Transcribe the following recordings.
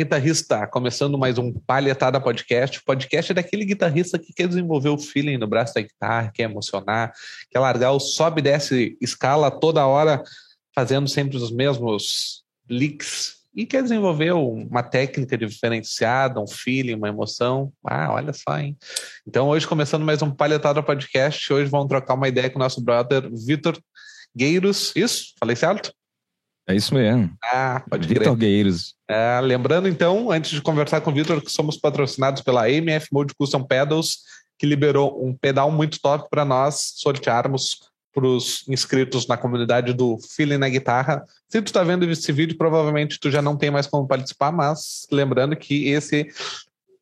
guitarrista! Começando mais um Palhetada Podcast. O podcast é daquele guitarrista que quer desenvolver o feeling no braço da guitarra, quer emocionar, quer largar o sobe e desce escala toda hora, fazendo sempre os mesmos licks e quer desenvolver uma técnica diferenciada, um feeling, uma emoção. Ah, olha só, hein? Então, hoje, começando mais um Palhetada Podcast, hoje vamos trocar uma ideia com o nosso brother Vitor Gueiros. Isso? Falei certo? É isso mesmo. Ah, pode Vitor Gueiros. É, lembrando, então, antes de conversar com o Vitor, que somos patrocinados pela MF Mode Custom Pedals, que liberou um pedal muito top para nós sortearmos para os inscritos na comunidade do Feeling na Guitarra. Se tu está vendo esse vídeo, provavelmente tu já não tem mais como participar, mas lembrando que esse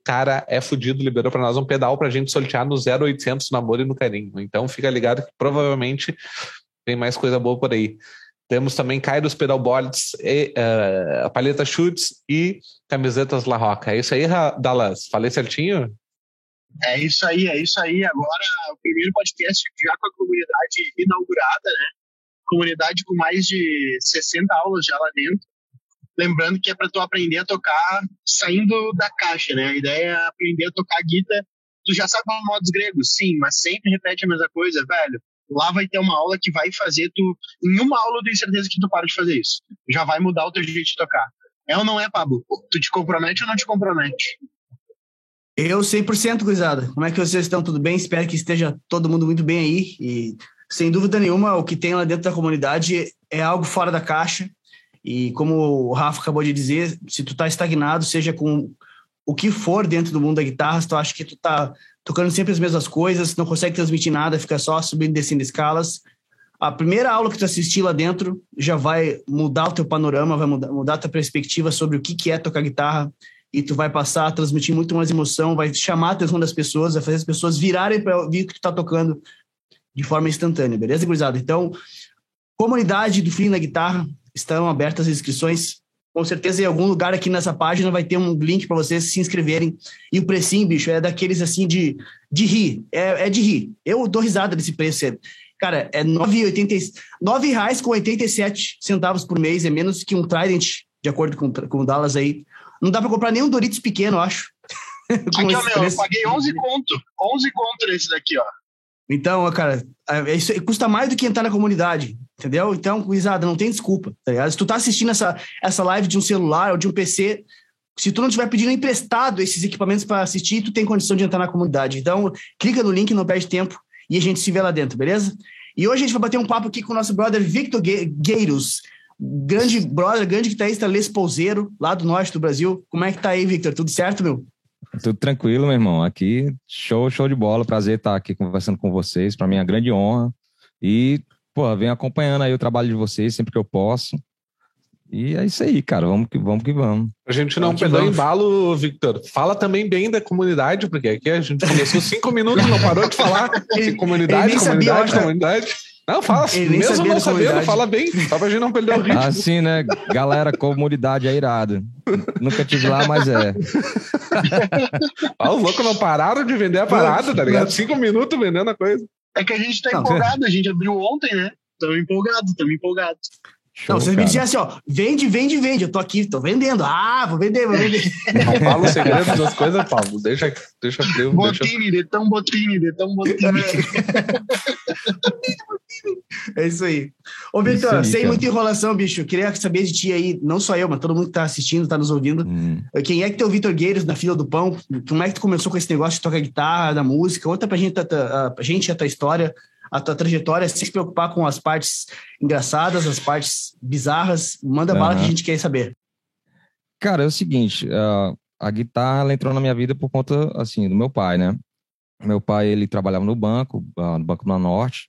cara é fudido, liberou para nós um pedal para a gente sortear no 0800 no amor e no carinho. Então fica ligado que provavelmente tem mais coisa boa por aí. Temos também Kairos Pedalboards, e, uh, paleta Chutes e camisetas La Roca. É isso aí, Dallas? Falei certinho? É isso aí, é isso aí. Agora, o primeiro podcast já com a comunidade inaugurada, né? Comunidade com mais de 60 aulas já lá dentro. Lembrando que é para tu aprender a tocar saindo da caixa, né? A ideia é aprender a tocar guitarra. Tu já sabe modos gregos? Sim, mas sempre repete a mesma coisa, velho. Lá vai ter uma aula que vai fazer tu. Em uma aula eu tenho certeza que tu para de fazer isso. Já vai mudar o teu jeito de tocar. É ou não é, Pablo? Tu te compromete ou não te compromete? Eu 100%, gurizada. Como é que vocês estão? Tudo bem? Espero que esteja todo mundo muito bem aí. E, sem dúvida nenhuma, o que tem lá dentro da comunidade é algo fora da caixa. E como o Rafa acabou de dizer, se tu tá estagnado, seja com o que for dentro do mundo da guitarra, se tu acha que tu tá tocando sempre as mesmas coisas, não consegue transmitir nada, fica só subindo e descendo escalas, a primeira aula que tu assistir lá dentro já vai mudar o teu panorama, vai mudar, mudar a tua perspectiva sobre o que, que é tocar guitarra, e tu vai passar a transmitir muito mais emoção, vai chamar a atenção das pessoas, vai fazer as pessoas virarem para ouvir o que tu tá tocando de forma instantânea, beleza, gurizada? Então, comunidade do Fim na Guitarra, estão abertas as inscrições. Com certeza, em algum lugar aqui nessa página vai ter um link para vocês se inscreverem. E o precinho, bicho, é daqueles assim de, de rir. É, é de rir. Eu dou risada desse preço. É, cara, é R$ 9,87 com 87 centavos por mês. É menos que um Trident, de acordo com, com o Dallas aí. Não dá para comprar nem um Doritos pequeno, eu acho. Aqui, ó, meu, eu paguei 11 conto. 11 conto nesse daqui, ó. Então, cara, é, isso custa mais do que entrar na comunidade, entendeu? Então, Guizada, não tem desculpa, tá ligado? Se tu tá assistindo essa, essa live de um celular ou de um PC, se tu não estiver pedindo emprestado esses equipamentos para assistir, tu tem condição de entrar na comunidade. Então, clica no link, não perde tempo e a gente se vê lá dentro, beleza? E hoje a gente vai bater um papo aqui com o nosso brother Victor Gueiros, grande brother, grande guitarrista Les Pouseiro, lá do norte do Brasil. Como é que tá aí, Victor? Tudo certo, meu? Tudo tranquilo, meu irmão. Aqui, show, show de bola. Prazer estar aqui conversando com vocês. Para mim é uma grande honra. E, pô, venho acompanhando aí o trabalho de vocês sempre que eu posso. E é isso aí, cara. Vamos que vamos. Que vamos. A gente não perdeu embalo, Victor. Fala também bem da comunidade, porque aqui a gente começou cinco minutos, não parou de falar. comunidade, comunidade, sabia, comunidade. Não, fala, Ele mesmo não sabendo, fala bem, só pra gente não perder o ritmo. Assim, né? Galera, comunidade é irado. Nunca tive lá, mas é. ah, os loucos não pararam de vender a parada, tá ligado? Cinco minutos vendendo a coisa. É que a gente tá empolgado, a gente abriu ontem, né? Estamos empolgados, estamos empolgados. Show, não, vocês cara. me diziam assim, ó, vende, vende, vende. Eu tô aqui, tô vendendo. Ah, vou vender, vou vender. Não fala o segredo das coisas, Paulo. Deixa, deixa eu. Botini, deixa... de tão botini, de tão botini. é isso aí. Ô, Vitor, sem cara. muita enrolação, bicho, eu queria saber de ti aí, não só eu, mas todo mundo que tá assistindo, tá nos ouvindo. Hum. Quem é que tem o Vitor Gueiros na fila do pão? Como é que tu começou com esse negócio de tocar guitarra, da música? Conta pra gente a, a, a gente a tua história a tua trajetória sem se preocupar com as partes engraçadas, as partes bizarras. Manda uhum. bala que a gente quer saber. Cara, é o seguinte, uh, a guitarra entrou na minha vida por conta, assim, do meu pai, né? Meu pai, ele trabalhava no banco, uh, no Banco do Norte,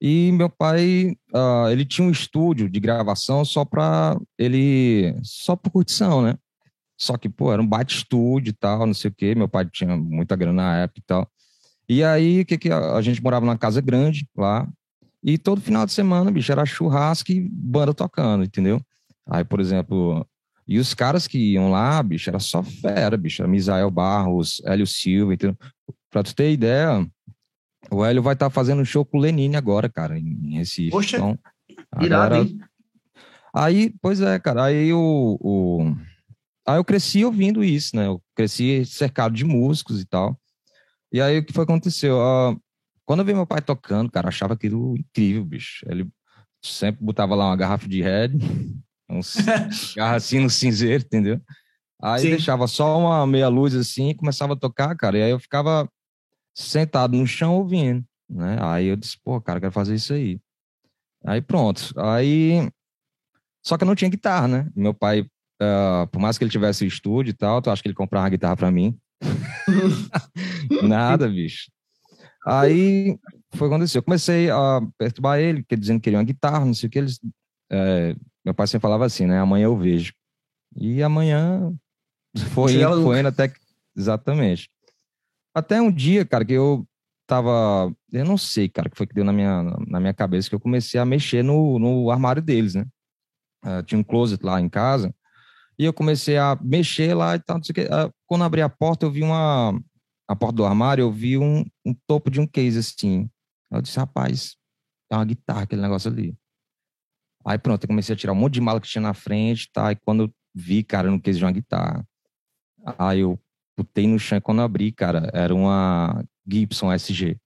e meu pai, uh, ele tinha um estúdio de gravação só para ele, só por curtição, né? Só que, pô, era um bate estúdio e tal, não sei o quê. Meu pai tinha muita grana na época e tal. E aí, que que a, a gente morava numa casa grande lá, e todo final de semana, bicho, era churrasco e banda tocando, entendeu? Aí, por exemplo, e os caras que iam lá, bicho, era só fera, bicho, era Misael Barros, Hélio Silva, entendeu? Pra tu ter ideia, o Hélio vai estar tá fazendo show com o Lenine agora, cara, em Recife. Poxa, então, irado, hein? Aí, pois é, cara, aí o, o aí eu cresci ouvindo isso, né? Eu cresci cercado de músicos e tal. E aí o que foi aconteceu? Uh, quando eu vi meu pai tocando, cara, achava aquilo incrível, bicho. Ele sempre botava lá uma garrafa de Red, uns garracinho no cinzeiro, entendeu? Aí Sim. deixava só uma meia luz assim e começava a tocar, cara. E aí eu ficava sentado no chão ouvindo, né? Aí eu disse, pô, cara, quero fazer isso aí. Aí pronto. Aí. Só que eu não tinha guitarra, né? Meu pai, uh, por mais que ele tivesse estúdio e tal, tu acha que ele comprava uma guitarra pra mim? Nada, bicho. Aí foi quando aconteceu. Eu comecei a perturbar ele, dizendo que queria uma guitarra, não sei o que. Eles, é, meu pai sempre falava assim, né? Amanhã eu vejo. E amanhã foi indo, foi indo até. Exatamente. Até um dia, cara, que eu tava. Eu não sei, cara, que foi que deu na minha, na minha cabeça que eu comecei a mexer no, no armário deles, né? Uh, tinha um closet lá em casa. E eu comecei a mexer lá e tal, não sei o que. Uh, quando abri a porta, eu vi uma. A porta do armário, eu vi um, um topo de um case assim. Eu disse, rapaz, é uma guitarra aquele negócio ali. Aí pronto, eu comecei a tirar um monte de mala que tinha na frente, tá? E quando eu vi, cara, no case de uma guitarra. Aí eu botei no chão e quando eu abri, cara, era uma Gibson SG.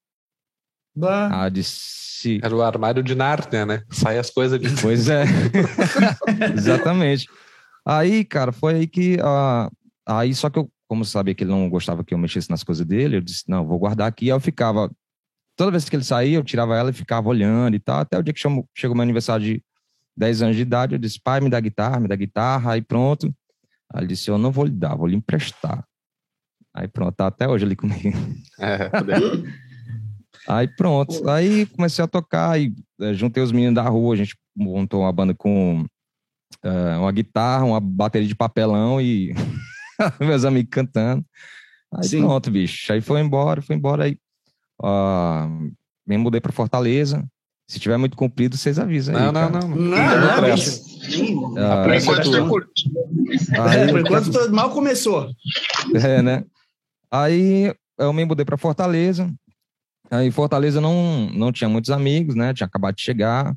Bah. Ah, disse... Era o armário de Nárnia, né? Sai as coisas de. Pois é. Exatamente. Aí, cara, foi aí que. Uh, aí, só que eu, como eu sabia que ele não gostava que eu mexesse nas coisas dele, eu disse: não, vou guardar aqui. Aí eu ficava. Toda vez que ele saía, eu tirava ela e ficava olhando e tal. Até o dia que chegou, chegou meu aniversário de 10 anos de idade, eu disse: pai, me dá guitarra, me dá guitarra. Aí pronto. Aí ele disse: eu não vou lhe dar, vou lhe emprestar. Aí pronto, tá até hoje ali comigo. É, aí pronto, aí comecei a tocar e é, juntei os meninos da rua, a gente montou uma banda com uma guitarra, uma bateria de papelão e meus amigos cantando. Aí Sim. pronto, bicho. Aí foi embora, foi embora aí. Uh, me mudei para Fortaleza. Se tiver muito comprido, vocês avisam aí. Não, não, não, não. Não, não, não. Por enquanto, é, por enquanto mal começou. É, né? Aí eu me mudei para Fortaleza. Aí Fortaleza não, não tinha muitos amigos, né? Tinha acabado de chegar.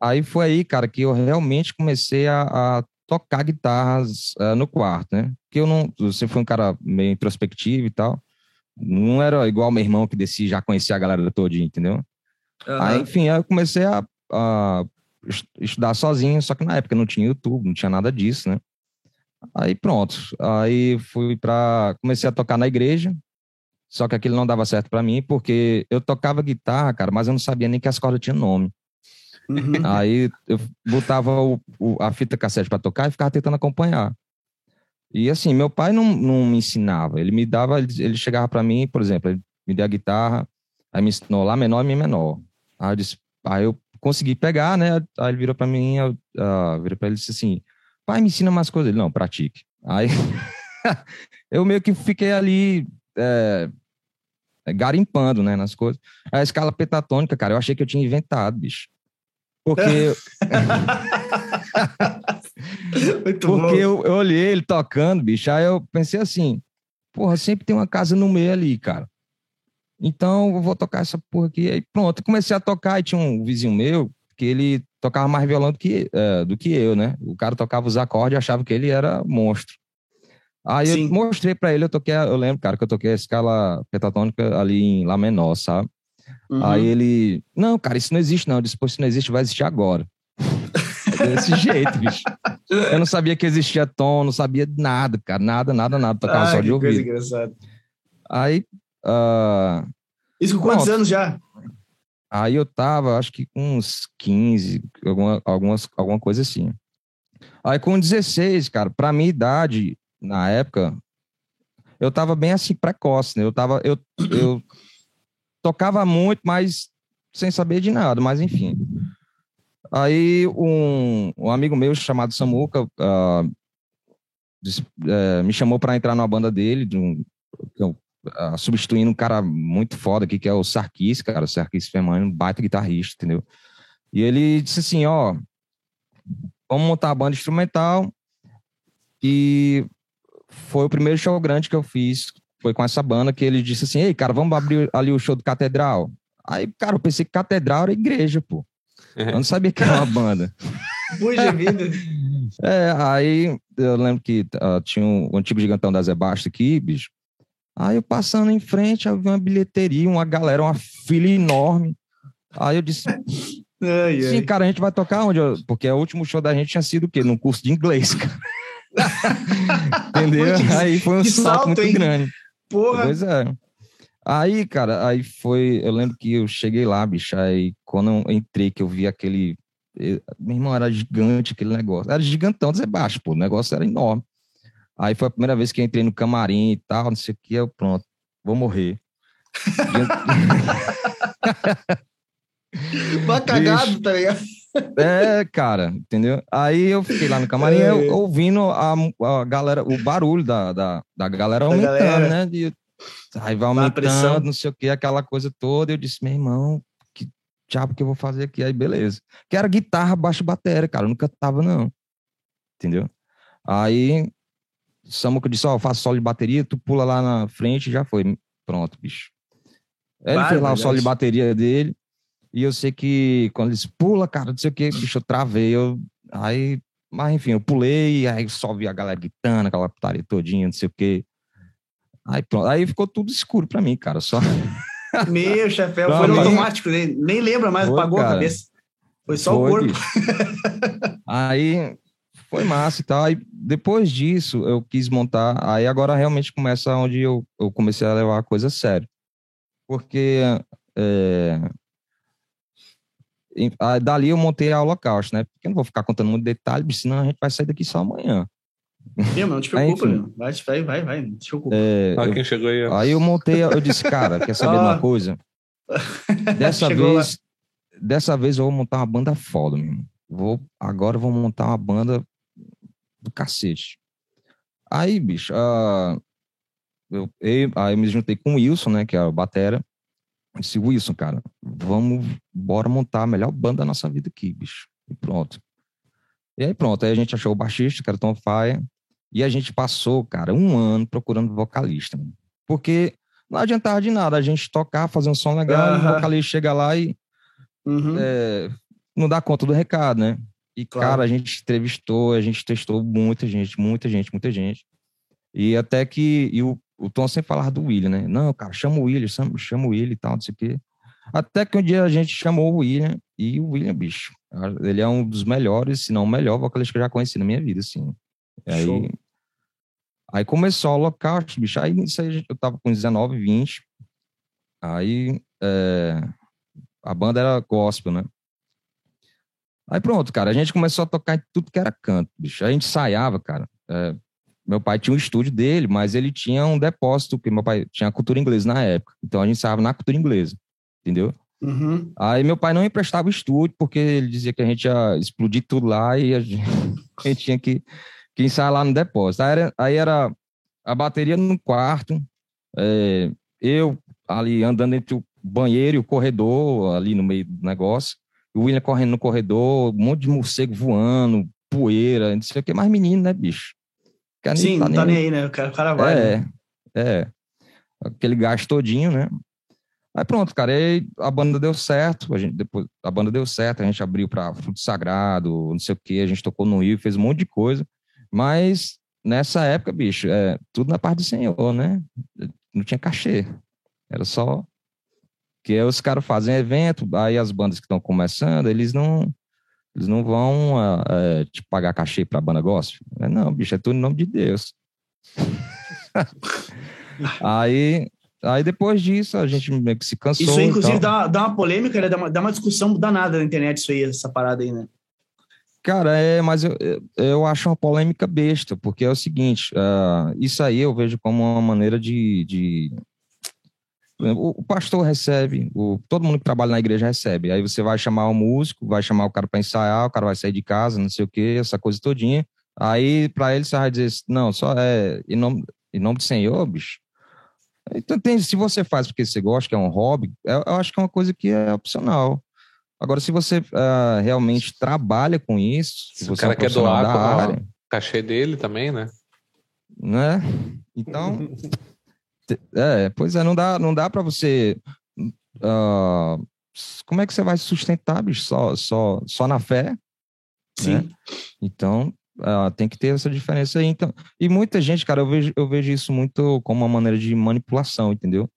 Aí foi aí, cara, que eu realmente comecei a, a tocar guitarras uh, no quarto, né? Que eu não, você foi um cara meio introspectivo e tal. Não era igual meu irmão que descia já conhecia a galera toda, entendeu? Uhum. Aí, enfim, aí eu comecei a, a estudar sozinho, só que na época não tinha YouTube, não tinha nada disso, né? Aí pronto. Aí fui para comecei a tocar na igreja. Só que aquilo não dava certo para mim, porque eu tocava guitarra, cara, mas eu não sabia nem que as cordas tinham nome. Uhum. Aí eu botava o, o, a fita cassete para tocar e ficava tentando acompanhar. E assim, meu pai não, não me ensinava, ele me dava, ele, ele chegava para mim, por exemplo, ele me deu a guitarra, aí me ensinou lá menor e mi menor. Aí eu, disse, aí eu consegui pegar, né? Aí ele virou para mim, eu, uh, virou para ele e disse assim: pai, me ensina mais coisas. Ele, não, pratique. Aí eu meio que fiquei ali é, garimpando, né, nas coisas. A escala pentatônica, cara, eu achei que eu tinha inventado, bicho. Porque. Muito Porque eu, eu, olhei ele tocando, bicho, aí eu pensei assim, porra, sempre tem uma casa no meio ali, cara. Então eu vou tocar essa porra aqui. Aí pronto, comecei a tocar e tinha um vizinho meu que ele tocava mais violão do que, é, do que eu, né? O cara tocava os acordes e achava que ele era monstro. Aí Sim. eu mostrei para ele, eu toquei, eu lembro, cara, que eu toquei a escala pentatônica ali em Lá menor, sabe? Uhum. Aí ele, não, cara, isso não existe não. Eu disse, pô, isso não existe, vai existir agora. Desse jeito, bicho. Eu não sabia que existia tom, não sabia nada, cara, nada, nada, nada. Tocava ah, só de engraçada. Aí. Uh... Isso com quantos Pronto. anos já? Aí eu tava, acho que com uns 15, alguma, algumas, alguma coisa assim. Aí com 16, cara, pra minha idade, na época, eu tava bem assim, precoce, né? Eu tava, eu, eu tocava muito, mas sem saber de nada, mas enfim. Aí um, um amigo meu chamado Samuca uh, disse, uh, me chamou para entrar numa banda dele, de um, uh, substituindo um cara muito foda aqui, que é o Sarkis, cara, o Sarkis Fermani, um baita guitarrista, entendeu? E ele disse assim, ó, vamos montar a banda instrumental e foi o primeiro show grande que eu fiz, foi com essa banda que ele disse assim, ei, cara, vamos abrir ali o show do Catedral. Aí, cara, eu pensei que Catedral era igreja, pô. Eu não sabia que era uma banda. Puxa vida. É, aí eu lembro que uh, tinha um, um antigo gigantão da Zé Basta aqui, bicho. Aí eu passando em frente, eu vi uma bilheteria, uma galera, uma fila enorme. Aí eu disse, Ai, sim, ai. cara, a gente vai tocar onde? Porque o último show da gente tinha sido o quê? Num curso de inglês, cara. Entendeu? Aí foi um salto, salto, muito hein? grande. Porra. Pois é. Aí, cara, aí foi. Eu lembro que eu cheguei lá, bicho. Aí quando eu entrei, que eu vi aquele. Meu irmão, era gigante aquele negócio. Era gigantão, Zé Baixo, pô. O negócio era enorme. Aí foi a primeira vez que eu entrei no camarim e tal, não sei o que. Eu, pronto, vou morrer. Uma cagado, tá ligado? É, cara, entendeu? Aí eu fiquei lá no camarim É. eu, ouvindo a, a galera, o barulho da, da, da galera Da aumentando, galera. né? De, aí vai aumentando, não sei o que, aquela coisa toda. Eu disse, meu irmão, que diabo que eu vou fazer aqui? Aí, beleza. Que era guitarra, baixo e bateria, cara. Eu nunca tava, não. Entendeu? Aí, Samuca disse, ó, eu faço solo de bateria, tu pula lá na frente e já foi. Pronto, bicho. Aí ele fez lá o solo de Barbaridade. bateria dele. E eu sei que quando ele disse, pula, cara, não sei o que, bicho, eu travei. Eu, aí, mas enfim, eu pulei, aí só vi a galera gritando, aquela putaria todinha, não sei o que. Aí pronto, aí ficou tudo escuro pra mim, cara. Só. Meu Não, foi mas- automático, nem, nem lembra mais, Foi, apagou a cara. cabeça. Foi só o Foi, corpo. bicho. aí foi massa e tal. Aí depois disso eu quis montar. Aí agora realmente começa onde eu, eu comecei a levar a coisa a sério. Porque é, aí dali eu montei a Holocaust, né? Porque eu não vou ficar contando muito detalhe, senão a gente vai sair daqui só amanhã. Meu, não te preocupa, enfim. meu. Vai, vai, vai, vai, não te preocupa. É, Olha eu- quem chegou aí. Aí eu montei, eu disse, cara, quer saber de Ah. uma coisa? Dessa Chegou vez, dessa vez eu vou montar uma banda foda, meu irmão. Vou, agora eu vou montar uma banda do cacete. Aí, bicho, ah, eu, eu- aí eu me juntei com o Wilson, né, que é o batera. Eu disse, Wilson, cara, vamos, bora montar a melhor banda da nossa vida aqui, bicho. E pronto. E aí pronto, aí a gente achou o baixista, que era Tom Faia, e a gente passou, cara, um ano procurando vocalista, mano. porque não adiantava de nada a gente tocar, fazer um som legal, e o vocalista chega lá e Uhum. é, não dá conta do recado, né? E, Claro. cara, a gente entrevistou, a gente testou muita gente, muita gente, muita gente. E até que e o, o Tom sempre falava do William, né? Não, cara, chama o William, chama, chama o William e tal, não sei o quê. Até que um dia a gente chamou o William, e o William, bicho, ele é um dos melhores, se não o melhor vocalista que eu já conheci na minha vida, assim. Aí, Show. aí começou o Holocaust, bicho. Aí aí eu tava com 19, 20. Aí é, a banda era gospel, né? Aí pronto, cara, a gente começou a tocar em tudo que era canto, bicho. A gente ensaiava, cara. é, meu pai tinha um estúdio dele, mas ele tinha um depósito, porque meu pai tinha cultura inglesa na época. Então a gente ensaiava na cultura inglesa, entendeu? Uhum. Aí meu pai não emprestava o estúdio, porque ele dizia que a gente ia explodir tudo lá e a gente, a gente tinha que, que ensaiar lá no depósito. Aí era, aí era a bateria no quarto, é, eu ali andando entre o banheiro e o corredor, ali no meio do negócio, o William correndo no corredor, um monte de morcego voando, poeira, não sei o que, mais menino, né, bicho? Quer nem Sim, tá não tá nem aí, né? O cara, o cara vai. né? é, é. Aquele gás todinho, né? Aí pronto, cara, aí a banda deu certo, a gente depois a banda deu certo, a gente abriu para Fruto Sagrado, não sei o que, a gente tocou no Rio, fez um monte de coisa, mas nessa época, bicho, é tudo na parte do Senhor, né? Não tinha cachê, era só que os caras fazem evento, aí as bandas que estão começando, eles não eles não vão ah, é, te pagar cachê pra banda gospel. É, não, bicho, é tudo em nome de Deus. aí, aí depois disso a gente meio que se cansou. Isso aí, inclusive, tal. dá, dá uma polêmica, né? dá, uma, dá uma discussão danada na internet, isso aí, essa parada aí, né? Cara, é, mas eu, eu- acho uma polêmica besta, porque é o seguinte, ah, isso aí eu vejo como uma maneira de. de- o, pastor recebe, o, todo mundo que trabalha na igreja recebe. Aí você vai chamar o músico, vai chamar o cara para ensaiar, o cara vai sair de casa, não sei o que, essa coisa todinha. Aí para ele você vai dizer, não, só é em nome, em nome do Senhor, bicho. Então, tem, se você faz porque você gosta, que é um hobby, eu, eu acho que é uma coisa que é opcional. Agora, se você ah, realmente trabalha com isso, se o você é um cara quer doar área, Cachê dele também, né? né? Então, é, pois é, não dá, não dá para você. ah, como é que você vai se sustentar, bicho? Só, só, só na fé? Sim. Né? Então, uh, tem que ter essa diferença aí. Então, e muita gente, cara, eu vejo, eu vejo isso muito como uma maneira de manipulação, entendeu?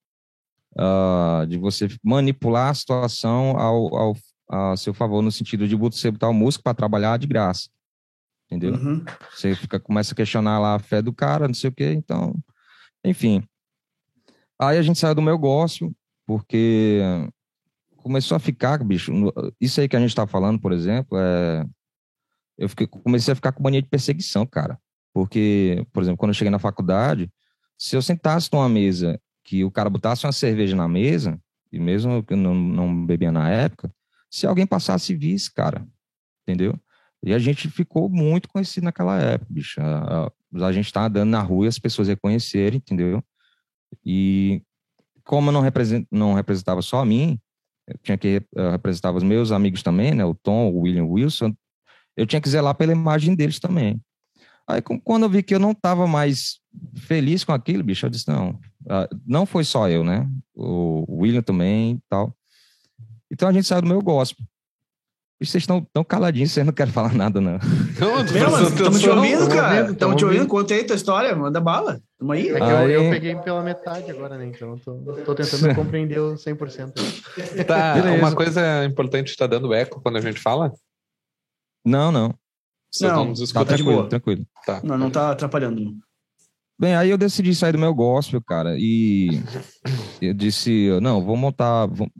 Uh, de você manipular a situação ao, ao, a seu favor, no sentido de você botar o músico para trabalhar de graça. Entendeu? Uhum. Você fica, começa a questionar lá a fé do cara, não sei o quê, então. Enfim. Aí a gente saiu do meu negócio, porque começou a ficar, bicho. Isso aí que a gente tá falando, por exemplo, é. Eu fiquei, comecei a ficar com mania de perseguição, cara. Porque, por exemplo, quando eu cheguei na faculdade, se eu sentasse numa mesa que o cara botasse uma cerveja na mesa, e mesmo que eu não, não bebia na época, se alguém passasse e visse, cara, entendeu? E a gente ficou muito conhecido naquela época, bicho. A, a, a gente tá andando na rua e as pessoas reconhecerem, entendeu? E como eu não, represent, não representava só a mim, eu tinha que representar os meus amigos também, né? O Tom, o William Wilson. Eu tinha que zelar pela imagem deles também. Aí, quando eu vi que eu não estava mais feliz com aquilo, bicho, eu disse, não, uh, não foi só eu, né? O William também tal. Então a gente saiu do meu gospel. Vocês estão tão caladinhos, vocês não querem falar nada, não. Estamos te ouvindo, cara. Estamos te ouvindo. Conta aí tua história, manda bala. Tamo aí. É que aí... Eu, eu, peguei pela metade agora, né? Então tô, tô tentando compreender o 100%. Tá, uma coisa importante está dando eco quando a gente fala? Não, não. Você não, nos escuta tá tranquilo, tranquilo. Tá. Não, não tá atrapalhando. Bem, aí eu decidi sair do meu gospel, cara, e eu disse, não, vou montar, vou,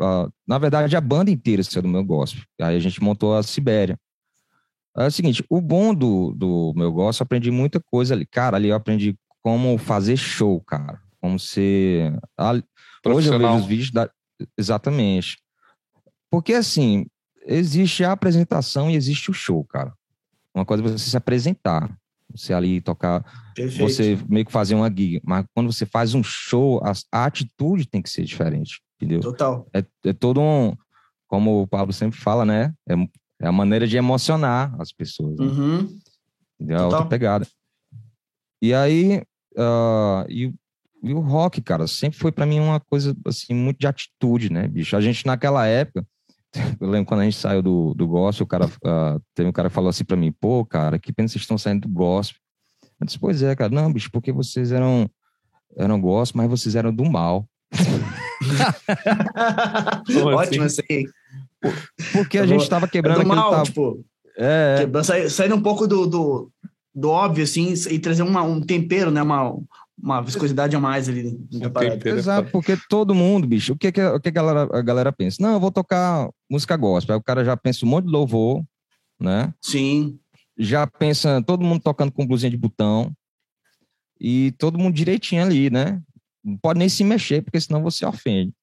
na verdade a banda inteira saiu do meu gospel, aí a gente montou a Sibéria. É o seguinte, o bom do, do meu gospel, eu aprendi muita coisa ali, cara, ali eu aprendi como fazer show, cara, como ser... Hoje eu vejo os vídeos da... Exatamente. Porque, assim, existe a apresentação e existe o show, cara. Uma coisa é você se apresentar, você ali tocar, Perfeito. você meio que fazer uma guia. Mas quando você faz um show, a, a atitude tem que ser diferente, entendeu? Total. É, é todo um, como o Pablo sempre fala, né? É, é a maneira de emocionar as pessoas. Né? Uhum. É outra pegada. E aí, uh, e, e, o rock, cara, sempre foi para mim uma coisa, assim, muito de atitude, né, bicho? A gente, naquela época, eu lembro quando a gente saiu do, do gospel, o cara, uh, teve um cara que falou assim para mim, pô, cara, que pena vocês estão saindo do gospel. Eu disse, pois é, cara, não, bicho, porque vocês eram, eram gospel, mas vocês eram do mal. Ótimo assim? aí. Porque a gente estava quebrando é do mal, tava... tipo, é, quebrando, sair, sair um pouco do, do, do óbvio, assim, e trazer uma, um tempero, né, uma, uma viscosidade a mais ali da parada. Exato, porque todo mundo, bicho, o que, que, o que a, galera, a galera pensa? Não, eu vou tocar música gospel. Aí o cara já pensa um monte de louvor, né? Sim. Já pensa todo mundo tocando com blusinha de botão e todo mundo direitinho ali, né? Não pode nem se mexer, porque senão você ofende.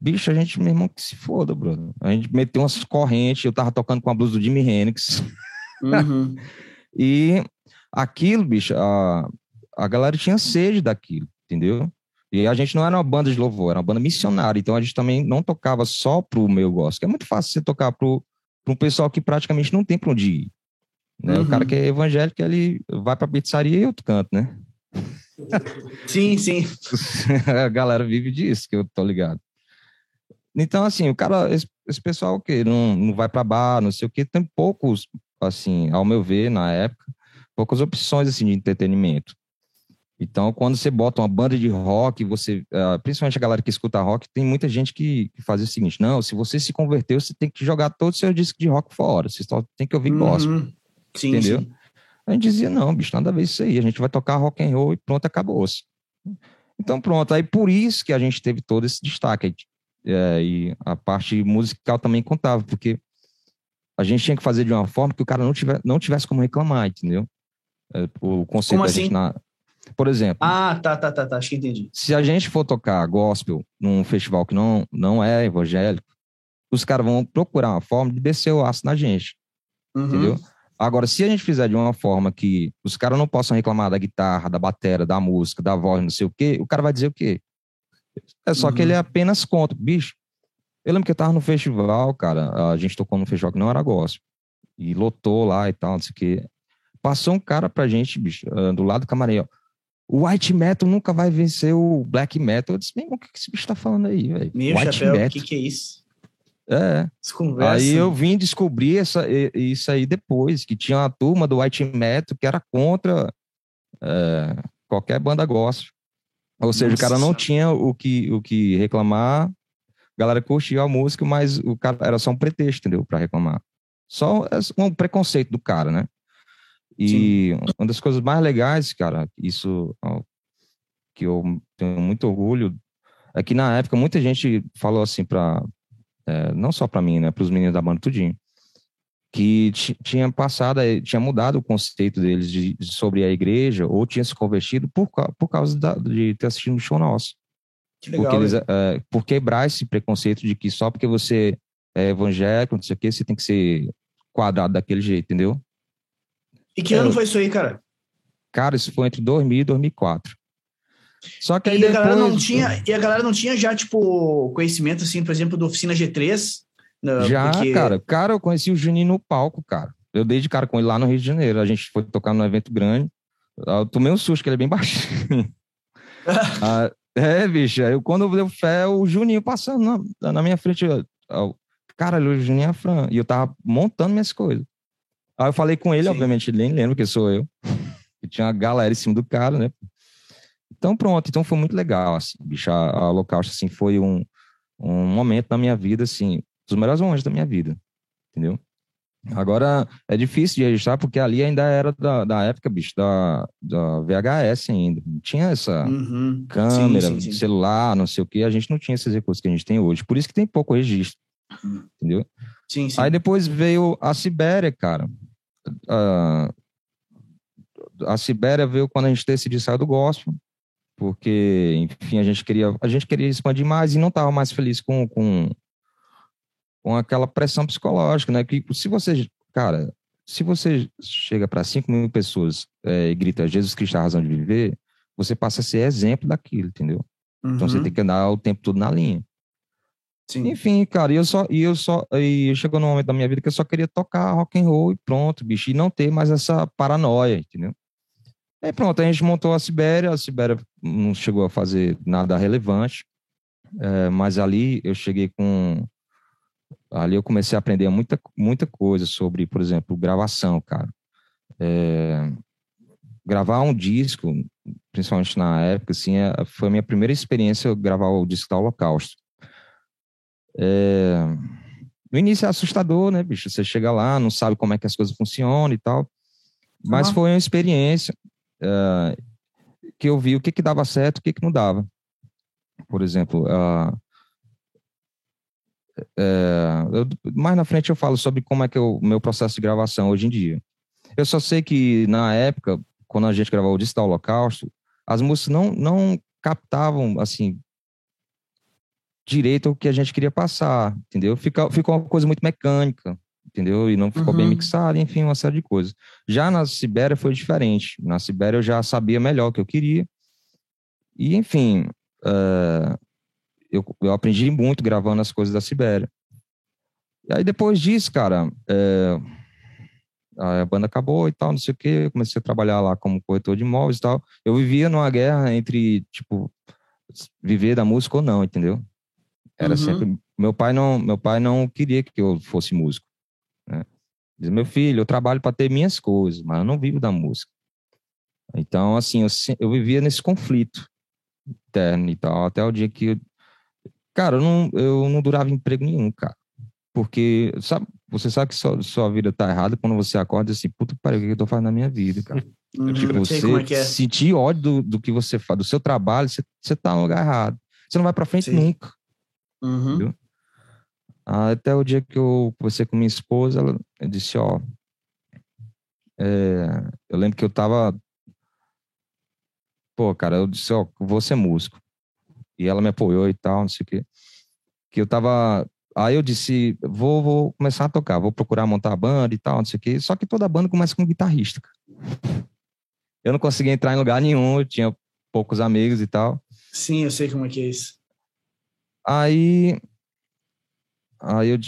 Bicho, a gente, meu irmão, que se foda, Bruno. A gente meteu umas correntes, eu tava tocando com a blusa do Jimi Hendrix. Uhum. e aquilo, bicho, a, a galera tinha sede daquilo, entendeu? E a gente não era uma banda de louvor, era uma banda missionária. Então a gente também não tocava só pro meu gosto, que é muito fácil você tocar pro, pro um pessoal que praticamente não tem pra onde ir. Né? Uhum. O cara que é evangélico, ele vai pra pizzaria e outro canto, né? Sim, sim. a galera vive disso, que eu tô ligado. Então, assim, o cara, esse, esse pessoal que não, não vai para bar, não sei o que, tem poucos, assim, ao meu ver, na época, poucas opções, assim, de entretenimento. Então, quando você bota uma banda de rock, você, uh, principalmente a galera que escuta rock, tem muita gente que, que, faz o seguinte: não, se você se converteu, você tem que jogar todos os seus discos de rock fora, você só tem que ouvir gospel. Uhum. Sim, entendeu? Sim. A gente dizia: não, bicho, nada a ver isso aí, a gente vai tocar rock and roll e pronto, acabou-se. Então, pronto, aí por isso que a gente teve todo esse destaque. É, e a parte musical também contava, porque a gente tinha que fazer de uma forma que o cara não, tiver, não tivesse como reclamar, entendeu? É, o conceito como da assim? gente na, por exemplo. Ah, tá, tá, tá, tá. Acho que entendi. Se a gente for tocar gospel num festival que não, não é evangélico, os caras vão procurar uma forma de descer o aço na gente. Uhum. Entendeu? Agora, se a gente fizer de uma forma que os caras não possam reclamar da guitarra, da bateria, da música, da voz, não sei o quê, o cara vai dizer o quê? É só uhum. que ele é uhum. apenas contra. Bicho, eu lembro que eu tava no festival, cara, a gente tocou no festival que não era gospel. E lotou lá e tal, não sei o quê. Passou um cara pra gente, bicho, ah, do lado do camarim, ó o white metal nunca vai vencer o black metal. Eu disse, meu o que esse bicho tá falando aí, velho? Meu white chapéu, o que, que é isso? É. Aí eu vim descobrir essa, isso aí depois, que tinha uma turma do White Metal que era contra é, qualquer banda gospel. Ou seja, Nossa. o cara não tinha o que, o que reclamar, a galera curtia a música, mas o cara era só um pretexto, entendeu? Para reclamar. Só um preconceito do cara, né? E Sim. uma das coisas mais legais, cara, isso que eu tenho muito orgulho, é que na época muita gente falou assim para é, não só para mim, né, para os meninos da banda tudinho, que tinha passado, tinha mudado o conceito deles de, de, sobre a igreja ou tinha se convertido por, por causa da, de ter assistido um show nosso. Que legal, porque, eles, é, por quebrar esse preconceito de que só porque você é evangélico, não sei o que, você tem que ser quadrado daquele jeito, entendeu? E que ano foi isso aí, cara? Cara, isso foi entre 2000 e 2004. Só que aí e depois... a galera não tinha e a galera não tinha já tipo conhecimento assim, por exemplo, do oficina G3. Né, já, porque... cara, cara, eu conheci o Juninho no palco, cara. Eu dei de cara com ele lá no Rio de Janeiro. A gente foi tocar num evento grande. Eu tomei um susto, que ele é bem baixinho. ah, é, bicho. Eu, quando eu dei fé, o Juninho passando na, na minha frente. Eu, eu, cara, o Juninho é Fran. E eu tava montando minhas coisas. Aí eu falei com ele, Sim. obviamente ele nem lembra que sou eu. E tinha uma galera em cima do cara, né? Então pronto, então foi muito legal, assim, bicho, a, a Holocausto, assim, foi um, um momento na minha vida, assim, dos melhores momentos da minha vida, entendeu? Agora, é difícil de registrar porque ali ainda era da, da época, bicho, da, da VHS ainda. Não tinha essa uhum. câmera, sim, sim, sim. celular, não sei o que. A gente não tinha esses recursos que a gente tem hoje. Por isso que tem pouco registro, entendeu? Sim, sim. Aí depois veio a Sibéria, cara. Uh, a Sibéria veio quando a gente decidiu sair do gospel porque, enfim, a gente queria, a gente queria expandir mais e não estava mais feliz com, com, com aquela pressão psicológica, né? Que se você, cara, se você chega para 5 mil pessoas é, e grita Jesus Cristo é a razão de viver, você passa a ser exemplo daquilo, entendeu? Uhum. Então você uhum. tem que andar o tempo todo na linha. Sim. Enfim, cara, e eu só, e eu só, e chegou num momento da minha vida que eu só queria tocar rock and roll e pronto, bicho, e não ter mais essa paranoia, entendeu? Aí pronto, a gente montou a Sibéria, a Sibéria não chegou a fazer nada relevante, é, mas ali eu cheguei com. Ali eu comecei a aprender muita, muita coisa sobre, por exemplo, gravação, cara. É, gravar um disco, principalmente na época, assim, é, foi a minha primeira experiência gravar o disco da Holocausto. É, no início é assustador, né, bicho? Você chega lá, não sabe como é que as coisas funcionam e tal. Mas uhum. foi uma experiência uh, que eu vi o que, que dava certo o que, que não dava. Por exemplo, uh, eu, mais na frente eu falo sobre como é que é o meu processo de gravação hoje em dia. Eu só sei que na época, quando a gente gravou o Distal Holocausto, as músicas não, não captavam, assim, direito o que a gente queria passar, entendeu? Ficou, ficou uma coisa muito mecânica entendeu? E não ficou uhum. bem mixado, enfim, uma série de coisas. Já na Sibéria foi diferente. Na Sibéria eu já sabia melhor o que eu queria. E, enfim, uh, eu, eu aprendi muito gravando as coisas da Sibéria. E aí, depois disso, cara, uh, a banda acabou e tal, não sei o quê. Eu comecei a trabalhar lá como corretor de imóveis e tal. Eu vivia numa guerra entre, tipo, viver da música ou não, entendeu? Era uhum. sempre meu pai não meu pai não queria que eu fosse músico né? Diz, meu filho, eu trabalho para ter minhas coisas, mas eu não vivo da música. Então, assim, eu, eu vivia nesse conflito interno e tal, até o dia que. Eu, cara, eu não, eu não durava emprego nenhum, cara. Porque, sabe, você sabe que sua, sua vida tá errada quando você acorda assim, puta pariu, o que eu tô fazendo na minha vida, cara? Uhum, tipo, você é é. sentir ódio do, do que você faz, do seu trabalho, você, você tá no lugar errado. Você não vai pra frente Sim. nunca. Uhum. Até o dia que eu conversei com minha esposa, ela disse, ó, é, eu lembro que eu tava, pô, cara, eu disse, ó, vou ser músico. E ela me apoiou e tal, não sei o quê. Que eu tava, aí eu disse, vou, vou começar a tocar, vou procurar montar a banda e tal, não sei o quê. Só que toda banda começa com guitarrista. Eu não conseguia entrar em lugar nenhum, eu tinha poucos amigos e tal. Sim, eu sei como é que é isso. Aí Aí eu.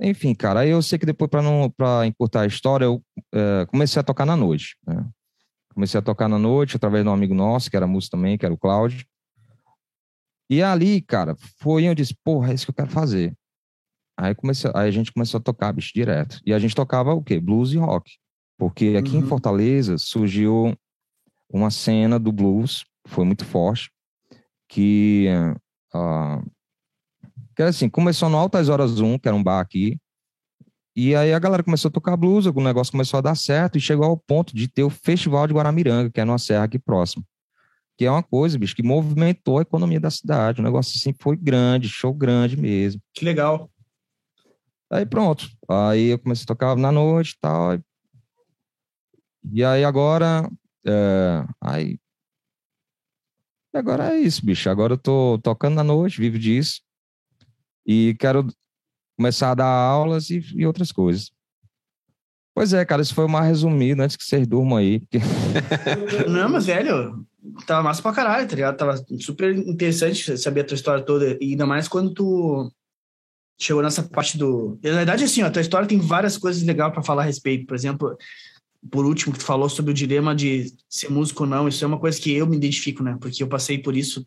Enfim, cara, aí eu sei que depois, para não para encurtar a história, eu é, comecei a tocar na noite. Né? Comecei a tocar na noite através de um amigo nosso, que era músico também, que era o Cláudio. E ali, cara, foi onde eu disse, porra, é isso que eu quero fazer. Aí, comecei, aí a gente começou a tocar, bicho, direto. E a gente tocava o quê? Blues e rock. Porque aqui Uhum. em Fortaleza surgiu uma cena do blues, foi muito forte, que, ah, que era assim, começou no Altas Horas 1, que era um bar aqui, e aí a galera começou a tocar blues, o negócio começou a dar certo, e chegou ao ponto de ter o Festival de Guaramiranga, que é numa serra aqui próximo. Que é uma coisa, bicho, que movimentou a economia da cidade. O negócio assim foi grande, show grande mesmo. Que legal. Aí pronto. Aí eu comecei a tocar na noite e tal. E aí agora. É, aí. E agora é isso, bicho. Agora eu tô tocando na noite, vivo disso. E quero começar a dar aulas e, e outras coisas. Pois é, cara, isso foi mais resumido antes que vocês durmam aí. Porque... Não, mas, velho, tava massa pra caralho, tá ligado? Tava super interessante saber a tua história toda. E ainda mais quando tu chegou nessa parte do. Na verdade, assim, ó, a tua história tem várias coisas legais pra falar a respeito. Por exemplo, por último, que tu falou sobre o dilema de ser músico ou não. Isso é uma coisa que eu me identifico, né? Porque eu passei por isso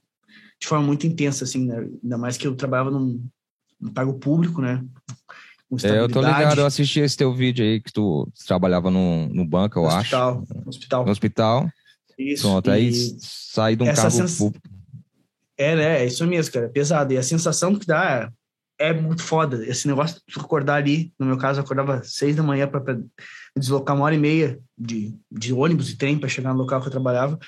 de forma muito intensa, assim, né? Ainda mais que eu trabalhava num, num cargo público, né? É, eu tô ligado, eu assisti esse teu vídeo aí que tu trabalhava no, no banco, eu no acho. hospital, no hospital. No hospital. Isso. Pronto, aí saí de um cargo sens- público. É, né? É isso mesmo, cara. É pesado. E a sensação que dá é muito foda. Esse negócio de acordar ali, no meu caso, eu acordava seis da manhã para deslocar uma hora e meia de, de ônibus e trem para chegar no local que eu trabalhava.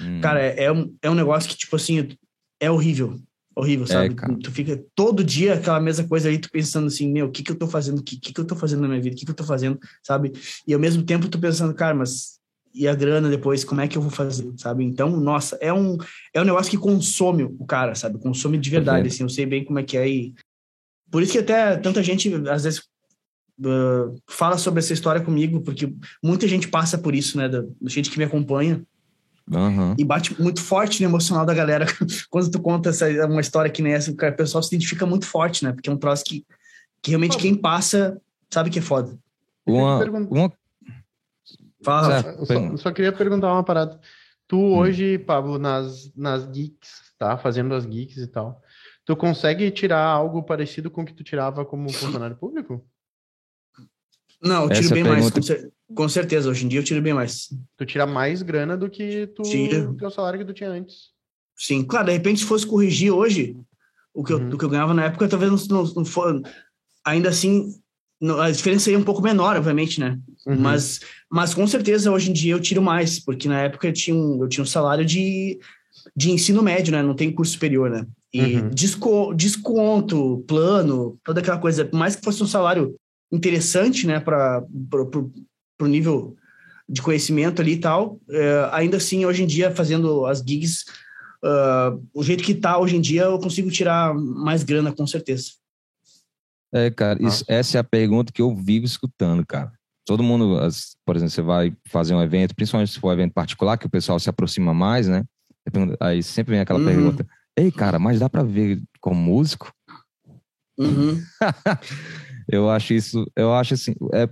Hum. Cara, é, é um, é um negócio que, tipo assim, é horrível. Horrível, sabe? cara. tu fica todo dia aquela mesma coisa aí, tu pensando assim, meu, o que que eu tô fazendo? O que, que que eu tô fazendo na minha vida? O que que eu tô fazendo? Sabe? E ao mesmo tempo tu pensando, cara, mas e a grana depois, como é que eu vou fazer? Sabe? Então, nossa, é um, é um negócio que consome o cara, sabe? Consome de verdade, assim, eu sei bem como é que é e por isso que até tanta gente, às vezes, uh, fala sobre essa história comigo, porque muita gente passa por isso, né? Da, da gente que me acompanha Aham. e bate muito forte no emocional da galera quando tu conta essa, uma história que nem essa, o cara- o pessoal se identifica muito forte, né? Porque é um troço que, que realmente quem passa sabe que é foda. Uma, uma... Fala, só, eu só queria perguntar uma parada. Tu Hum. hoje, Pablo, nas, nas geeks, tá? Fazendo as geeks e tal. Tu consegue tirar algo parecido com o que tu tirava como funcionário público? Não, eu tiro Essa bem mais, com, cer- com certeza. Hoje em dia eu tiro bem mais. Tu tira mais grana do que tu, do que o salário que tu tinha antes. Sim, claro, de repente, se fosse corrigir hoje o que, eu, Uhum. o que eu ganhava na época, talvez não, não, não for. Ainda assim, não- a diferença seria um pouco menor, obviamente, né? Uhum. Mas, mas com certeza hoje em dia eu tiro mais, porque na época eu tinha um, eu tinha um salário de, de ensino médio, né? Não tem curso superior, né? E Uhum. desco- desconto, plano, toda aquela coisa. Por mais que fosse um salário interessante, né, para o nível de conhecimento ali e tal, é, ainda assim, hoje em dia, fazendo as gigs, ah, o jeito que tá hoje em dia, eu consigo tirar mais grana, com certeza. É, cara, isso- essa é a pergunta que eu vivo escutando, cara. Todo mundo, as- por exemplo, você vai fazer um evento, principalmente se for um evento particular, que o pessoal se aproxima mais, né? Aí sempre vem aquela Uhum. pergunta: Ei, cara, mas dá pra ver como músico? Uhum. Eu acho isso, eu acho assim, é,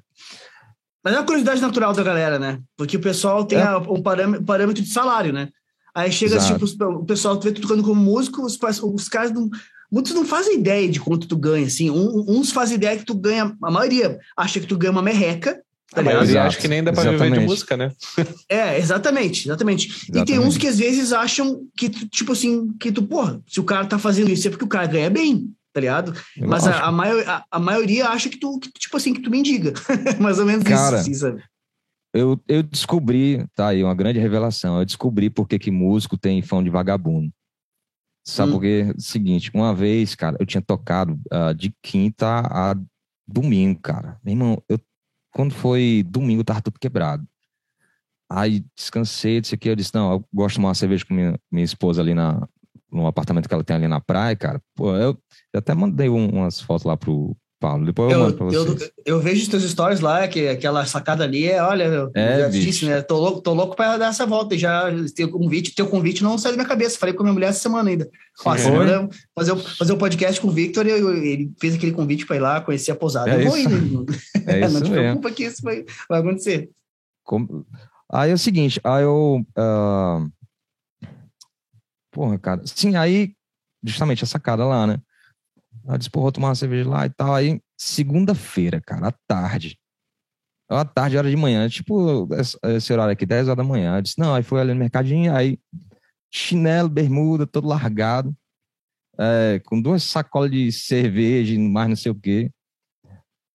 Mas é uma curiosidade natural da galera, né? Porque o pessoal tem É. a- um parâmetro, de salário, né? Aí chega, Exato. tipo, o pessoal tu vê tu tocando como músico, os, os caras não. Muitos não fazem ideia de quanto tu ganha, assim. Um- uns fazem ideia que tu ganha, a maioria acha que tu ganha uma merreca, tá A ligado? maioria Exato, acha que nem dá pra viver de exatamente. música, né? É, exatamente, exatamente. E tem Exatamente. uns que às vezes acham que, tu, tipo assim, que tu, porra, se o cara tá fazendo isso é porque o cara ganha bem, tá ligado? Mas a, a, maior, a, a maioria acha que tu, que, tipo assim, que tu mendiga. Mais ou menos Cara, isso, assim, sabe? eu, eu descobri, tá aí, uma grande revelação. Eu descobri por que que músico tem fã de vagabundo. Sabe Hum. por quê? Seguinte, uma vez, cara, eu tinha tocado ah, de quinta a domingo, cara. Meu irmão, eu, quando foi domingo, tava tudo quebrado. Aí descansei, disse aqui, eu disse, não, eu gosto de tomar uma cerveja com minha, minha esposa ali na, no apartamento que ela tem ali na praia, cara. Pô, eu, eu até mandei um- umas fotos lá pro Paulo, depois eu, Eu, mando pra eu, vocês. eu vejo os teus stories lá, que aquela sacada ali é, olha, eu É, já bicho. disse, né? Tô louco, tô louco pra dar essa volta e já teu convite, teu convite não saiu da minha cabeça. Falei com a minha mulher essa semana ainda. Ó, semana, fazer, o- fazer o podcast com o Victor, eu- eu- ele fez aquele convite pra ir lá conhecer a pousada. É eu vou isso. né? É não isso te mesmo. preocupa que isso vai, vai acontecer. Como- Aí é o seguinte, aí eu. ah, Porra, cara. Sim, aí, justamente a sacada lá, né? Eu disse, pô, vou tomar uma cerveja lá e tal. Aí, segunda-feira, cara, à tarde. À tarde, hora de manhã, tipo esse, horário aqui, 10 horas da manhã. Eu disse, não, aí foi ali no mercadinho, aí chinelo, bermuda, todo largado, é, com duas sacolas de cerveja, mais não sei o quê.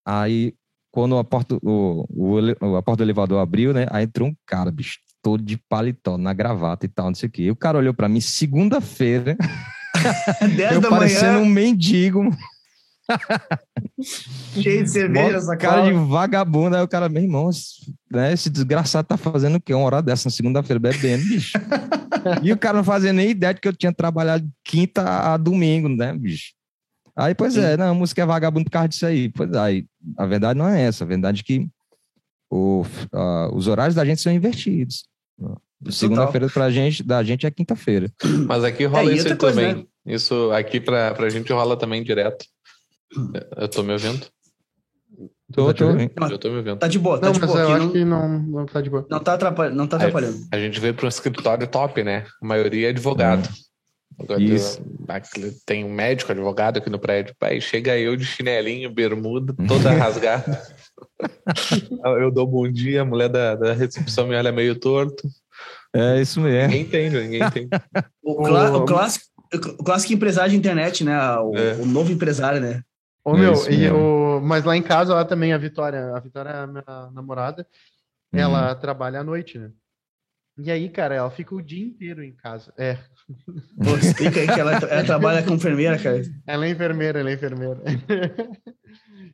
Aí, quando a porta, o, o, a porta do elevador abriu, né? Aí entrou um cara, bicho, todo de paletó, na gravata e tal, não sei o quê. E o cara olhou pra mim, segunda-feira, 10 eu da parecendo manhã, um mendigo, cheio de cerveja, essa cara de vagabundo. Aí o cara, meu irmão, esse- né, esse desgraçado tá fazendo o quê? Uma hora dessa, na segunda-feira, bebendo, bicho. e o cara não fazia nem ideia de que eu tinha trabalhado quinta a domingo, né, bicho? Aí, pois é, não, a música é vagabundo por causa disso aí. Pois aí, a verdade não é essa. A verdade é que o, ah, os horários da gente são invertidos. Segunda-feira pra gente, da gente é quinta-feira. Mas aqui rola É, isso coisa, também. né? Isso aqui pra, pra gente rola também direto. Eu tô me ouvindo? Tô, tá te tô? Eu tô me ouvindo. Tá de boa, tá Não, de mas boa. eu aqui, acho não, que não, não tá de boa. não tá atrapalhando. Não tá Aí- atrapalhando. A gente veio para um escritório top, né? A maioria é advogado. Agora, Isso. Tem um médico advogado aqui no prédio. Pai, chega eu de chinelinho, bermuda, toda rasgada. eu dou bom dia, a mulher da, da recepção me olha meio torto. É isso mesmo. Ninguém entende, ninguém entende. O, clá- o clássico, o clássico empresário de internet, né? O, É. o novo empresário, né? Ô, É meu, isso e eu, mas lá em casa, ela também, a Vitória, a Vitória é a minha namorada, ela trabalha à noite, né? E aí, cara, ela fica o dia inteiro em casa. É, Pô, explica aí que ela, ela trabalha como enfermeira, cara. ela é enfermeira, ela é enfermeira.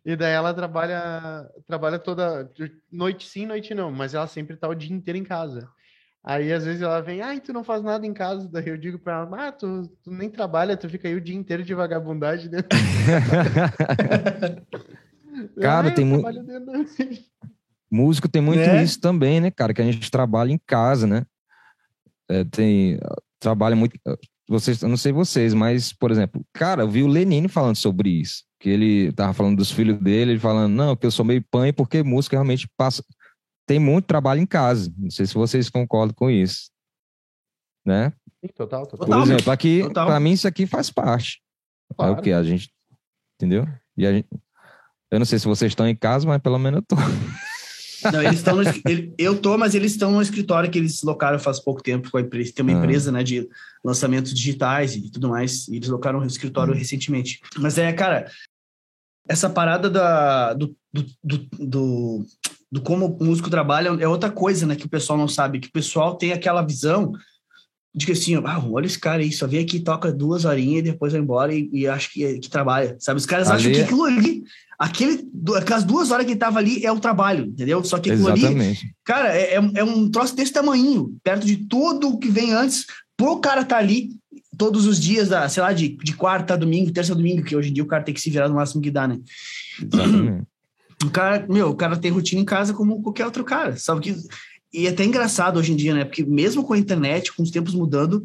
E daí ela trabalha, trabalha toda noite sim, noite não, mas ela sempre tá o dia inteiro em casa. Aí às vezes ela vem, ai, tu não faz nada em casa. Daí eu digo pra ela, ah, tu, tu nem trabalha, tu fica aí o dia inteiro de vagabundagem dentro. Cara, "Ah, eu tem muito- trabalho dentro." Músico tem muito Né? isso também, né, cara? Que a gente trabalha em casa, né? É, tem trabalha muito. Vocês, eu não sei vocês, mas por exemplo, cara, eu vi o Lenine falando sobre isso, que ele tava falando dos filhos dele, ele falando não, que eu sou meio pai porque música realmente passa tem muito trabalho em casa. Não sei se vocês concordam com isso, né? Sim, Total, total. Por exemplo, aqui para mim isso aqui faz parte. É Claro. o que a gente, entendeu? E a gente, eu não sei se vocês estão em casa, mas pelo menos eu tô. Não, eles estão ele- eu tô, mas eles estão no escritório que eles locaram faz pouco tempo com a empresa. Tem uma Ah. empresa, né, de lançamentos digitais e tudo mais. E eles locaram o escritório Hum. recentemente. Mas é, cara, essa parada da, do, do, do, do, do como o músico trabalha é outra coisa, né, que o pessoal não sabe. Que o pessoal tem aquela visão de que assim, ah, olha esse cara aí, só vem aqui, toca duas horinhas e depois vai embora e, e acha que, que trabalha, sabe? Os caras acham Ali- que aquilo ali, aquele, aquelas duas horas que ele tava ali é o trabalho, entendeu? Só que aquilo ali Exatamente. Cara, é, é- é um troço desse tamanho, perto de tudo o que vem antes, pro cara tá ali todos os dias, da, sei lá, de, de quarta domingo, terça domingo, que hoje em dia o cara tem que se virar no máximo que dá, né? Exatamente. O cara, meu, o cara tem rotina em casa como qualquer outro cara, sabe que... E é até engraçado hoje em dia, né? Porque mesmo com a internet, com os tempos mudando,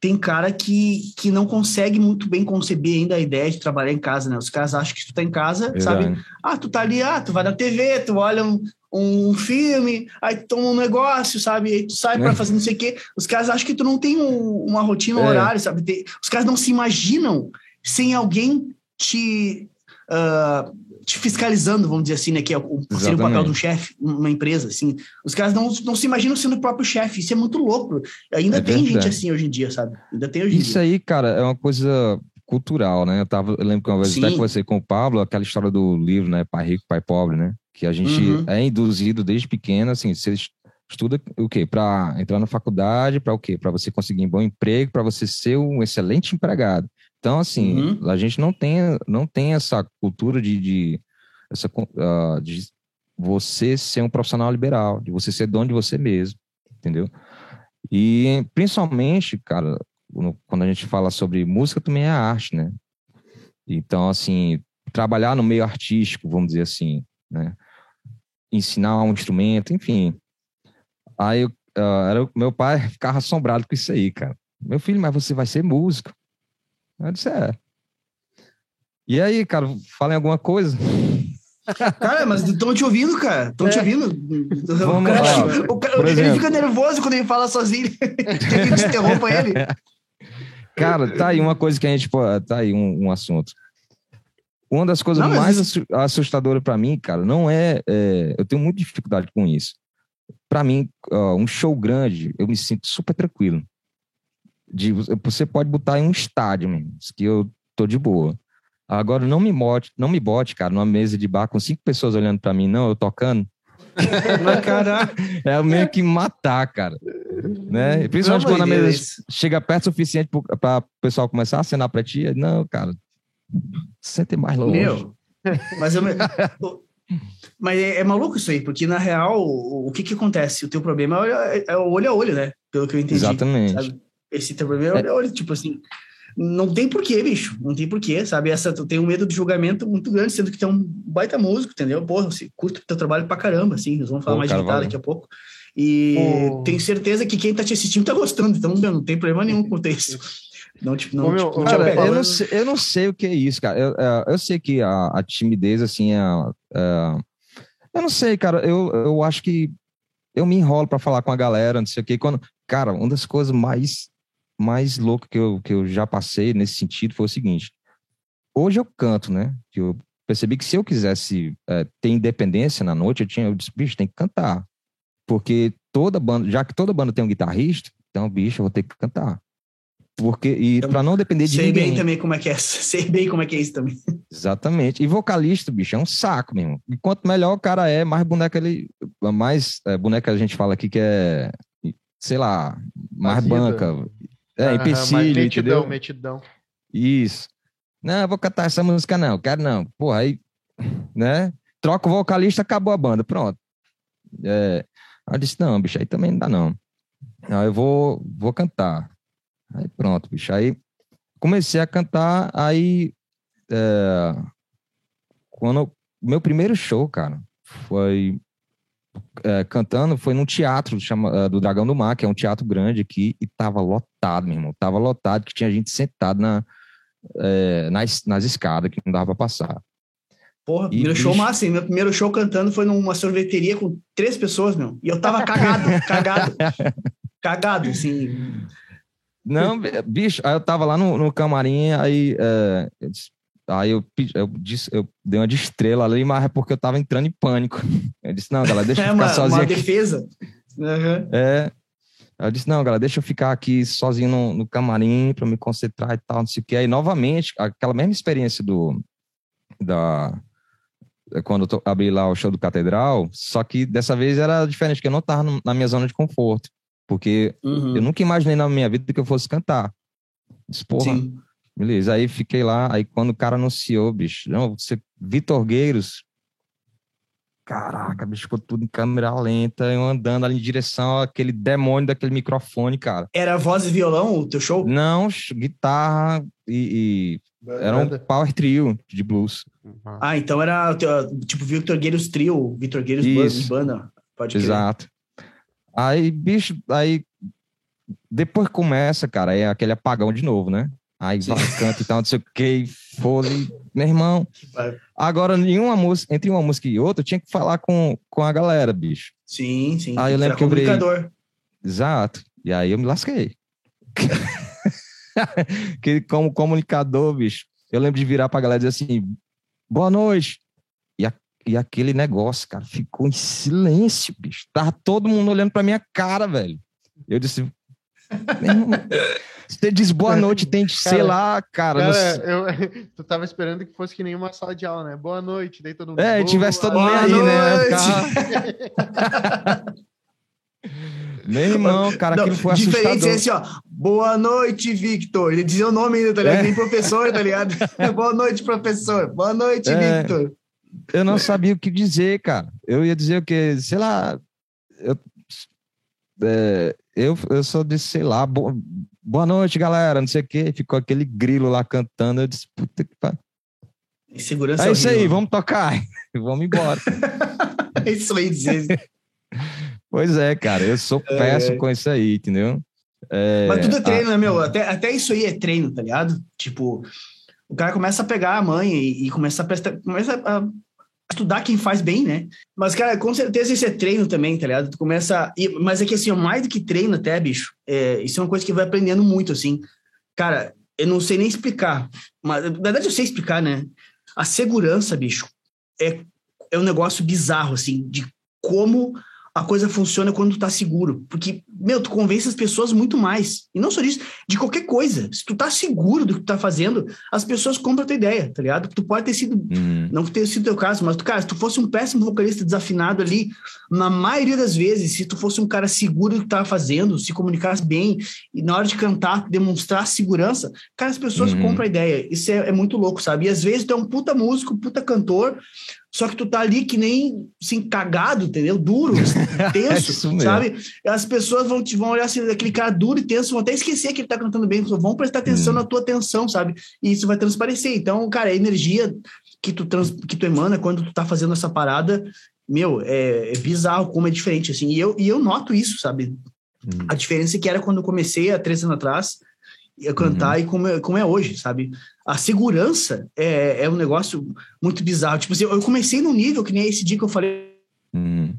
tem cara que, que não consegue muito bem conceber ainda a ideia de trabalhar em casa, né? Os caras acham que tu tá em casa, sabe? Verdade. Ah, tu tá ali, ah, tu vai na TV, tu olha um, um filme, aí tu toma um negócio, sabe? Aí tu sai pra É. fazer não sei o quê. Os caras acham que tu não tem um- uma rotina, um É. horário, sabe? Tem- os caras não se imaginam sem alguém te, ah, te fiscalizando, vamos dizer assim, né? Que é o, seria o papel um chefe, uma empresa, assim. Os caras não, não se imaginam sendo o próprio chefe. Isso é muito louco. Ainda É tem gente verdade. assim hoje em dia, sabe? Ainda tem hoje em Isso dia. aí, cara, é uma coisa cultural, né? Eu, tava, eu lembro que uma vez Sim. até conversei com o Pablo, aquela história do livro, né? Pai Rico, Pai Pobre, né? Que a gente Uhum. é induzido desde pequeno, assim, você estuda o quê? Para entrar na faculdade, para o quê? Para você conseguir um bom emprego, para você ser um excelente empregado. Então, assim, Uhum. a gente não tem, não tem essa cultura de, de, essa, ah, de você ser um profissional liberal, de você ser dono de você mesmo, entendeu? E principalmente, cara, quando a gente fala sobre música, também é arte, né? Então, assim, trabalhar no meio artístico, vamos dizer assim, né? Ensinar um instrumento, enfim. Aí, eu, ah, era, meu pai ficava assombrado com isso aí, cara. Meu filho, mas você vai ser músico? Eu disse, é. E aí, cara, fala em alguma coisa? Cara, mas estão te ouvindo, cara. Estão te É. ouvindo. O Vamos cara, lá. o cara- ele fica nervoso quando ele fala sozinho. Quer que a gente interrompa ele? Cara, tá aí uma coisa que a gente pô, tá aí um, um assunto. Uma das coisas Não, mas mais isso- assustadoras para mim, cara, não é, é, Eu tenho muita dificuldade com isso. Para mim, ó, um show grande, eu me sinto super tranquilo. De, você pode botar em um estádio, mesmo, que eu tô de boa. Agora, não me bote, não me bote, cara, numa mesa de bar com cinco pessoas olhando para mim, não, eu tocando. Mas. É meio que matar, cara. Né? Principalmente quando a mesa Deus. chega perto o suficiente para o pessoal começar a acenar pra ti. Não, cara. Sente mais longe. Meu, mas eu me- Mas é, é maluco isso aí, porque na real, o, o que que acontece? O teu problema é, é o olho a olho, né? Pelo que eu entendi. Exatamente. sabe? Esse teu problema é olho a olho, tipo assim. Não tem porquê, bicho. Não tem porquê, sabe? Essa, tu tem um medo de julgamento muito grande, sendo que é um baita músico, entendeu? Porra, você curto teu trabalho pra caramba, assim. Nós vamos falar Pô, mais cara, de guitarra daqui a pouco. E tenho certeza que quem tá te assistindo tá gostando, então meu, não tem problema nenhum com isso. Não, tipo, não, Ô, meu, tipo, não Cara, eu não, sei, eu não sei o que é isso, cara. Eu, é, eu sei que a, a timidez, assim, é, é- eu não sei, cara. Eu, eu acho que eu me enrolo pra falar com a galera, não sei o quê. Quando, cara, uma das coisas mais, mais loucas que eu, que eu já passei nesse sentido foi o seguinte. Hoje eu canto, né? Que eu percebi que se eu quisesse é, ter independência na noite, eu tinha, eu disse, bicho, tem que cantar. Porque toda banda, já que toda banda tem um guitarrista, então, bicho, eu vou ter que cantar. Porque, e Eu pra não depender de Sei ninguém. bem também como é que é. Sei bem como é que é isso também. Exatamente. E vocalista, bicho, é um saco mesmo. E quanto melhor o cara é, mais boneca ele. Mais é, boneca a gente fala aqui que é. Sei lá, mais Fazida. banca. É, empecilho, mas metidão, entendeu? metidão. Isso. Não, eu vou cantar essa música, não, quero não. Pô, aí, né? Troca o vocalista, acabou a banda, pronto. É, aí eu disse, não, bicho, aí também não dá, não. Aí eu vou, vou cantar. Aí pronto, bicho. Aí comecei a cantar, aí é, quando meu primeiro show, cara, foi é, cantando, foi num teatro chama, é, do Dragão do Mar, que é um teatro grande aqui, e tava lotado, meu irmão. Tava lotado, que tinha gente sentada na, é, nas, nas escadas, que não dava pra passar. Porra, E, primeiro show bicho- massa, hein? Meu primeiro show cantando foi numa sorveteria com três pessoas, meu. E eu tava cagado, cagado. Cagado, assim. Não, bicho, aí eu tava lá no, no camarim, aí, é, eu disse- aí eu, eu, disse, eu dei uma de estrela ali, mas é porque eu tava entrando em pânico. Eu disse, não, galera, deixa eu É ficar uma, sozinho uma aqui. defesa. Aham. É. Eu disse, não, galera, deixa eu ficar aqui sozinho no, no camarim para me concentrar e tal, não sei o que. Aí, novamente, aquela mesma experiência do. Da, quando eu abri lá o show do Catedral, só que dessa vez era diferente, porque eu não tava no- na minha zona de conforto. Porque Uhum. eu nunca imaginei na minha vida que eu fosse cantar. Disse, porra, Sim. Beleza. Aí fiquei lá, aí quando o cara anunciou, bicho, não, você, Vitor Gueiros. Caraca, bicho, ficou tudo em câmera lenta, eu andando ali em direção àquele demônio daquele microfone, cara. Era voz e violão o teu show? Não, guitarra e, e era um power trio de blues. Uhum. Ah, então era tipo Victor Gueiros Trio, Victor Gueiros Isso. Banda. Pode crer. Exato. Aí, bicho, aí depois começa, cara, é aquele apagão de novo, né? Aí Sim. vai, canta e tal, não sei o que, foda meu irmão. Agora, em uma música, entre uma música e outra, eu tinha que falar com, com a galera, bicho. Sim, sim. Ah, eu lembro que eu virei- comunicador. Exato. E aí eu me lasquei. que como comunicador, bicho, eu lembro de virar pra galera e dizer assim, boa noite. E, a- e aquele negócio, cara, ficou em silêncio, bicho. Tava todo mundo olhando pra minha cara, velho. Eu disse, "Meu irmão, você diz boa noite, tem, sei Cara, lá, cara. não Cara, eu, tu tava esperando que fosse que nem uma sala de aula, né? Boa noite, daí todo mundo. É, e tivesse todo mundo aí, né? Meu irmão, cara, Não, aquilo foi diferente assustador. é assim, ó. Boa noite, Victor. Ele dizia o nome ainda, tá ligado? É. Nem professor, tá ligado? Boa noite, professor. Boa noite, É. Victor. Eu não sabia o que dizer, cara. Eu ia dizer o quê? Sei lá. Eu, é, eu, eu só disse, sei lá, bo- boa noite, galera, não sei o quê. Ficou aquele grilo lá cantando. Eu disse, puta que pariu. Segurança É isso aí, horrível. vamos tocar. vamos embora. É isso aí, dizer. pois é, cara, eu sou péssimo com isso aí, entendeu? É, Mas tudo é a- treino, né, meu? Até, até isso aí é treino, tá ligado? Tipo, o cara começa a pegar a mãe e, e começa a prestar, começa a estudar quem faz bem, né? Mas, cara, com certeza isso é treino também, tá ligado? Tu começa. e- mas é que assim, mais do que treino até, bicho, é, isso é uma coisa que vai aprendendo muito, assim. Cara, eu não sei nem explicar. Mas, na verdade, eu sei explicar, né? a segurança, bicho, é, é um negócio bizarro, assim, de como a coisa funciona quando tu tá seguro. Porque, meu, tu convence as pessoas muito mais. E não só disso, de qualquer coisa. Se tu tá seguro do que tu tá fazendo, as pessoas compram a tua ideia, tá ligado? Tu pode ter sido, uhum. não ter sido teu caso, mas, tu, cara, se tu fosse um péssimo vocalista desafinado ali, na maioria das vezes, se tu fosse um cara seguro do que tu tava fazendo, se comunicasse bem, e na hora de cantar, demonstrar segurança, cara, as pessoas uhum. compram a ideia. Isso é, é muito louco, sabe? E às vezes tu é um puta músico, puta cantor, só que tu tá ali que nem assim, cagado, entendeu? Duro, tenso, é sabe? As pessoas vão te vão olhar assim, aquele cara duro e tenso, vão até esquecer que ele tá cantando bem, vão prestar atenção hum. na tua atenção, sabe? E isso vai transparecer. Então, cara, a energia que tu, trans, que tu emana quando tu tá fazendo essa parada, meu, é, é bizarro como é diferente, assim. E eu, e eu noto isso, sabe? Hum. A diferença que era quando eu comecei há três anos atrás, cantar uhum. e como é, como é hoje, sabe? A segurança é, é um negócio muito bizarro. Tipo assim, eu comecei num nível que nem esse dia que eu falei. Uhum.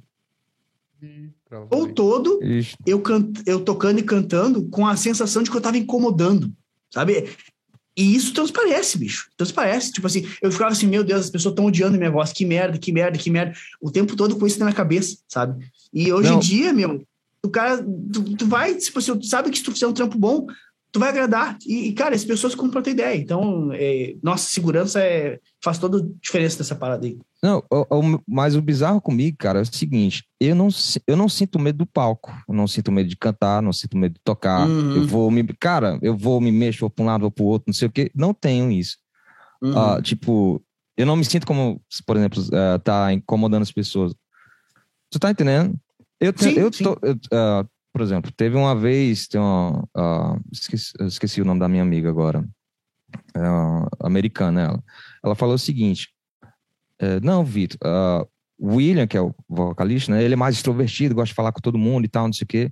Ou todo, eu, can, eu tocando e cantando com a sensação de que eu tava incomodando, sabe? E isso transparece, bicho. Transparece. Tipo assim, eu ficava assim, meu Deus, as pessoas estão odiando minha voz. Que merda, que merda, que merda. O tempo todo com isso na minha cabeça, sabe? E hoje Não. em dia, meu, o cara, tu, tu vai, tipo assim, tu sabe que se tu fizer um trampo bom, tu vai agradar. E, cara, as pessoas compram a tua ideia. Então, é, nossa, segurança é, faz toda a diferença nessa parada aí. Não, o, o, mas o bizarro comigo, cara, é o seguinte: eu não, eu não sinto medo do palco, eu não sinto medo de cantar, não sinto medo de tocar. Uhum. Eu vou me. Cara, eu vou me mexer, vou para um lado, vou para o outro, não sei o quê. Não tenho isso. Uhum. Uh, tipo, eu não me sinto como, por exemplo, uh, tá incomodando as pessoas. Tu tá entendendo? Eu, sim, eu, sim. Tô, eu, uh, por exemplo, teve uma vez, tem uma, uh, esqueci, esqueci, o nome da minha amiga agora, é americana ela. Ela falou o seguinte: é, não, Vitor, uh, William, que é o vocalista, né, ele é mais extrovertido, gosta de falar com todo mundo e tal, não sei o quê.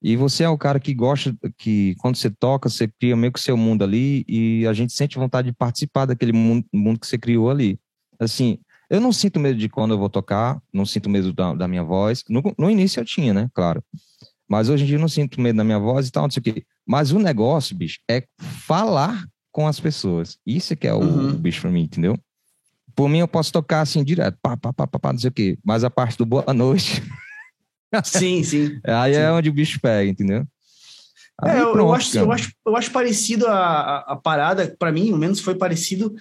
E você é o cara que gosta, que quando você toca, você cria meio que seu mundo ali e a gente sente vontade de participar daquele mundo, mundo que você criou ali. Assim, eu não sinto medo de quando eu vou tocar, não sinto medo da, da minha voz. No, no início eu tinha, né? Claro. Mas hoje em dia eu não sinto medo na minha voz e tal, não sei o quê. Mas o negócio, bicho, é falar com as pessoas. Isso que é o, uhum. bicho pra mim, entendeu? Por mim, eu posso tocar assim direto, pá, pá, pá, pá, pá não sei o quê. Mas a parte do boa noite. Sim, sim. Aí é sim. é onde o bicho pega, entendeu? Aí, é, eu, pronto, eu, acho, eu, acho, eu acho parecido a, a, a parada, para mim, ao menos foi parecido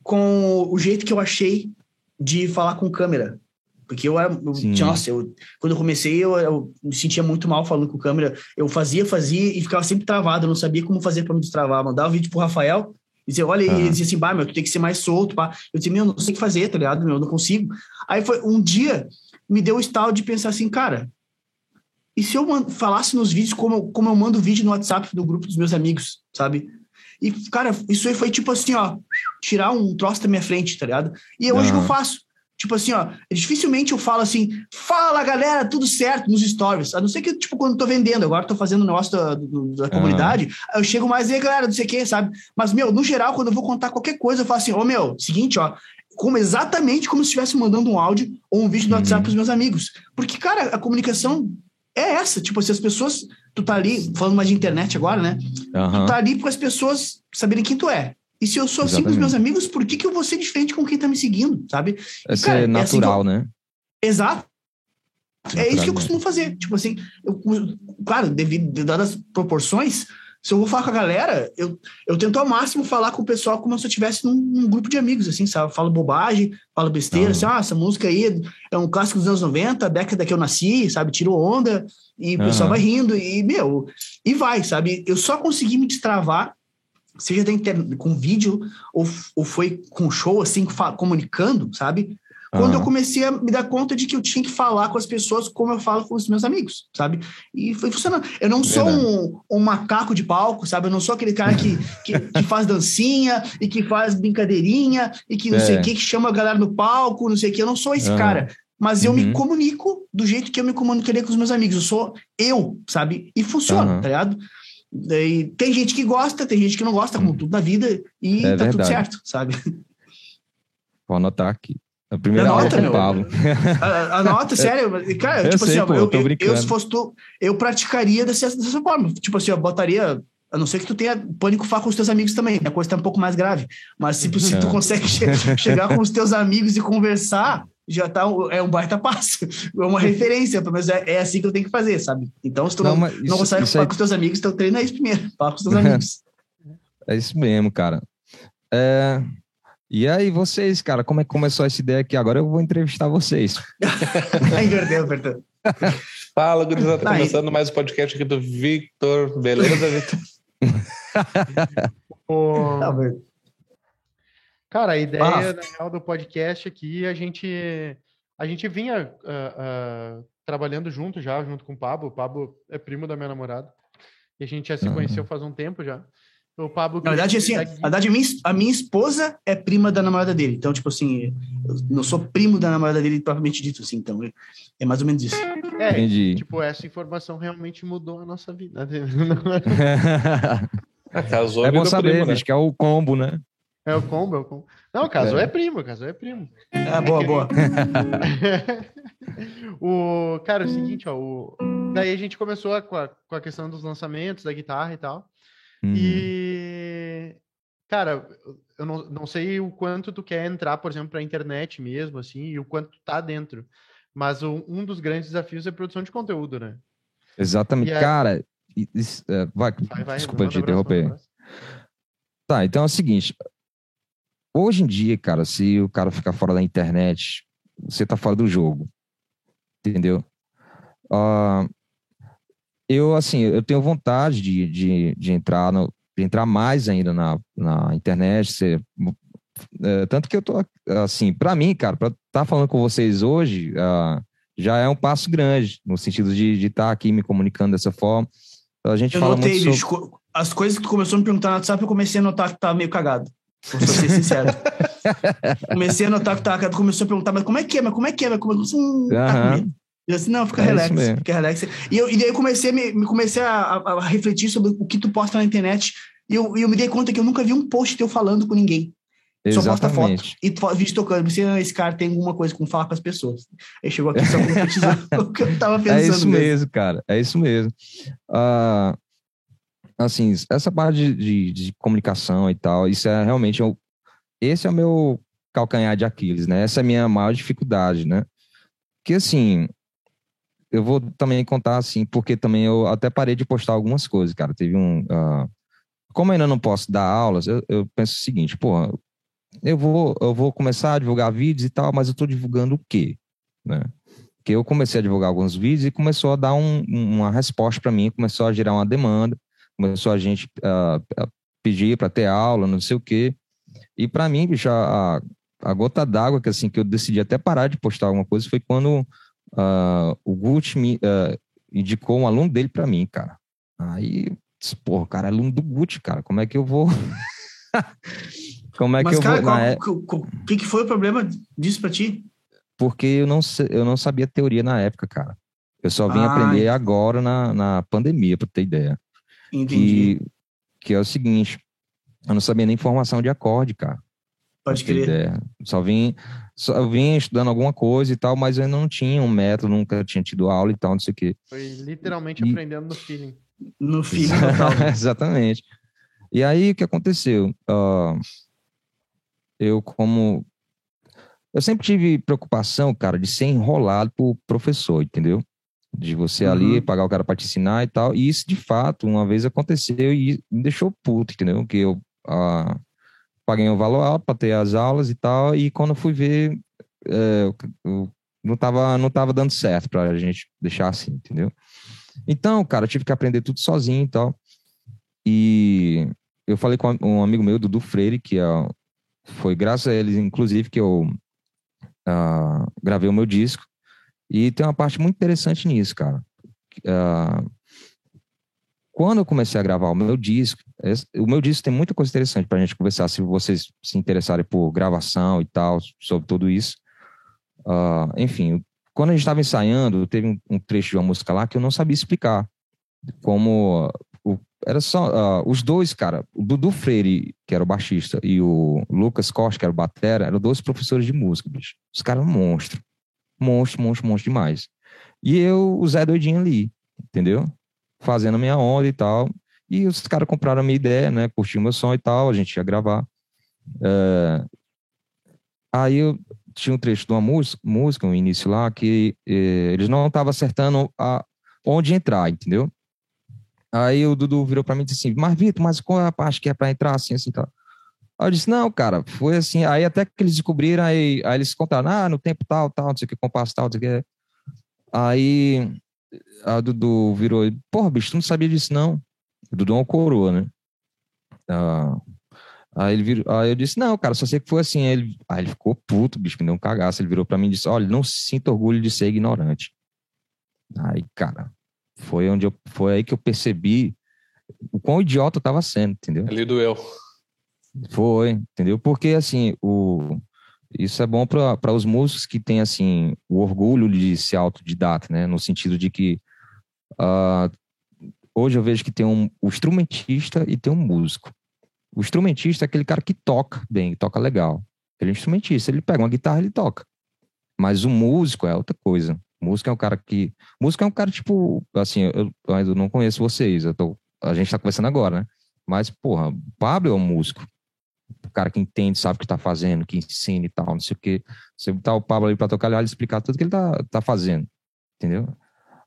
com o jeito que eu achei de falar com câmera. Porque eu era. Eu, nossa, eu, quando eu comecei, eu, eu, me sentia muito mal falando com câmera. Eu fazia, fazia e ficava sempre travado. Eu não sabia como fazer para me destravar. Mandava o vídeo pro Rafael e dizia, olha, uhum. ele dizia assim, bah, meu, tu tem que ser mais solto, pá. Eu dizia, meu, não sei o que fazer, tá ligado? Meu, eu não consigo. Aí foi um dia, me deu o estalo de pensar assim, cara, e se eu falasse nos vídeos como, como eu mando vídeo no WhatsApp do grupo dos meus amigos, sabe? E, cara, isso aí foi tipo assim, ó, tirar um troço da minha frente, tá ligado? E é hoje que eu faço. Tipo assim, ó, dificilmente eu falo assim, fala galera, tudo certo nos stories. A não ser que, tipo, quando eu tô vendendo, agora tô fazendo o negócio da, da comunidade, uhum. eu chego mais aí, galera, não sei o que, sabe? Mas, meu, no geral, quando eu vou contar qualquer coisa, eu falo assim, ô, oh, meu, seguinte, ó, como exatamente como se estivesse mandando um áudio ou um vídeo no uhum. WhatsApp pros meus amigos. Porque, cara, a comunicação é essa. Tipo, se as pessoas. Tu tá ali, falando mais de internet agora, né? Uhum. Tu tá ali para as pessoas saberem quem tu é. E se eu sou assim com os meus amigos, por que, que eu vou ser diferente com quem tá me seguindo, sabe? É ser natural, é assim eu... né? Exato. É isso que eu costumo fazer. Tipo assim, eu, claro, devido dadas proporções, se eu vou falar com a galera, eu, eu tento ao máximo falar com o pessoal como se eu estivesse num, num, grupo de amigos, assim, sabe? Falo bobagem, falo besteira, assim, ah, essa música aí é um clássico dos anos 90, década que eu nasci, sabe? Tirou onda, e o pessoal vai rindo, e, meu, e vai, sabe? Eu só consegui me destravar seja da internet, com vídeo ou, ou foi com show, assim, comunicando, sabe? Quando uhum. eu comecei a me dar conta de que eu tinha que falar com as pessoas como eu falo com os meus amigos, sabe? E foi funcionando. Eu não sou um, um, macaco de palco, sabe? Eu não sou aquele cara que, que, que faz dancinha e que faz brincadeirinha e que não é. sei o que, que chama a galera no palco, não sei o que. Eu não sou esse uhum. cara. Mas eu uhum. me comunico do jeito que eu me comunicaria com os meus amigos. Eu sou eu, sabe? E funciona, tá ligado? Daí, tem gente que gosta, tem gente que não gosta, como hum. tudo na vida, e é tá verdade. tudo certo, sabe? Vou anotar aqui. A primeira anota, meu. Pablo. Anota, sério. Cara, eu tipo sei, assim, pô, eu, eu, eu, se fosse tu, eu praticaria dessa, dessa forma. Tipo assim, eu botaria A não ser que tu tenha pânico falar com os teus amigos também, a coisa tá um pouco mais grave. Mas se, se tu É. consegue che- chegar com os teus amigos e conversar, já tá um- é um baita passo. É uma referência, pelo menos é, é assim que eu tenho que fazer, sabe? Então, se tu não, não isso- consegue falar aí- com os teus amigos, então treina isso primeiro. Fala com os teus amigos. É isso mesmo, cara. É, E aí, vocês, cara, como é que começou essa ideia aqui? Agora eu vou entrevistar vocês. Inverteu, inverteu. Fala, gurizada. Tá Aí. começando mais um podcast aqui do Victor. Beleza, Victor? O- Tá, velho. Cara, a ideia, Ah. na real, do podcast aqui, a gente, a gente vinha ah, ah, trabalhando junto já, junto com o Pablo. O Pablo é primo da minha namorada. E a gente já se Ah. conheceu faz um tempo já. O Pablo... Na verdade, assim, Gui- verdade, a minha, a minha esposa é prima da namorada dele. Então, tipo assim, eu não sou primo da namorada dele, propriamente dito, assim. Então, é- é mais ou menos isso. É, Entendi. tipo, essa informação realmente mudou a nossa vida. Ah, casou é bom saber, primo, né? acho que é o combo, né? É o combo, é o combo. Não, casou É. é, primo, casou é primo. Ah, boa, boa. o, cara, é o seguinte, ó, o, daí a gente começou a- com, a, com a questão dos lançamentos da guitarra e tal. Uhum. E, cara, eu não, não sei o quanto tu quer entrar, por exemplo, pra internet mesmo, assim, e o quanto tu tá dentro. Mas o- um dos grandes desafios é a produção de conteúdo, né? Exatamente. E aí- Cara, isso- é, vai, Vai, vai, desculpa te interromper. Tá, então é o seguinte. Hoje em dia, cara, se o cara ficar fora da internet, você tá fora do jogo. Entendeu? Ah, eu, assim, eu tenho vontade de, de, de entrar no, de entrar mais ainda na, na internet. Ser, é, tanto que eu tô, assim, para mim, cara, para estar tá falando com vocês hoje, ah, já é um passo grande, no sentido de estar aqui me comunicando dessa forma. A gente Eu fala notei, muito sobre... as coisas que tu começou a me perguntar no WhatsApp, eu comecei a notar que tava meio cagado. Vou ser sincero. comecei a notar que tava começou a perguntar, mas como é que é? Mas como é que é? Mas como é que hum, tá. Eu disse, não, fica É relax, fica relax. E, eu, e daí eu comecei, a me, me comecei a, a- a refletir sobre o que tu posta na internet. E eu, e eu me dei conta que eu nunca vi um post teu falando com ninguém. Só posta foto. E vídeo tocando. Pensei, ah, esse cara tem alguma coisa com falar com as pessoas. Aí chegou aqui só concretizou o que eu tava pensando. É isso mesmo. mesmo, cara. É isso mesmo. Ah, assim, essa parte de, de- comunicação e tal, isso é realmente o- esse é o meu calcanhar de Aquiles, né? Essa é a minha maior dificuldade, né? Que assim, eu vou também contar assim, porque também eu até parei de postar algumas coisas, cara. Teve um, ah, como eu ainda não posso dar aulas, eu, eu penso o seguinte, porra, eu vou, eu vou começar a divulgar vídeos e tal, mas eu tô divulgando o quê, né? Porque eu comecei a divulgar alguns vídeos e começou a dar um- uma resposta para mim, começou a gerar uma demanda, começou a gente ah, a pedir para ter aula, não sei o quê. E para mim, bicho, a, a gota d'água que assim que eu decidi até parar de postar alguma coisa foi quando ah, o Gucci me ah, indicou um aluno dele para mim, cara. Aí, porra, cara, é aluno do Gucci, cara, como é que eu vou Como é que Mas, eu cara, vou qual- qual- o que, que foi o problema disso pra ti? porque eu não, eu não sabia teoria na época, cara. Eu só vim Ah, aprender agora na, na pandemia, para ter ideia. Entendi. Que, que é o seguinte, eu não sabia nem formação de acorde, cara. Pode crer. ideia. Só vim, só eu vim estudando alguma coisa e tal, mas eu ainda não tinha um método, nunca tinha tido aula e tal, não sei o quê. Foi literalmente E- aprendendo no feeling. No filme total. Exatamente. E aí, o que aconteceu? Ah, eu, como. Eu sempre tive preocupação, cara, de ser enrolado por professor, entendeu? De você ali Uhum. pagar o cara para te ensinar e tal. E isso, de fato, uma vez aconteceu e me deixou puto, entendeu? Que eu paguei um valor alto para ter as aulas e tal. E quando eu fui ver, eh, eu- eu não tava, não tava dando certo pra gente deixar assim, entendeu? Então, cara, eu tive que aprender tudo sozinho e tal. E eu falei com um amigo meu, Dudu Freire, que é, foi graças a eles, inclusive, que eu ah, gravei o meu disco. E tem uma parte muito interessante nisso, cara. Ah, quando eu comecei a gravar o meu disco, esse- o meu disco tem muita coisa interessante pra gente conversar, se vocês se interessarem por gravação e tal, sobre tudo isso. Ah, enfim, quando a gente estava ensaiando, teve um, um trecho de uma música lá que eu não sabia explicar. Como o- era só ah, os dois, cara, o Dudu Freire, que era o baixista, e o Lucas Costa, que era o batera, eram dois professores de música, bicho. Os caras eram monstro. Monstro, monstro, monstro demais. E eu, o Zé Doidinho ali, entendeu? Fazendo minha onda e tal. E os caras compraram a minha ideia, né? Curtiram meu som e tal, a gente ia gravar. É, aí eu tinha um trecho de uma música, um início lá, que eh, eles não estavam acertando a, onde entrar, entendeu? Aí o Dudu virou para mim e disse assim, mas Vitor, mas qual é a parte que é para entrar assim, assim, tal? Aí eu disse, não, cara, foi assim, aí até que eles descobriram, aí, aí eles contaram, ah, no tempo tal, tal, não sei o que, compasso tal, não sei o que. Aí a Dudu virou, porra, bicho, tu não sabia disso, não. O Dudu é uma coroa, né? Ah, aí ele virou, aí eu disse, não, cara, só sei que foi assim. Aí ele, aí ele ficou puto, bicho, me deu um cagaço. Ele virou para mim e disse, olha, não sinto orgulho de ser ignorante. Aí, cara, foi onde eu, foi aí que eu percebi o quão idiota eu tava sendo, entendeu? Ali doeu. Foi, entendeu? Porque, assim, o, isso é bom para os músicos que têm, assim, o orgulho de ser autodidata, né? No sentido de que uh, hoje eu vejo que tem um, o instrumentista e tem um músico. O instrumentista é aquele cara que toca bem, toca legal. Ele é instrumentista, ele pega uma guitarra ele toca. Mas o músico é outra coisa. O músico é um cara que. Músico é um cara, tipo, assim, eu, eu não conheço vocês, eu tô, a gente tá conversando agora, né? Mas, porra, o Pablo é um músico o cara que entende, sabe o que está fazendo, que ensina e tal, não sei o quê. Você botar o Pablo ali para tocar, ele explicar tudo que ele está tá fazendo, entendeu?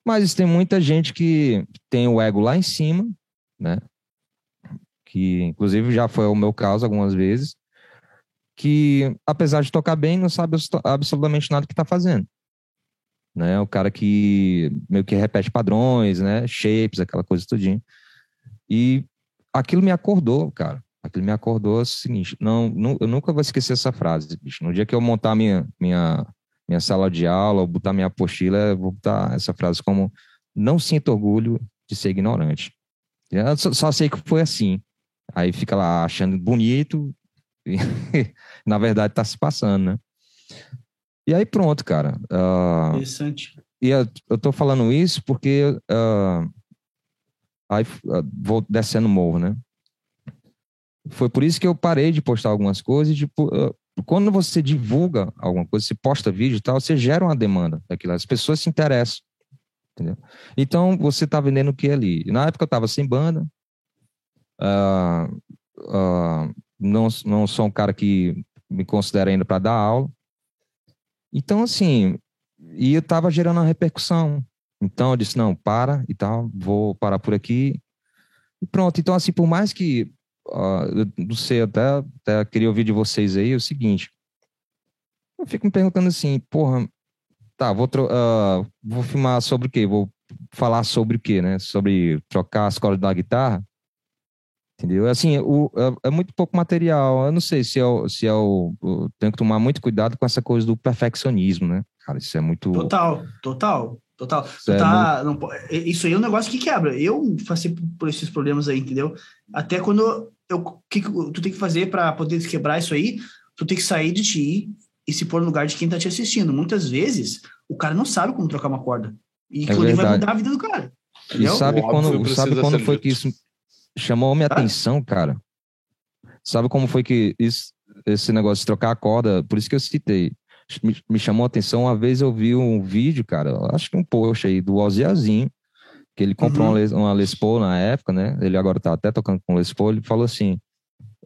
Mas tem muita gente que tem o ego lá em cima, né? Que inclusive já foi o meu caso algumas vezes, que apesar de tocar bem, não sabe absolutamente nada que está fazendo. Né? O cara que meio que repete padrões, né? Shapes, aquela coisa tudinho. E aquilo me acordou, cara. Aquilo me acordou é o seguinte, não, não, eu nunca vou esquecer essa frase, bicho. No dia que eu montar minha, minha, minha sala de aula, ou botar minha apostila, eu vou botar essa frase como não sinto orgulho de ser ignorante. Eu só, só sei que foi assim. Aí fica lá achando bonito, e, na verdade está se passando, né? E aí pronto, cara. Uh, Interessante. E eu, eu tô falando isso porque uh, aí uh, vou descendo o morro, né? Foi por isso que eu parei de postar algumas coisas. Tipo, quando você divulga alguma coisa, você posta vídeo e tal, você gera uma demanda daquilo. As pessoas se interessam. Entendeu? Então, você está vendendo o que ali? Na época eu estava sem banda. Uh, uh, não, não sou um cara que me considera ainda para dar aula. Então, assim, e eu estava gerando uma repercussão. Então, eu disse: não, para e tal, vou parar por aqui. E pronto. Então, assim, por mais que uh, não sei, até, até queria ouvir de vocês aí, é o seguinte. Eu fico me perguntando assim, porra, tá, vou, uh, vou filmar sobre o quê? Vou falar sobre o quê, né? Sobre trocar as cordas da guitarra? Entendeu? Assim, o, é, é, muito pouco material. Eu não sei se é, o, se é o. Tenho que tomar muito cuidado com essa coisa do perfeccionismo, né? Cara, isso é muito. Total, total. Total. Isso, tá, é muito... não, isso aí é um negócio que quebra. Eu passei por esses problemas aí, entendeu? Até quando eu, que, tu tem que fazer para poder quebrar isso aí, tu tem que sair de ti e se pôr no lugar de quem tá te assistindo. Muitas vezes, o cara não sabe como trocar uma corda. E é aquilo vai mudar a vida do cara. Entendeu? E sabe quando, sabe quando foi que isso chamou minha ah? atenção, cara? Sabe como foi que isso, esse negócio de trocar a corda, por isso que eu citei me, me chamou a atenção. Uma vez eu vi um vídeo, cara, acho que um post aí do Oziazinho, que ele comprou uhum. uma, Les, uma Les Paul na época, né? Ele agora tá até tocando com Les Paul. Ele falou assim: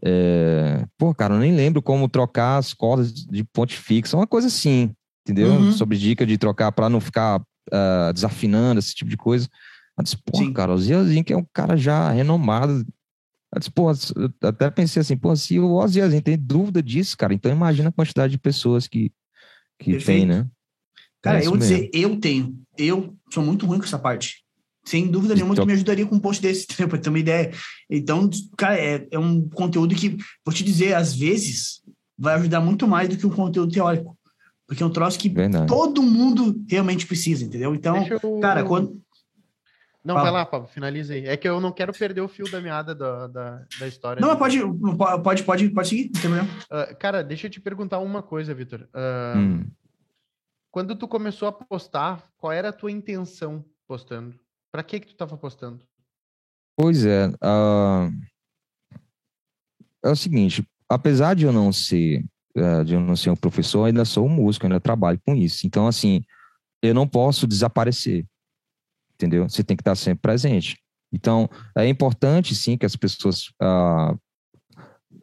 é, Pô, cara, eu nem lembro como trocar as cordas de ponte fixa, uma coisa assim, entendeu? Uhum. Sobre dica de trocar para não ficar uh, desafinando, esse tipo de coisa. Eu disse, pô, Sim. cara, o Ziazinho, que é um cara já renomado. Eu disse, pô, eu até pensei assim, pô, se o Oziazinho tem dúvida disso, cara, então imagina a quantidade de pessoas que, que Perfeito. tem, né? Cara, é eu vou dizer, eu tenho. Eu sou muito ruim com essa parte. Sem dúvida nenhuma, então... tu me ajudaria com um post desse, pra ter uma ideia. Então, cara, é, é um conteúdo que, vou te dizer, às vezes, vai ajudar muito mais do que um conteúdo teórico. Porque é um troço que Verdade. todo mundo realmente precisa, entendeu? Então, eu... cara, quando. Não, Fala. vai lá, Pablo, finaliza aí. É que eu não quero perder o fio da meada da, da, da história. Não, pode, pode, pode, pode seguir, não tem problema. Uh, cara, deixa eu te perguntar uma coisa, Vitor. Uh, hum. Quando tu começou a postar, qual era a tua intenção postando? Para que que tu estava postando? Pois é, uh, é o seguinte, apesar de eu não ser uh, de eu não ser um professor, ainda sou um músico, ainda trabalho com isso. Então, assim, eu não posso desaparecer entendeu? Você tem que estar sempre presente. Então, é importante, sim, que as pessoas ah,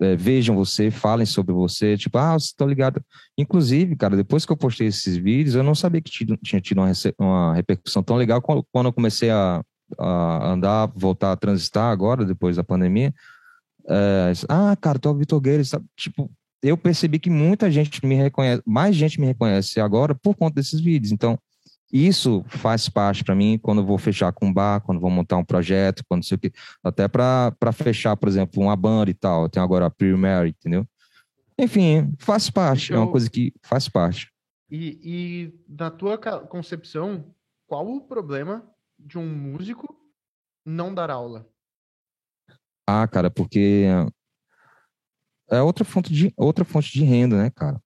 é, vejam você, falem sobre você, tipo, ah, você tá ligado. Inclusive, cara, depois que eu postei esses vídeos, eu não sabia que tinha tido uma, uma repercussão tão legal quando eu comecei a, a, andar, voltar a transitar agora, depois da pandemia. É, ah, cara, tu é o Vitor Guedes, sabe? Tipo, eu percebi que muita gente me reconhece, mais gente me reconhece agora por conta desses vídeos. Então, isso faz parte para mim quando eu vou fechar com um bar, quando vou montar um projeto, quando sei o que, até para fechar, por exemplo, uma banda e tal. Eu tenho agora a Pre-Mary, entendeu? Enfim, faz parte, é uma coisa que faz parte. E, e na tua concepção, qual o problema de um músico não dar aula? Ah, cara, porque é outra fonte de, outra fonte de renda, né, cara?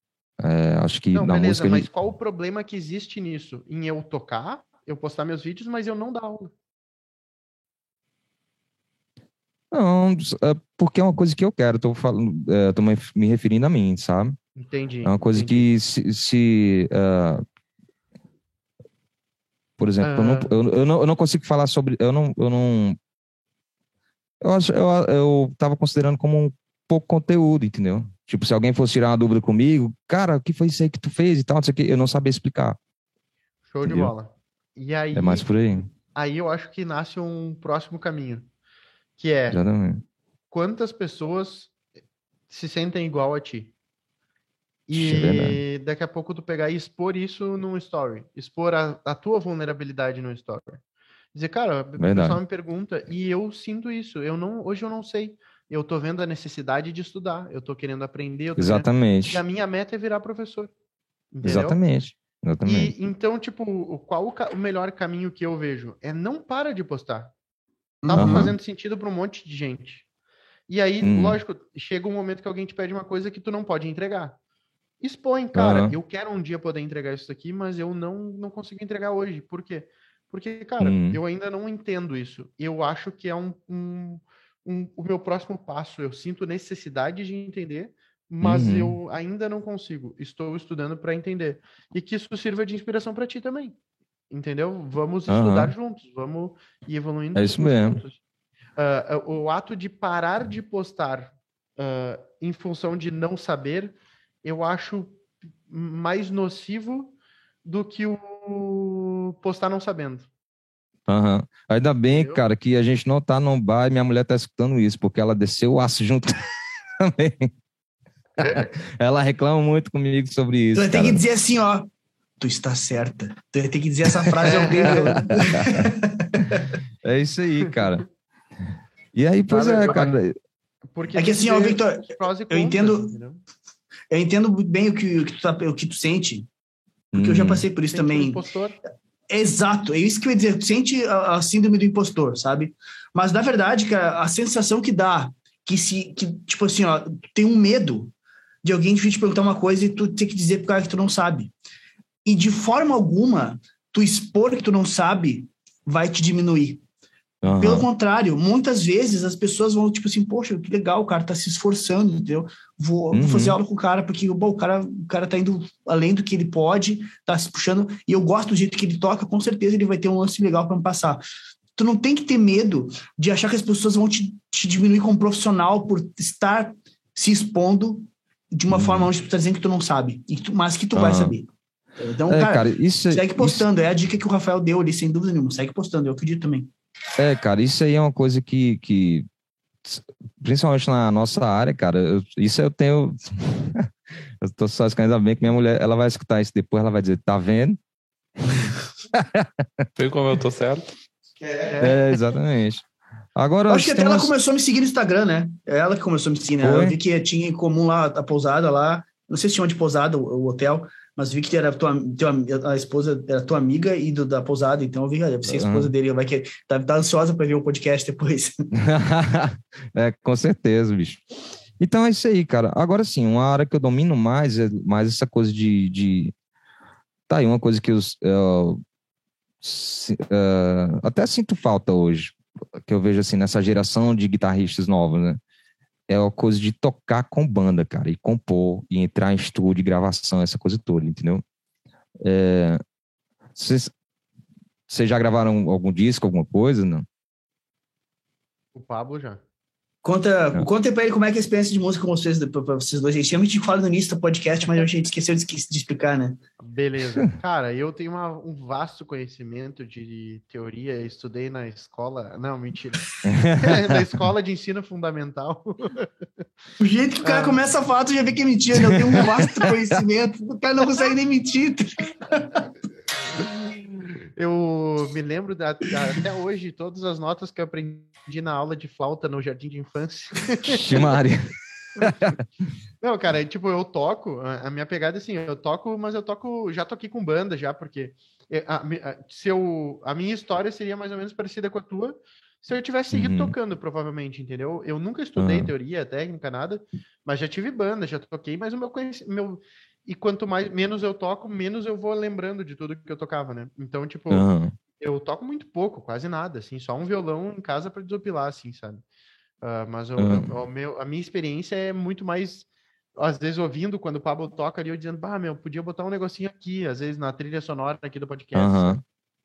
É, acho que não, na beleza, música. Mas gente... qual o problema que existe nisso? Em eu tocar, eu postar meus vídeos, mas eu não dar aula. Não, é porque é uma coisa que eu quero, tô falando, é, tô me referindo a mim, sabe? Entendi. É uma coisa entendi. que se, se uh, por exemplo, eu, não, ah. eu, eu, não, eu não consigo falar sobre, eu não, eu não, eu acho, eu, eu tava considerando como um pouco conteúdo, entendeu? Tipo, se alguém fosse tirar uma dúvida comigo, cara, o que foi isso aí que tu fez e tal, não sei o que, eu não sabia explicar. Show entendeu? de bola. E aí, é mais por aí. Aí eu acho que nasce um próximo caminho, que é Exatamente. quantas pessoas se sentem igual a ti. E é daqui a pouco tu pegar e expor isso num story, expor a, a tua vulnerabilidade no story. Dizer, cara, o pessoal me pergunta e eu sinto isso. Eu não, hoje eu não sei eu tô vendo a necessidade de estudar, eu tô querendo aprender. Exatamente. Querendo... E a minha meta é virar professor. Entendeu? Exatamente. Exatamente. E, então, tipo, qual o, o, melhor caminho que eu vejo? É não para de postar. Tava uhum. fazendo sentido para um monte de gente. E aí, uhum. lógico, chega um momento que alguém te pede uma coisa que tu não pode entregar. Expõe, cara, uhum. eu quero um dia poder entregar isso aqui, mas eu não, não consigo entregar hoje. Por quê? Porque, cara, hum. eu ainda não entendo isso. Eu acho que é um, um um, o meu próximo passo. Eu sinto necessidade de entender, mas uhum. eu ainda não consigo. Estou estudando para entender. E que isso sirva de inspiração para ti também. Entendeu? Vamos uhum. estudar juntos, vamos ir evoluindo. É isso mesmo. Uh, o ato de parar de postar uh, em função de não saber, eu acho mais nocivo do que o postar não sabendo. Uhum. Ainda bem, Entendeu? cara, que a gente não tá num bar e minha mulher tá escutando isso, porque ela desceu o aço junto também. ela reclama muito comigo sobre isso. Tu vai ter que dizer assim, ó. Tu está certa. Tu vai ter que dizer essa frase horrível. é isso aí, cara. E aí, pois é, cara. Porque é que assim, ó, Victor, eu entendo, eu entendo bem o que, o que, tu, tá, o que tu sente, porque hum. eu já hum. passei por isso também. Exato, é isso que eu ia dizer. Sente a, a, síndrome do impostor, sabe? Mas na verdade, cara, a sensação que dá, que se, que, tipo assim, ó, tem um medo de alguém te perguntar uma coisa e tu ter que dizer pro cara que tu não sabe. E de forma alguma, tu expor que tu não sabe vai te diminuir. Uhum. Pelo contrário, muitas vezes as pessoas vão, tipo assim, poxa, que legal, o cara tá se esforçando, entendeu? Vou, uhum. vou fazer aula com o cara, porque bom, o, cara, o cara tá indo além do que ele pode, tá se puxando, e eu gosto do jeito que ele toca, com certeza ele vai ter um lance legal para me passar. Tu não tem que ter medo de achar que as pessoas vão te, te diminuir como profissional por estar se expondo de uma uhum. forma onde tu tá dizendo que tu não sabe, tu, mas que tu vai saber. Então, é, cara, cara isso, segue postando. Isso... É a dica que o Rafael deu ali, sem dúvida nenhuma. Segue postando, eu acredito também. É, cara, isso aí é uma coisa que, que principalmente na nossa área, cara, eu, isso eu tenho. eu tô só ainda bem que minha mulher, ela vai escutar isso depois, ela vai dizer, tá vendo? Vê como eu tô certo? É, exatamente. Agora, acho que até ela começou a me seguir no Instagram, né? É ela que começou a me seguir, né? Foi? Eu vi que tinha em comum lá a pousada lá. Não sei se tinha de pousada o, o hotel, mas vi que era tua, tua, a esposa era tua amiga e do, da pousada, então eu vi, olha, você é a esposa uhum. dele, vai que tá, tá ansiosa para ver o podcast depois. é, com certeza, bicho. Então é isso aí, cara. Agora sim, uma área que eu domino mais é mais essa coisa de. de... Tá aí, uma coisa que eu, eu, uh, até sinto falta hoje, que eu vejo assim nessa geração de guitarristas novos, né? É uma coisa de tocar com banda, cara, e compor, e entrar em estúdio, gravação, essa coisa toda, entendeu? É, vocês, vocês já gravaram algum disco, alguma coisa, não? O Pablo já. Conta, É. conta pra ele como é que é a experiência de música com vocês, pra, pra vocês dois. A gente sempre fala no início do podcast, mas a gente esqueceu de, de explicar, né? Beleza. Cara, eu tenho uma- um vasto conhecimento de teoria. Estudei na escola. Não, mentira. na escola de ensino fundamental. O jeito que o cara Ah. começa a falar, tu já vê que é mentira, né? Eu tenho um vasto conhecimento. O cara não consegue nem mentir. Eu me lembro da- da- até hoje todas as notas que eu aprendi na aula de flauta no jardim de infância. Ixi, Maria. Não, cara, tipo, eu toco, a minha pegada é assim, eu toco, mas eu toco, já toquei com banda já, porque é, a, a- se eu, a minha história seria mais ou menos parecida com a tua, se eu tivesse seguido Uhum. tocando, provavelmente, entendeu? Eu nunca estudei Uhum. teoria, técnica, nada, mas já tive banda, já toquei, mas o meu conhecimento, meu... E quanto mais, menos eu toco, menos eu vou lembrando de tudo que eu tocava, né? Então, tipo, Aham. eu toco muito pouco, quase nada, assim, só um violão em casa para desopilar, assim, sabe? Ah, mas Aham. o meu, a minha experiência é muito mais, às vezes, ouvindo quando o Pablo toca ali, eu dizendo, bah, meu, podia botar um negocinho aqui, às vezes na trilha sonora aqui do podcast, sabe?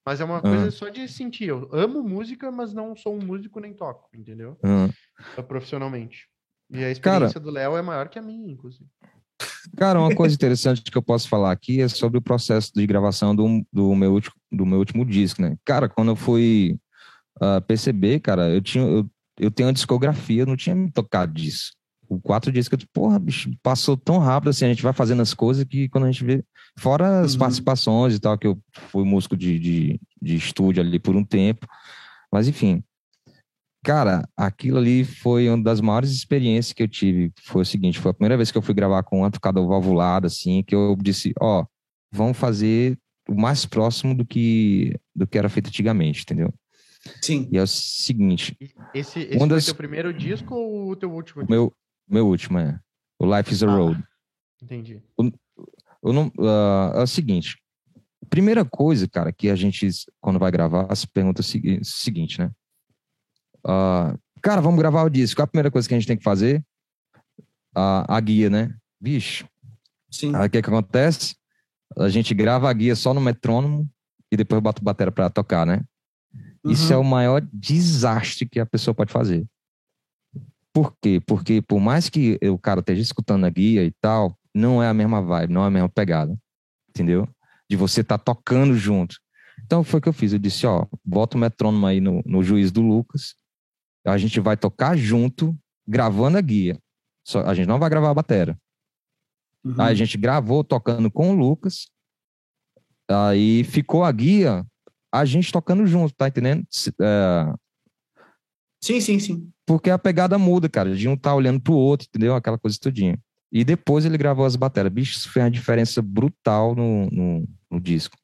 Mas é uma coisa Aham. só de sentir. Eu amo música, mas não sou um músico nem toco, entendeu? Ah, Profissionalmente. E a Cara- experiência do Léo é maior que a minha, inclusive. Cara, uma coisa interessante que eu posso falar aqui é sobre o processo de gravação do, do, meu, último, do meu último disco, né? Cara, quando eu fui ah, perceber, cara, eu tinha eu, eu tenho uma discografia, eu não tinha me tocado disso. O quatro discos, eu porra, bicho, passou tão rápido assim, a gente vai fazendo as coisas que quando a gente vê. Fora as Uhum. participações e tal, que eu fui músico de, de, de estúdio ali por um tempo. Mas enfim. Cara, aquilo ali foi uma das maiores experiências que eu tive. Foi o seguinte, foi a primeira vez que eu fui gravar com um amplificador valvulado, assim, que eu disse, ó, vamos fazer o mais próximo do que do que era feito antigamente, entendeu? Sim. E é o seguinte, Esse, esse foi das- teu primeiro disco ou o teu último? o meu, meu último é o Life is a Ah. Road. Entendi. Eu não, ah, é o seguinte, primeira coisa, cara, que a gente, quando vai gravar, se pergunta o segui- seguinte, né? Ah, cara, vamos gravar o disco. Qual a primeira coisa que a gente tem que fazer? a a guia, né? Bicho, Sim. Aí o que que acontece? A gente grava a guia só no metrônomo e depois bota a bateria para tocar, né? Isso é Uhum. o maior desastre que a pessoa pode fazer. Por quê? Porque por mais que o cara esteja escutando a guia e tal, não é a mesma vibe, não é a mesma pegada. Entendeu? De você estar tocando junto. Então foi o que eu fiz. Eu disse, ó, bota o metrônomo aí no, no juiz do Lucas. A gente vai tocar junto, gravando a guia. Só, a gente não vai gravar a bateria. Uhum. Aí a gente gravou tocando com o Lucas. Aí ficou a guia, a gente tocando junto, tá entendendo? É, Sim, sim, sim. porque a pegada muda, cara, de um tá olhando pro outro, entendeu? Aquela coisa todinha. E depois ele gravou as baterias. Bicho, isso fez uma diferença brutal no, no, no disco.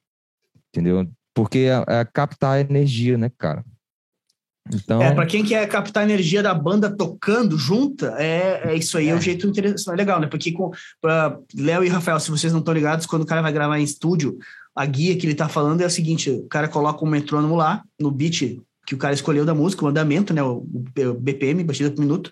Entendeu? Porque é, é captar a energia, né, cara? Então, É, pra quem quer captar a energia da banda tocando junta, é, é isso aí, é, um jeito interessante, legal, né? Porque com Léo e Rafael, se vocês não estão ligados, quando o cara vai gravar em estúdio, a guia que ele tá falando é o seguinte: o cara coloca um metrônomo lá, no beat que o cara escolheu da música, o andamento, né? O, o BPM, batida por minuto.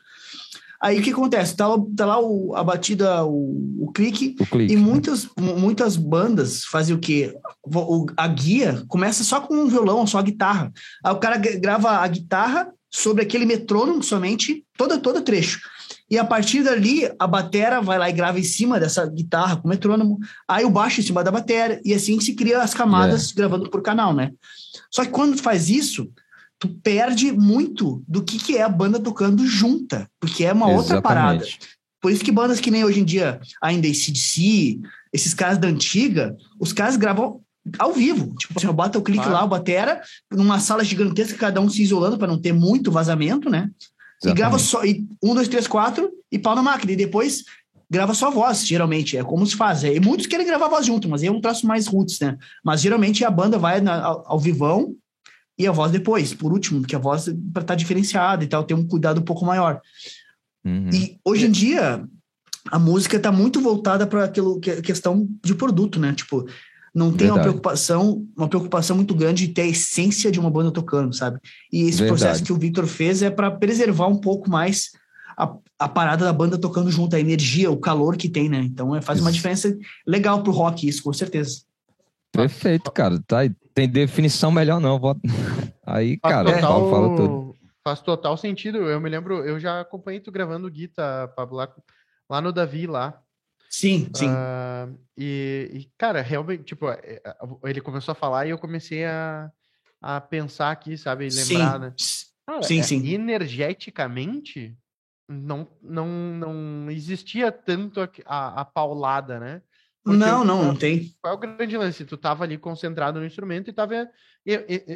Aí o que acontece? Tá, lá- tá lá o, a batida, o, o clique, o clique. e muitas, mu- muitas bandas fazem o quê? O- a guia começa só com um violão, só a guitarra. Aí o cara gra- grava a guitarra sobre aquele metrônomo somente, todo, todo trecho. E a partir dali, a batera vai lá e grava em cima dessa guitarra com metrônomo, aí o baixo em cima da batera, e assim se cria as camadas gravando por canal, né? Só que quando faz isso, tu perde muito do que, que é a banda tocando junta, porque é uma outra parada. Exatamente. Por isso que bandas que nem hoje em dia, ainda ACDC, esses caras da antiga, os caras gravam ao vivo. Tipo assim, bota o clique Claro. lá, o batera, numa sala gigantesca, cada um se isolando para não ter muito vazamento, né? E grava Exatamente. só, e um, dois, três, quatro, e pau na máquina. E depois grava só a voz, geralmente. É como se faz. E muitos querem gravar a voz junto, mas aí é um traço mais roots, né? Mas geralmente a banda vai na- ao, ao vivão e a voz depois, por último, porque a voz para estar diferenciada e tal, ter um cuidado um pouco maior. Uhum. E hoje em dia, a música está muito voltada para aquilo que questão de produto, né? Tipo, não tem uma Verdade. preocupação, uma preocupação muito grande de ter a essência de uma banda tocando, sabe? E esse Verdade. processo que o Victor fez é para preservar um pouco mais a, a parada da banda tocando junto, a energia, o calor que tem, né? Então é, faz uma Isso. diferença legal pro rock, isso, com certeza. Perfeito, cara. Tá. Tem definição melhor não. Vou... Aí, Faz cara, total- Paulo fala tudo. Faz total sentido. Eu me lembro, eu já acompanhei tu gravando guitarra, Pablo, lá, lá no Davi, lá. Sim, sim. Uh, e, e, cara, realmente, tipo, é, é, ele começou a falar e eu comecei a, a pensar aqui, sabe? Lembrar, sim. né? Cara, sim, é, sim. Energeticamente, não, não, não existia tanto a, a, a paulada, né? Porque não, não, não tem. Qual é o grande lance? Tu tava ali concentrado no instrumento e tava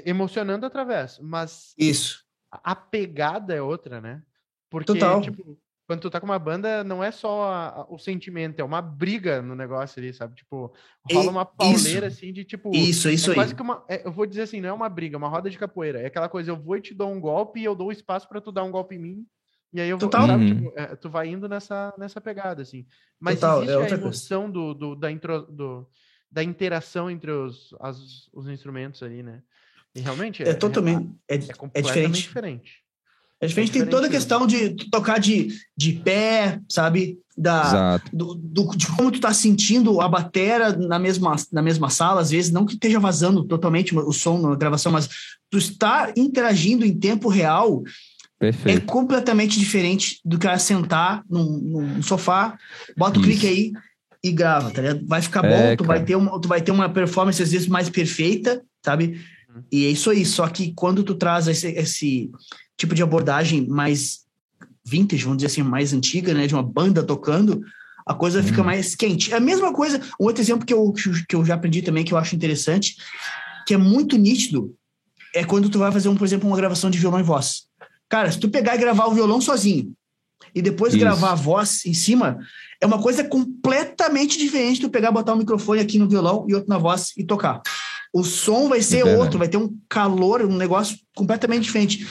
emocionando através, mas... Isso. A pegada é outra, né? Porque, Total. tipo, quando tu tá com uma banda, não é só a, o sentimento, é uma briga no negócio ali, sabe? Tipo, rola uma pauleira isso. assim de tipo. Isso, isso é aí. Quase que uma, é, eu vou dizer assim, não é uma briga, é uma roda de capoeira. É aquela coisa, eu vou e te dou um golpe e eu dou espaço para tu dar um golpe em mim. E aí eu vou, Total. sabe, Uhum. tipo, é, tu vai indo nessa, nessa pegada, assim. Mas Total, é existe a outra emoção do, do, da, intro, do, da interação entre os, as, os instrumentos ali, né? E realmente É totalmente. É, é é completamente diferente. diferente. É diferente, É tem toda a diferente questão de tocar de, de pé, sabe? Da, Exato. do, do- de como tu tá sentindo a batera na mesma, na mesma sala, às vezes, não que esteja vazando totalmente o som na gravação, mas tu está interagindo em tempo real é Perfeito. completamente diferente do que sentar num, num sofá, bota o Isso. clique aí e grava, tá ligado? Vai ficar bom, É, tu, vai ter uma, tu vai ter uma performance às vezes mais perfeita, sabe? Uhum. E é isso aí, só que quando tu traz esse, esse tipo de abordagem mais vintage, vamos dizer assim, mais antiga, né, de uma banda tocando, a coisa fica Hum. mais quente. É a mesma coisa, um outro exemplo que eu, que eu já aprendi também, que eu acho interessante, que é muito nítido, é quando tu vai fazer, um, por exemplo, uma gravação de violão e voz. Cara, se tu pegar e gravar o violão sozinho, e depois Isso. gravar a voz em cima, é uma coisa completamente diferente tu pegar, botar um microfone aqui no violão e outro na voz e tocar. O som vai ser outro, vai ter um calor, um negócio completamente diferente.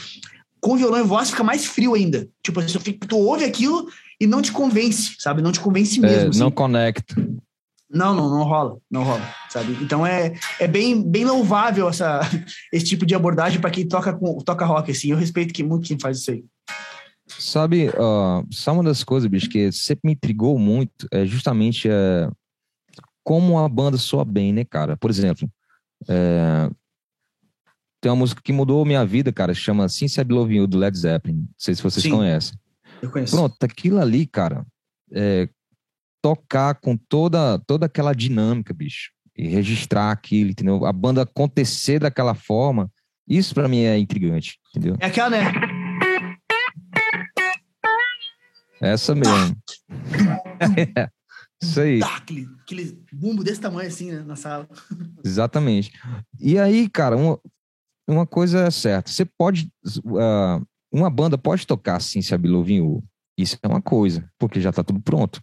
Com violão e voz fica mais frio ainda. Tipo, assim, tu ouve aquilo e não te convence, sabe? Não te convence mesmo. É, assim. não conecta. Não, não, não rola, não rola, sabe? Então é, é bem, bem louvável essa, esse tipo de abordagem para quem toca com toca rock assim. Eu respeito que muito quem faz isso aí. Sabe, ó, só uma das coisas, bicho, que sempre me intrigou muito é justamente é, como a banda soa bem, né, cara? Por exemplo, é, tem uma música que mudou minha vida, cara, chama Since I Love You, do Led Zeppelin. Não sei se vocês Sim. conhecem. Eu conheço. Pronto, aquilo ali, cara, é, tocar com toda, toda aquela dinâmica, bicho, e registrar aquilo, entendeu? A banda acontecer daquela forma, isso pra mim é intrigante, entendeu? É aquela, né? Essa mesmo. Isso aí, aquele, aquele bumbo desse tamanho assim, né, na sala. exatamente. E aí, cara, uma, uma coisa é certa, você pode, ah, uma banda pode tocar assim, se a Belovinho, isso é uma coisa, porque já tá tudo pronto.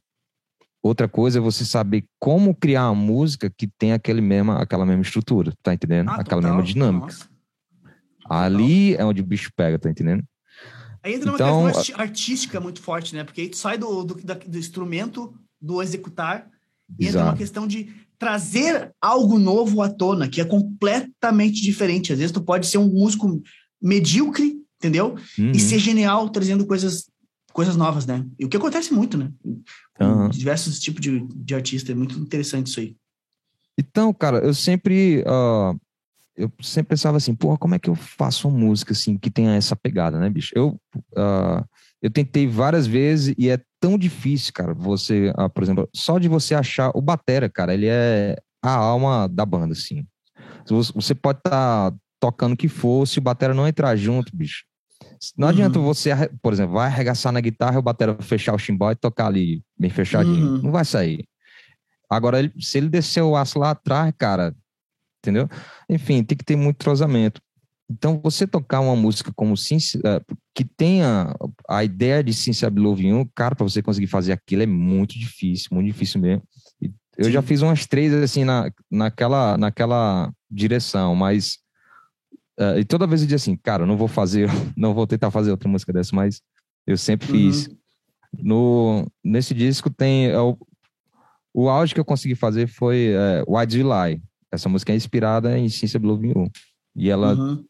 Outra coisa é você saber como criar uma música que tem aquele mesma, aquela mesma estrutura, tá entendendo? Ah, aquela total. mesma dinâmica. Nossa. Ali é onde o bicho pega, tá entendendo? Aí entra numa Então, questão artística muito forte, né? Porque aí tu sai do, do, do instrumento, do executar, e entra uma Exato. questão de trazer algo novo à tona, que é completamente diferente. Às vezes tu pode ser um músico medíocre, entendeu? Uhum. E ser genial trazendo coisas, coisas novas, né? E o que acontece muito, né? Com Aham. diversos tipos de, de artista. É muito interessante isso aí. Então, cara, eu sempre, ah, eu sempre pensava assim, porra, como é que eu faço uma música assim que tenha essa pegada, né, bicho? Eu, ah, eu tentei várias vezes e é tão difícil, cara. Você, ah, por exemplo, só de você achar o batera, cara, ele é a alma da banda, assim. Você- Você pode estar tocando o que for, se o batera não entrar junto, bicho. Não Uhum. adianta você, por exemplo, vai arregaçar na guitarra e o batera fechar o chimbal e tocar ali bem fechadinho. Uhum. Não vai sair. Agora, ele- se ele descer o aço lá atrás, cara, entendeu? Enfim, tem que ter muito trozamento. Então, você tocar uma música como Since, eh, que tenha a ideia de Love You, cara, para você conseguir fazer aquilo é muito difícil, muito difícil mesmo. Eu Sim. já fiz umas três, assim, na, naquela, naquela direção, mas. Eh, e toda vez eu dizia assim, cara, não vou fazer, não vou tentar fazer outra música dessa, mas eu sempre fiz. No, nesse disco tem. é, o, o auge que eu consegui fazer foi é, Why Do You Lie? Essa música é inspirada em Ciência Blue You. E ela Uhum.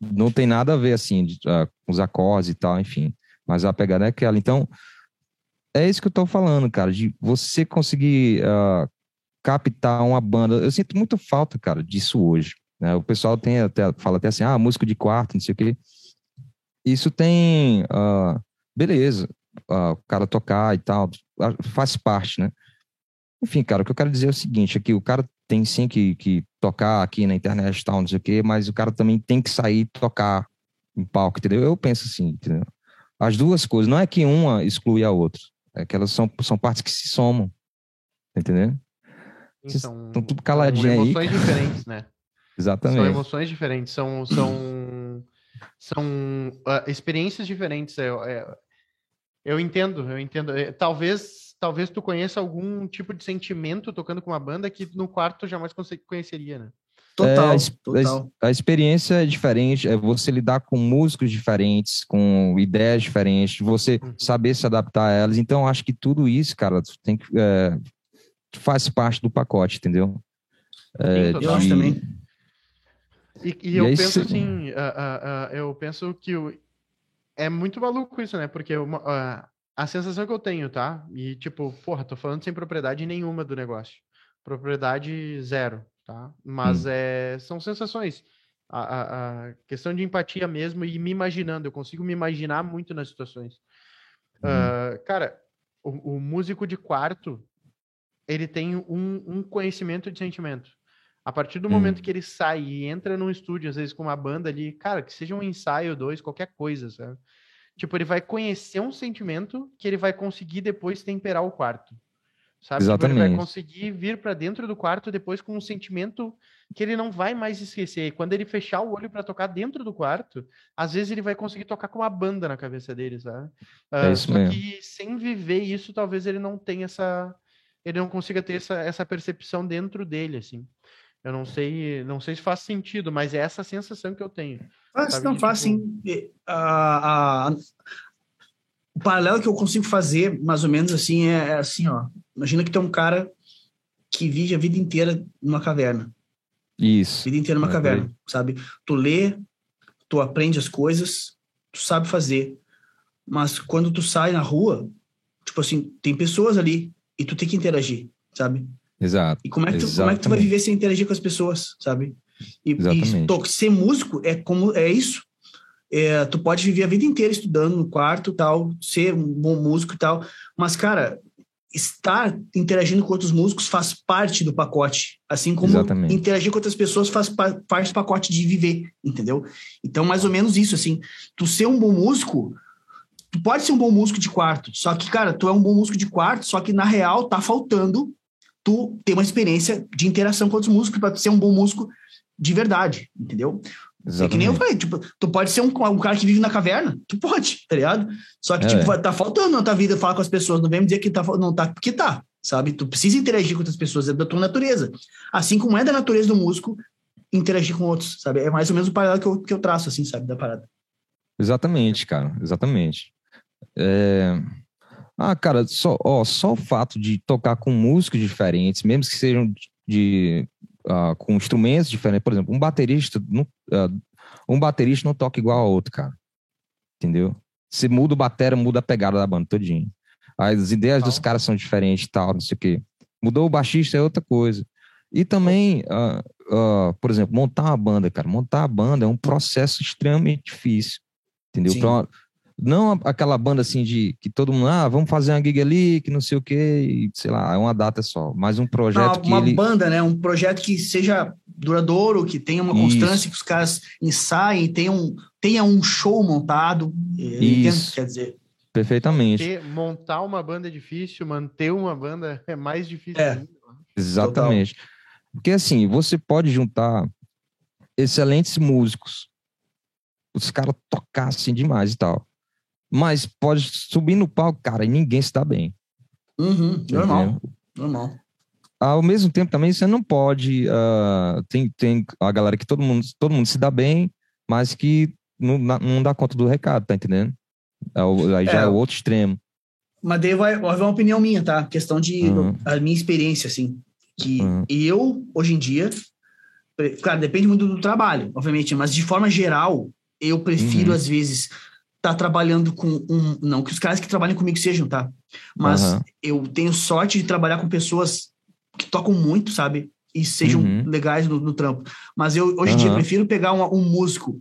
não tem nada a ver, assim, de, ah, com os acordes e tal, enfim. Mas a pegada é aquela. Então, é isso que eu tô falando, cara, de você conseguir ah, captar uma banda. Eu sinto muito falta, cara, disso hoje. Né? O pessoal tem até, fala até assim, ah, músico de quarto, não sei o quê. isso tem. Uh, beleza, uh, o cara tocar e tal, faz parte, né? Enfim, cara, o que eu quero dizer é o seguinte: aqui, o cara tem sim que, que tocar aqui na internet e tal, não sei o quê, mas o cara também tem que sair e tocar em palco, entendeu? Eu penso assim, entendeu? As duas coisas, não é que uma exclui a outra, é que elas são, são partes que se somam, entendeu? Então, estão tudo caladinho aí. São emoções diferentes, né? Exatamente. São emoções diferentes, são, são, são uh, experiências diferentes. É, é, eu entendo, eu entendo. É, talvez, talvez tu conheça algum tipo de sentimento tocando com uma banda que no quarto tu jamais conheceria, né? Total, é, total. A, a, experiência é diferente, é você lidar com músicos diferentes, com ideias diferentes, você uhum. saber se adaptar a elas. Então, acho que tudo isso, cara, tem que é, faz parte do pacote, entendeu? É, eu acho também. E, e, eu penso assim, uh, uh, uh, eu penso que o, é muito maluco isso, né? Porque uma, a sensação que eu tenho, tá? E tipo, porra, tô falando sem propriedade nenhuma do negócio. Propriedade zero, tá? Mas hum. é, são sensações. A, a, a, questão de empatia mesmo e me imaginando. Eu consigo me imaginar muito nas situações. Hum. cara, o, o, músico de quarto, ele tem um, um conhecimento de sentimento. A partir do hum. momento que ele sai e entra num estúdio, às vezes com uma banda ali, cara, que seja um ensaio, dois, qualquer coisa, sabe? Tipo, ele vai conhecer um sentimento que ele vai conseguir depois temperar o quarto. Sabe? Exatamente. Tipo, ele vai conseguir vir para dentro do quarto depois com um sentimento que ele não vai mais esquecer. E quando ele fechar o olho para tocar dentro do quarto, às vezes ele vai conseguir tocar com uma banda na cabeça dele, sabe? Uh, é isso só mesmo. que sem viver isso, talvez ele não tenha essa. Ele não consiga ter essa, essa percepção dentro dele, assim. Eu não sei, não sei se faz sentido, mas é essa sensação que eu tenho. Faz, não, faz tipo... sim. A, a, o paralelo que eu consigo fazer, mais ou menos assim, é, é assim, ó. Imagina que tem um cara que vive a vida inteira numa caverna. Isso. A vida inteira numa é caverna, bem. sabe? Tu lê, tu aprende as coisas, tu sabe fazer. Mas quando tu sai na rua, tipo assim, tem pessoas ali e tu tem que interagir, sabe? Exato. E como é, que tu, como é que tu vai viver sem interagir com as pessoas, sabe? E, e ser músico é como é isso. É, tu pode viver a vida inteira estudando no quarto tal, ser um bom músico e tal, mas cara, estar interagindo com outros músicos faz parte do pacote, assim como Exatamente. interagir com outras pessoas faz parte do pacote de viver, entendeu? Então, mais ou menos isso, assim, tu ser um bom músico, tu pode ser um bom músico de quarto, só que, cara, tu é um bom músico de quarto, só que na real tá faltando tu ter uma experiência de interação com outros músicos para ser um bom músico de verdade, entendeu? É que nem eu falei, tipo, tu pode ser um, um, cara que vive na caverna, tu pode, tá ligado? Só que, é. tipo, tá faltando na tua vida falar com as pessoas, não vem me dizer que tá, não tá, porque tá, sabe? Tu precisa interagir com outras pessoas, é da tua natureza. Assim como é da natureza do músico interagir com outros, sabe? É mais ou menos o paralelo que eu, que eu traço, assim, sabe, da parada. Exatamente, cara, exatamente. É... Ah, cara, só, ó, só o fato de tocar com músicos diferentes, mesmo que sejam de, uh, com instrumentos diferentes, por exemplo, um baterista, não, uh, um baterista não toca igual ao outro, cara. Entendeu? Se muda o batera, muda a pegada da banda todinho. As ideias dos caras são diferentes e tal, não sei o quê. Mudou o baixista é outra coisa. E também, uh, por exemplo, montar uma banda, cara. Montar uma banda é um processo extremamente difícil. Entendeu? Pra, não aquela banda assim de que todo mundo, ah, vamos fazer uma gig ali, que não sei o quê, e, sei lá, é uma data só. Mas um projeto não, que. Uma ele... banda, né? Um projeto que seja duradouro, que tenha uma constância, Isso. que os caras ensaiem, tenha um, tenha um show montado. Isso. quer dizer. Perfeitamente. Porque montar uma banda é difícil, manter uma banda é mais difícil. É. Exatamente. Total. Porque assim, você pode juntar excelentes músicos, os caras tocassem demais e tal mas pode subir no palco, cara, e ninguém se dá bem. Uhum, normal, normal. Ao mesmo tempo também você não pode. Uh, tem, tem a galera que todo mundo, todo mundo se dá bem, mas que não, não dá conta do recado, tá entendendo? É aí já é, é o outro extremo. Mas daí vai, vai uma opinião minha, tá? Questão de uhum. a minha experiência, assim. Que uhum. eu, hoje em dia, claro, depende muito do trabalho, obviamente, mas de forma geral, eu prefiro, uhum. às vezes, tá trabalhando com um. Não que os caras que trabalham comigo sejam, tá? Mas uhum. eu tenho sorte de trabalhar com pessoas que tocam muito, sabe? E sejam uhum. legais no, no, trampo. Mas eu, hoje em uhum. dia, prefiro pegar uma, um músico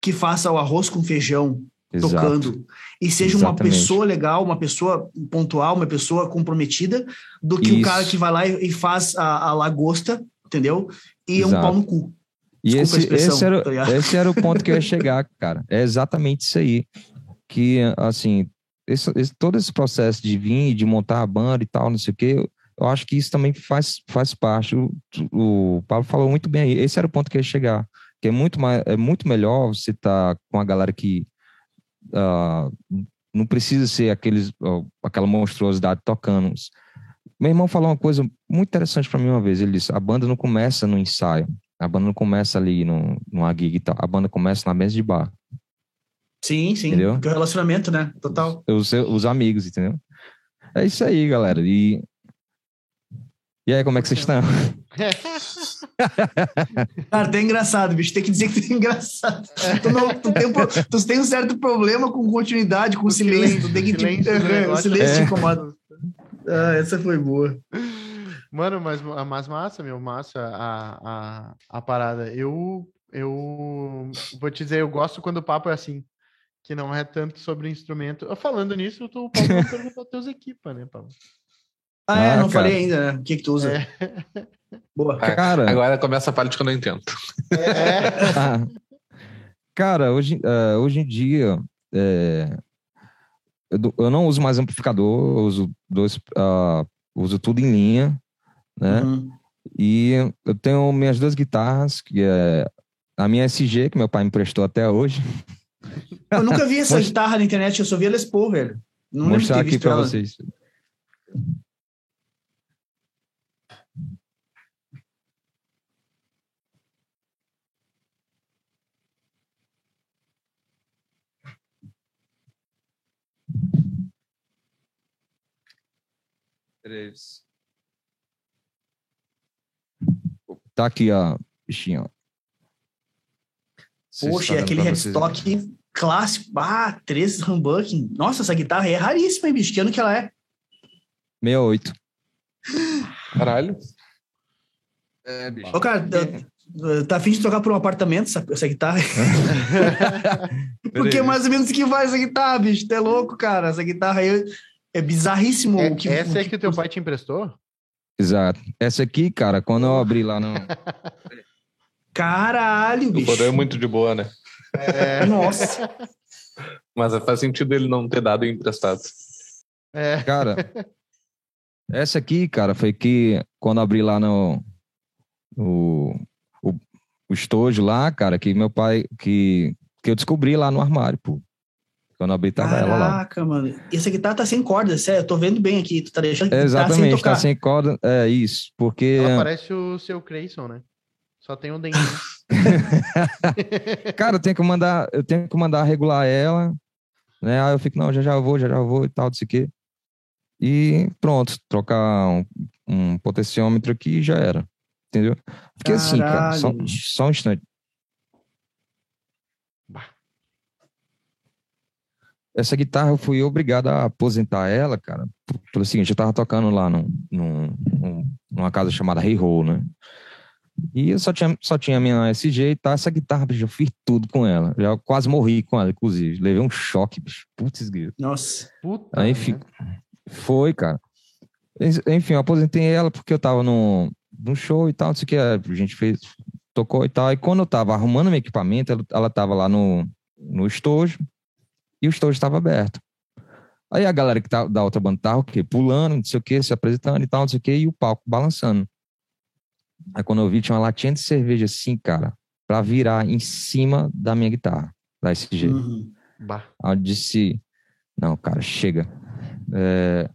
que faça o arroz com feijão Exato. tocando e seja uma Exatamente. pessoa legal, uma pessoa pontual, uma pessoa comprometida, do que o Isso. cara que vai lá e, e faz a, a lagosta, entendeu? E é um Exato. pau no cu. E Desculpa esse, esse, era, tá esse era o ponto que eu ia chegar, cara. É exatamente isso aí. Que, assim, esse, esse- todo esse processo de vir, de montar a banda e tal, não sei o quê, eu, eu acho que isso também faz, faz parte. O, o Pablo falou muito bem aí. Esse era o ponto que eu ia chegar. Que é muito, mais, é muito melhor você estar com a galera que ah, não precisa ser aqueles, ó, aquela monstruosidade tocando. Meu irmão falou uma coisa muito interessante para mim uma vez. Ele disse: a banda não começa no ensaio, a banda não começa ali no, numa gig e tal, a banda começa na mesa de bar. Sim, sim. Entendeu? Porque é o relacionamento, né? Total. Os, os amigos, entendeu? É isso aí, galera. E, e aí, como é que vocês estão? Cara, tá engraçado, bicho. Tem que dizer que tá engraçado. Tu, não, tu, tem um, tu tem um certo problema com continuidade, com O silêncio. Tu tem que te, silêncio o negócio. silêncio te É. incomoda. Ah, essa foi boa. Mano, mas, mas massa, meu, massa a, a, a parada. Eu, eu vou te dizer, eu gosto quando o papo é assim, que não é tanto sobre instrumento. Eu, Falando nisso, tu Paulo, não perguntou teus equipas, né, Paulo? Ah, é, Ah, não cara. falei ainda, né? O que que tu usa? É. Boa. Cara, Agora começa a parte que eu não entendo. Ah, Cara, hoje, eh, hoje em dia, eh, eu, eu não uso mais amplificador, eu uso, dois, ah, uso tudo em linha, né? Uhum. E eu tenho minhas duas guitarras, que é a minha SG, que meu pai me emprestou até hoje. Eu nunca vi essa Mostra- guitarra na internet, eu só vi a Les Paul, velho. Não Vou mostrar aqui para vocês. Três. Tá aqui, ó, bichinho. ó. Vocês Poxa, é aquele vocês headstock clássico. Ah, três humbucking. Nossa, essa guitarra aí é raríssima, hein, bicho? Que ano que ela é? 68. Caralho. É, bicho. Ô, cara, tá, tá afim de trocar por um apartamento essa, essa guitarra? Porque é mais ou menos que vai essa guitarra, bicho. Tu é louco, cara. Essa guitarra aí é bizarríssimo. É, o que, essa o é que o teu pai te emprestou? Exato. Essa aqui, cara, quando eu abri lá no. Caralho, O bicho. Codô é muito de boa, né? É, Nossa. Mas faz sentido ele não ter dado emprestado. é. Cara, essa aqui, cara, foi que quando eu abri lá no. O, o, o estojo lá, cara, que meu pai. Que, que eu descobri lá no armário, pô. Quando eu abri, tava ela lá. Caraca, mano. E essa guitarra tá sem corda, sério. Eu tô vendo bem aqui. Tu tá deixando que tá sem Exatamente, tocar. tá sem corda. É isso, porque. Ela parece o seu Creyson, né? Só tem um dentinho. Cara, eu tenho que mandar, eu tenho que mandar regular ela, né? Aí eu fico, não, já já vou, já já vou e tal, não sei o quê. E pronto, trocar um, um potenciômetro aqui e já era. Entendeu? Porque assim, cara, só, Caralho. só um instante. Essa guitarra eu fui obrigado a aposentar ela, cara, pelo seguinte, eu tava tocando lá num, num, num- numa casa chamada Hey Roll, né? E eu só tinha, só tinha a minha SG e tal. Essa guitarra, bicho, eu fiz tudo com ela. Já quase morri com ela, inclusive. Levei um choque, bicho. Putz. Nossa. Puta. Aí né? fica. Foi, cara. En- Enfim, eu aposentei ela porque eu tava no, no show e tal, não sei o que. A gente fez, tocou e tal. E quando eu tava arrumando meu equipamento, ela, ela tava lá no, no estojo e o estojo estava aberto. Aí a galera que tá, da outra banda tava o quê? Pulando, não sei o que, se apresentando e tal, não sei o que, e o palco balançando. Aí quando eu vi, tinha uma latinha de cerveja assim, cara, pra virar em cima da minha guitarra, da SG. Uhum. Aí eu disse, não, cara, chega. É,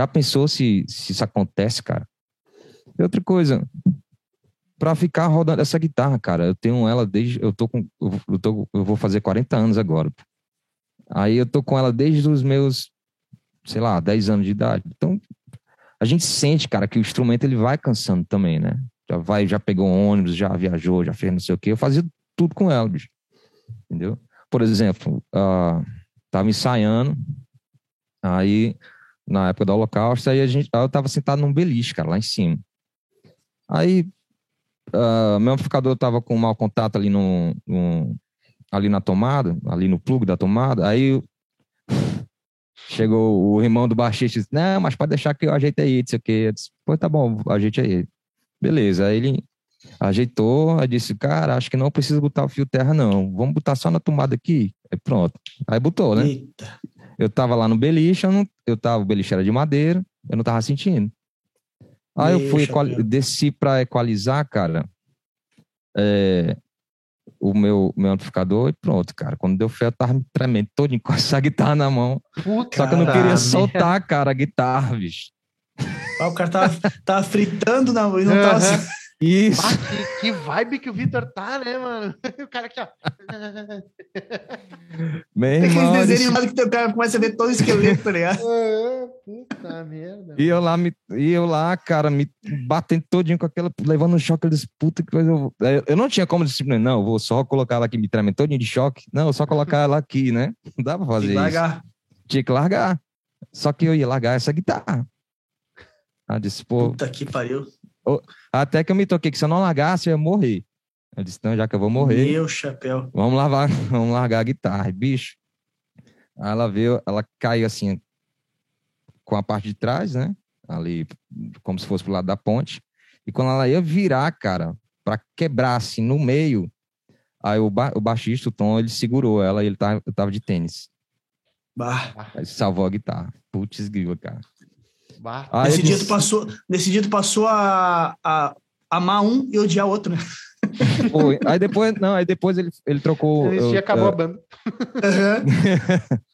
já pensou se, se isso acontece, cara? E outra coisa, pra ficar rodando essa guitarra, cara, eu tenho ela desde, eu tô com, eu, eu tô, eu vou fazer 40 anos agora. pô. Aí eu tô com ela desde os meus, sei lá, 10 anos de idade. Então, a gente sente, cara, que o instrumento ele vai cansando também, né? Já vai, já pegou um ônibus, já viajou, já fez não sei o quê. Eu fazia tudo com ela, bicho. Entendeu? Por exemplo, ah, tava ensaiando, aí na época do Holocausto, aí a gente, aí eu tava sentado num beliche, cara, lá em cima. Aí ah, meu amplificador tava com mau contato ali no, no- ali na tomada, ali no plug da tomada, aí chegou o irmão do baixista e disse, não, mas pode deixar que eu ajeite aí, sei o quê. Eu disse, pô, tá bom, ajeite aí. Beleza, aí ele ajeitou, aí disse, cara, acho que não precisa botar o fio terra, não. Vamos botar só na tomada aqui. Aí pronto. Aí botou, né? Eita. Eu tava lá no beliche, eu, não, eu tava, o beliche era de madeira, eu não tava sentindo. Aí eu fui, desci pra equalizar, cara, é, o meu, meu amplificador e pronto, cara. Quando deu fé, eu tava me tremendo todo com essa guitarra na mão. Puta Só que eu não queria soltar, cara, a guitarra, bicho. Ah, o cara tava, tava fritando na e não tava assim. Isso. Ah, que, que vibe que o Vitor tá, né, mano? O cara aqui, ó. Tem aqueles desenhos animados que teu cara começa a ver todo o esqueleto, tá ligado? Ah, Puta merda. E eu lá, me, e eu lá, cara, me batendo todinho com aquela, levando um choque, eu disse, puta que coisa. Eu, eu- eu não tinha como disciplinar, não, eu vou só colocar ela aqui, me tremendo todinho de choque. Não, só colocar ela aqui, né? Não dá pra fazer que isso. largar. Tinha que largar. Só que eu ia largar essa guitarra. Eu disse, pô, Puta que pariu. Até que eu me toquei que se eu não largasse, eu ia morrer. Eu disse, não, já que eu vou morrer, Meu chapéu. vamos lavar, vamos largar a guitarra. Bicho, aí ela veio, ela caiu assim, com a parte de trás, né? Ali, como se fosse pro lado da ponte. E quando ela ia virar, cara, pra quebrar assim no meio, aí o, ba o baixista, o Tom, ele segurou ela e ele tava, eu tava de tênis. Bah. Aí salvou a guitarra. Putz, grila, cara. Bah, Aí nesse, dia disse- tu passou, nesse dia tu passou a, a amar um e odiar outro, né? Foi. Aí depois, não, aí depois ele, ele trocou. Esse eu- dia acabou eu- a banda. Aham.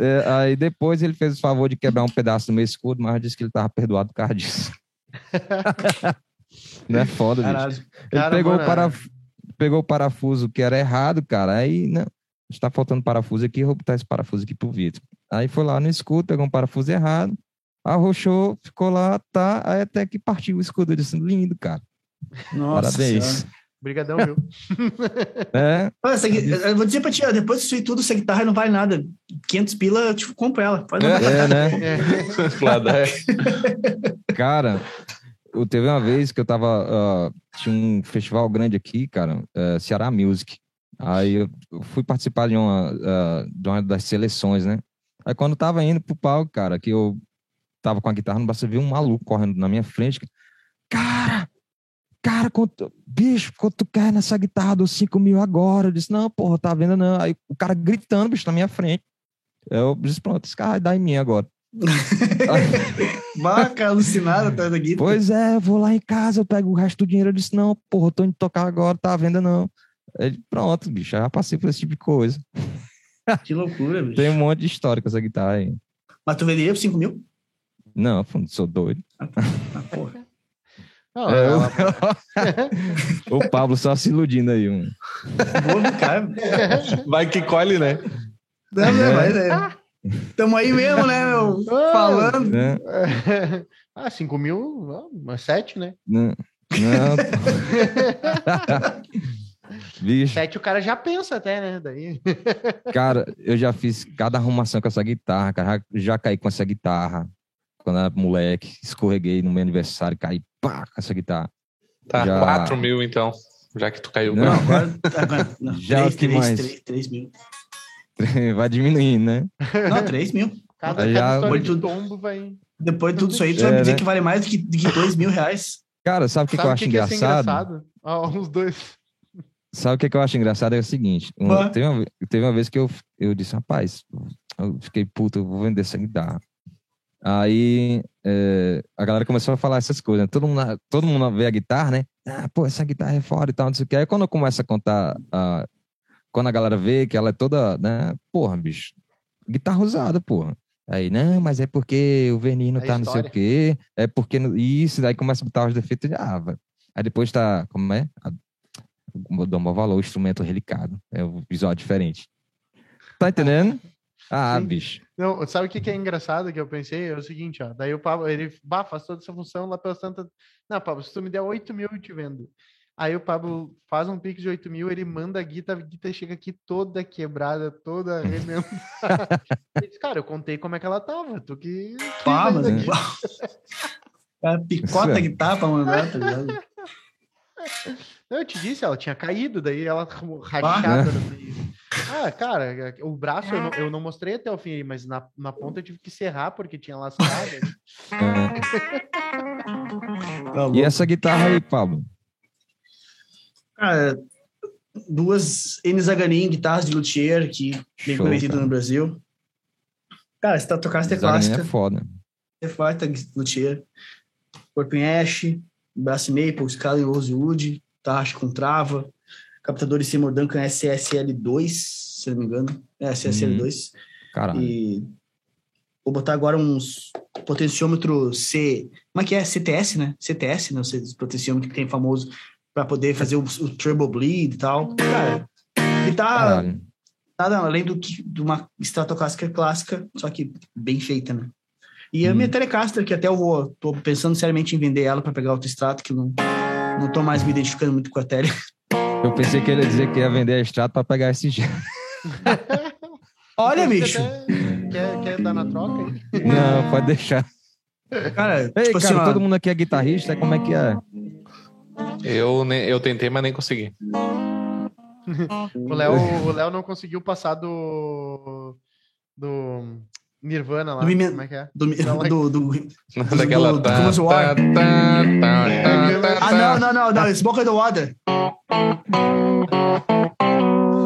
É, aí depois ele fez o favor de quebrar um pedaço do meu escudo, mas disse que ele tava perdoado por causa disso. Não é foda. Caralho. Ele Cara, pegou, mano, o paraf... pegou o parafuso que era errado, cara. Aí, não, está faltando parafuso aqui, eu vou botar esse parafuso aqui pro Vitor. Aí foi lá no escudo, pegou um parafuso errado, arrochou, ficou lá, tá, aí até que partiu o escudo. Eu disse, lindo, cara. Nossa Parabéns. Senhora. Brigadão, viu? É, Olha, essa gui- eu vou dizer pra ti, ó, depois disso tudo, essa guitarra não vale nada. 500 pila, eu tipo, compro ela. Pode é, né? É. Foda, é. Cara, eu teve uma vez que eu tava. ah, tinha um festival grande aqui, cara, eh, Ceará Music. Aí eu fui participar de uma, ah, de uma das seleções, né? Aí quando eu tava indo pro palco, cara, que eu tava com a guitarra no braço, eu vi um maluco correndo na minha frente. Cara, cara, quanto, bicho, quanto tu quer nessa guitarra dos 5 mil agora? Eu disse, não, porra, tá vendo não. Aí o cara gritando, bicho, na minha frente. Eu disse, pronto, esse cara vai dar em mim agora. Vaca alucinada atrás da guitarra. Pois é, eu vou lá em casa, eu pego o resto do dinheiro. Eu disse, não, porra, tô indo tocar agora, tá à venda não. Ele, pronto, bicho, já passei por esse tipo de coisa. Que loucura, bicho. Tem um monte de história com essa guitarra aí. Mas tu venderia por 5 mil? Não, pô, sou doido. Ah, porra. Não, É, ela- o Pablo só se iludindo aí. Um. Cara. Vai que colhe, né? Não, não, vai, né? Tamo aí mesmo, né, meu? Falando. Né? Ah, 5 mil, ah, umas 7, né? Não, não. Bicho, 7 o cara já pensa até, né? Daí. cara, eu já fiz cada arrumação com essa guitarra, cara. Já, já caí com essa guitarra. Quando era moleque, escorreguei no meu aniversário, caí pá, com essa guitarra. Tá, Já. 4 mil então. Já que tu caiu. Não. Não, agora. agora não, Já, 3, que 3, mais? 3, 3 mil. Vai diminuindo, né? Não, 3 mil. Cada, cada já- história Muito- de tombo vai. Depois de tudo isso aí, tu É, vai dizer né? que vale mais do que, do que 2 mil reais. Cara, sabe o que, que eu acho que ser engraçado? Ah, os dois. Sabe o que, que eu acho engraçado? É o seguinte: um- teve, uma, ve- teve uma vez que eu, eu disse, rapaz, eu fiquei puto, eu vou vender essa guitarra. Aí é, a galera começou a falar essas coisas, né? todo, mundo, todo mundo vê a guitarra, né? Ah, pô, essa guitarra é foda e tal, não sei o que. Aí quando eu começo a contar, ah, quando a galera vê que ela é toda, né? Porra, bicho, guitarra usada, porra. Aí, não, mas é porque o verniz não É tá não sei o história. quê, é porque isso, daí começa a botar os defeitos, ah, vai. aí depois tá, como é? A- dou maior valor ao instrumento relicado. É um visual diferente. Tá entendendo? Ah, Sim. bicho. Não, sabe o que, que é engraçado que eu pensei? É o seguinte, ó. Daí o Pablo, ele, bah, faz toda essa função lá pelas tantas. Não, Pablo, se tu me der 8 mil, eu te vendo. Aí o Pablo faz um pix de 8 mil, ele manda a guita, a guita chega aqui toda quebrada, toda. Ele diz, cara, eu contei como é que ela tava. Tu que. que Pá, aqui." Cara, picota a guitarra pra mandar, tá ligado? Não, eu te disse, ela tinha caído, daí ela rachada no meio. Ah, cara, o braço eu não, eu não mostrei até o fim aí, mas na, na ponta eu tive que serrar porque tinha lascado. É. E essa guitarra aí, Pablo? Cara, duas N Zaganin, guitarras de luthier, que bem Show, conhecido cara. no Brasil. Cara, essa Stratocaster é Zaganin clássica. é foda. É farta luthier. Corpo em ash, braço maple, escala em rosewood, taxa com trava, captador em cima Duncan SSL2, se não me engano. É, SSL2. Caralho. E vou botar agora uns potenciômetro C. Como é que é? CTS, né? CTS, né? Esse potenciômetro que tem famoso para poder fazer o, o turbo bleed e tal. Cara, tá Caralho. nada além do que de uma Stratocaster clássica, só que bem feita, né? E a Hum. minha Telecaster, que até eu vou, tô pensando seriamente em vender ela para pegar outro extrato, que eu não, não tô mais me identificando muito com a Tele. Eu pensei que ele ia dizer que ia vender a extrato pra pegar esse jeito. Olha, bicho, Quer, quer dar na troca aí? Não, pode deixar. cara, Ei, tipo cara, assim, todo mundo aqui é guitarrista, como é que é? Eu, eu tentei, mas nem consegui. O Léo, o Léo não conseguiu passar do. do Nirvana lá. Do Como é que é? do, é- do, do- Daquela. do não, não, não, não, Smoke on the Water.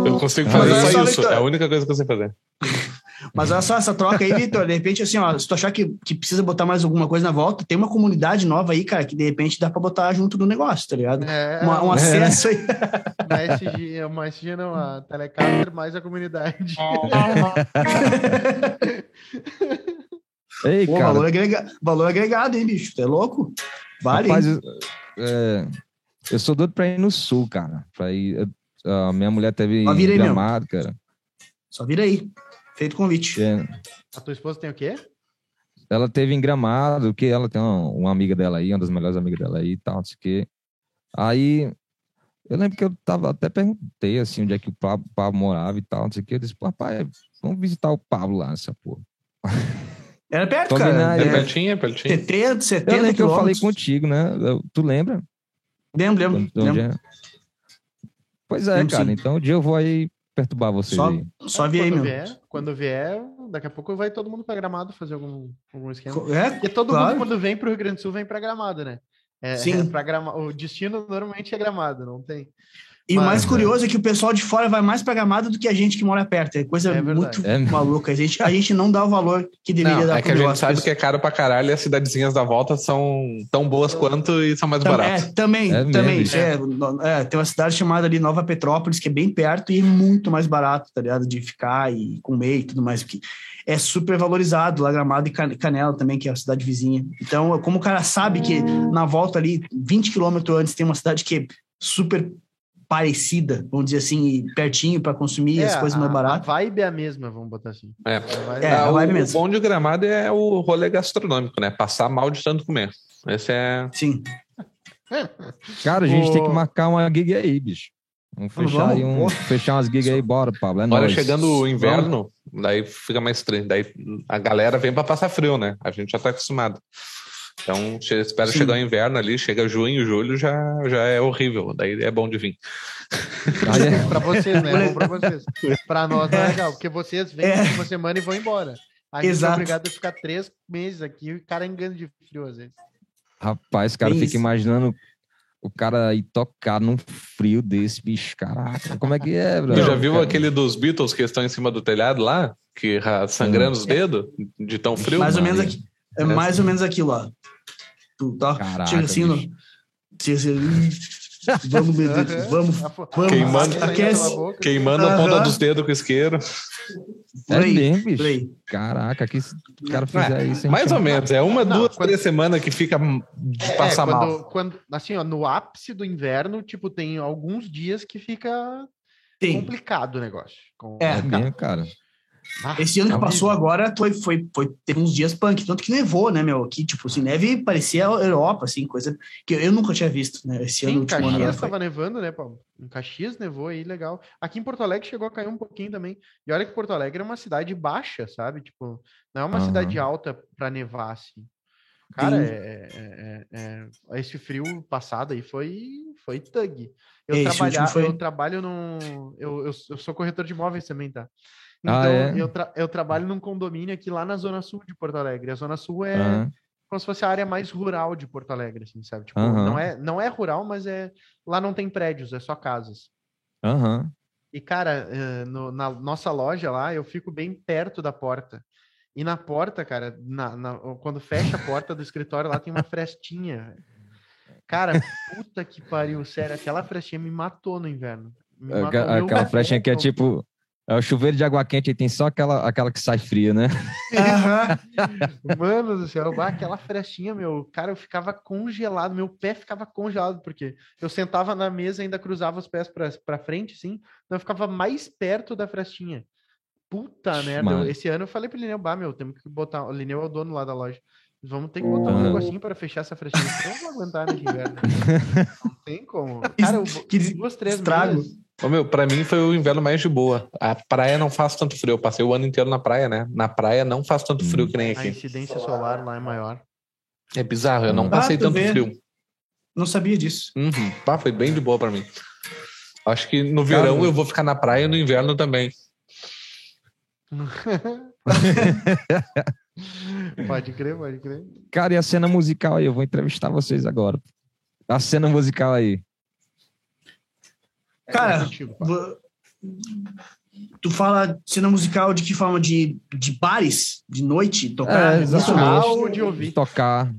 Eu consigo fazer só só, isso. É a única coisa que eu sei fazer. Mas olha só essa troca aí, Vitor. De repente, assim, ó, se tu achar que, que precisa botar mais alguma coisa na volta, tem uma comunidade nova aí, cara, que de repente dá pra botar junto do negócio, tá ligado? É, Uma- um É, acesso aí. uma SG, uma SG não, a Telecaster mais a comunidade. Ei, Pô, cara, valor, agrega... valor agregado, hein, bicho? Tu é louco? Vale. rapaz, é, eu sou doido pra ir no sul, cara. Pra ir, a minha mulher teve Ó, vira aí, gramado, cara. Só vira aí. Feito convite. É, A tua esposa tem o quê? ela teve em Gramado, que ela tem uma, uma amiga dela aí, uma das melhores amigas dela aí e tal, não sei o quê. Aí, eu lembro que eu tava, até perguntei, assim, onde é que o Pablo, Pablo morava e tal, não sei o quê. Eu disse, rapaz, vamos visitar o Pablo lá nessa porra. Era perto, Tô cara. aí, É É, pertinho, é pertinho. 70, 70 Eu lembro que eu falei contigo, né? Eu- tu lembra? Lembro, lembro. Onde lembro. é? Pois é, Lembro, cara. sim. Então, um dia eu vou aí perturbar vocês Só, aí. só vi aí, quando meu. vier, quando vier, daqui a pouco vai todo mundo pra Gramado fazer algum, algum esquema. É, Porque todo claro. mundo, quando vem pro Rio Grande do Sul, vem pra Gramado, né? É, Sim. é pra grama... O destino normalmente é Gramado, não tem. E o Mas, mais é. curioso é que o pessoal de fora vai mais pra Gramado do que a gente que mora perto. É coisa É muito É. maluca. A gente, a gente não dá o valor que deveria Não, dar é pro que a gente sabe que é caro pra caralho e as cidadezinhas da volta são tão boas quanto e são mais Tam- baratas. É, também, É também. É, é, tem uma cidade chamada ali Nova Petrópolis, que é bem perto e é muito mais barato, tá ligado? De ficar e comer e tudo mais. Que é super valorizado lá, Gramado e Can- Canela também, que é a cidade vizinha. Então, como o cara sabe que na volta ali, 20 quilômetros antes, tem uma cidade que é super parecida, vamos dizer assim, pertinho para consumir as coisas a, mais a baratas. vibe é a mesma, vamos botar assim. É. A vibe É, Ah, a o, vibe o mesmo. bom de gramado é o rolê gastronômico, né? Passar mal de tanto comer. Esse é. Sim. Cara, a gente O- tem que marcar uma gig aí, bicho. Vamos Vamos, fechar aí um, vamos. fechar umas gigs aí, bora, Pablo. É Agora nóis. chegando o inverno, daí fica mais triste. Daí a galera vem pra passar frio, né? A gente já tá acostumado. Então, espera Sim. chegar o inverno ali, chega junho, julho, já, já é horrível. Daí é bom de vir. Aí é- Pra vocês, né? É bom pra vocês. Pra nós não é legal, porque vocês vêm É. uma semana e vão embora. A gente Exato. é obrigado a ficar três meses aqui e o cara engana de frio às vezes. Rapaz, cara, fica imaginando o cara ir tocar num frio desse, bicho. Caraca, como é que é, bro? Tu já viu Cara, aquele dos Beatles que estão em cima do telhado lá? Que ra- sangrando os dedos de tão frio? mais ou menos aqui. É mais ou menos aquilo, ó. Tu tá? Caraca, Chega assim, chega assim, vamos, meu Deus, vamos, vamos, Queimando- aquece. Queimando a ponta dos dedos com isqueiro. É por aí, mesmo, por bicho. aí. Caraca, que se o cara fizer É, isso. mais ou não- menos. É uma, Não, duas, quando- três semanas que fica de É, passar mal. quando, quando, assim, ó, no ápice do inverno, tipo, tem alguns dias que fica Tem. complicado o negócio. Com- É, É cara. Ah, Esse ano que passou agora foi, foi, foi, teve uns dias punk, tanto que nevou, né, meu? Aqui, tipo, assim, neve parecia a Europa, assim, coisa que eu nunca tinha visto, né? Esse ano, Sim, último ano. agora Caxias foi- estava nevando, né, Paulo? Em Caxias nevou aí, legal. Aqui em Porto Alegre chegou a cair um pouquinho também. E olha que Porto Alegre é uma cidade baixa, sabe? Tipo, não é uma Aham. cidade alta para nevar, assim. Cara, Sim. é, é- é- é- esse frio passado aí foi, foi thug. Eu, Esse trabalha, último foi- eu trabalho num. Eu, eu, eu sou corretor de imóveis também, tá? Ah, Então, é? eu, tra- eu trabalho num condomínio aqui lá na Zona Sul de Porto Alegre. A Zona Sul é Aham. como se fosse a área mais rural de Porto Alegre, assim, sabe? Tipo, Aham. não, é, não é rural, mas é. Lá não tem prédios, é só casas. Aham. E, cara, eh, no- na nossa loja lá, eu fico bem perto da porta. E na porta, cara, na- na- quando fecha a porta do escritório, lá tem uma frestinha. Cara, puta que pariu, sério, aquela frestinha me matou no inverno. Me matou. Aquela flechinha que é tipo. É o chuveiro de água quente e tem só aquela, aquela que sai fria, né? Aham. Mano do céu, aquela frestinha, meu, cara, eu ficava congelado, meu pé ficava congelado, porque eu sentava na mesa e ainda cruzava os pés pra, pra frente, assim, então eu ficava mais perto da frestinha. Puta merda, mano. esse ano eu falei pro Lineu, bah, meu, temos que botar, o Lineu é o dono lá da loja, vamos ter que botar um Aham. negocinho para fechar essa frestinha, não vou aguentar nesse inverno. Não tem como. Cara, eu, Que duas, três estrago. meses, Ô, meu, pra mim foi o inverno mais de boa. A praia não faz tanto frio. Eu passei o ano inteiro na praia, né? Na praia não faz tanto frio que nem a aqui. incidência solar lá é maior. É bizarro, eu não Ah, passei tanto vê. frio. Não sabia disso. Uhum. Pá, foi bem de boa pra mim. Acho que no verão Cara, eu vou ficar na praia e no inverno também. pode crer, pode crer. Cara, e a cena musical aí? Eu vou entrevistar vocês agora. A cena musical aí. Cara, É vo- tu fala cena musical de que forma? De, de bares? De noite? Tocar? É, não. Ou de ouvir. Tocar.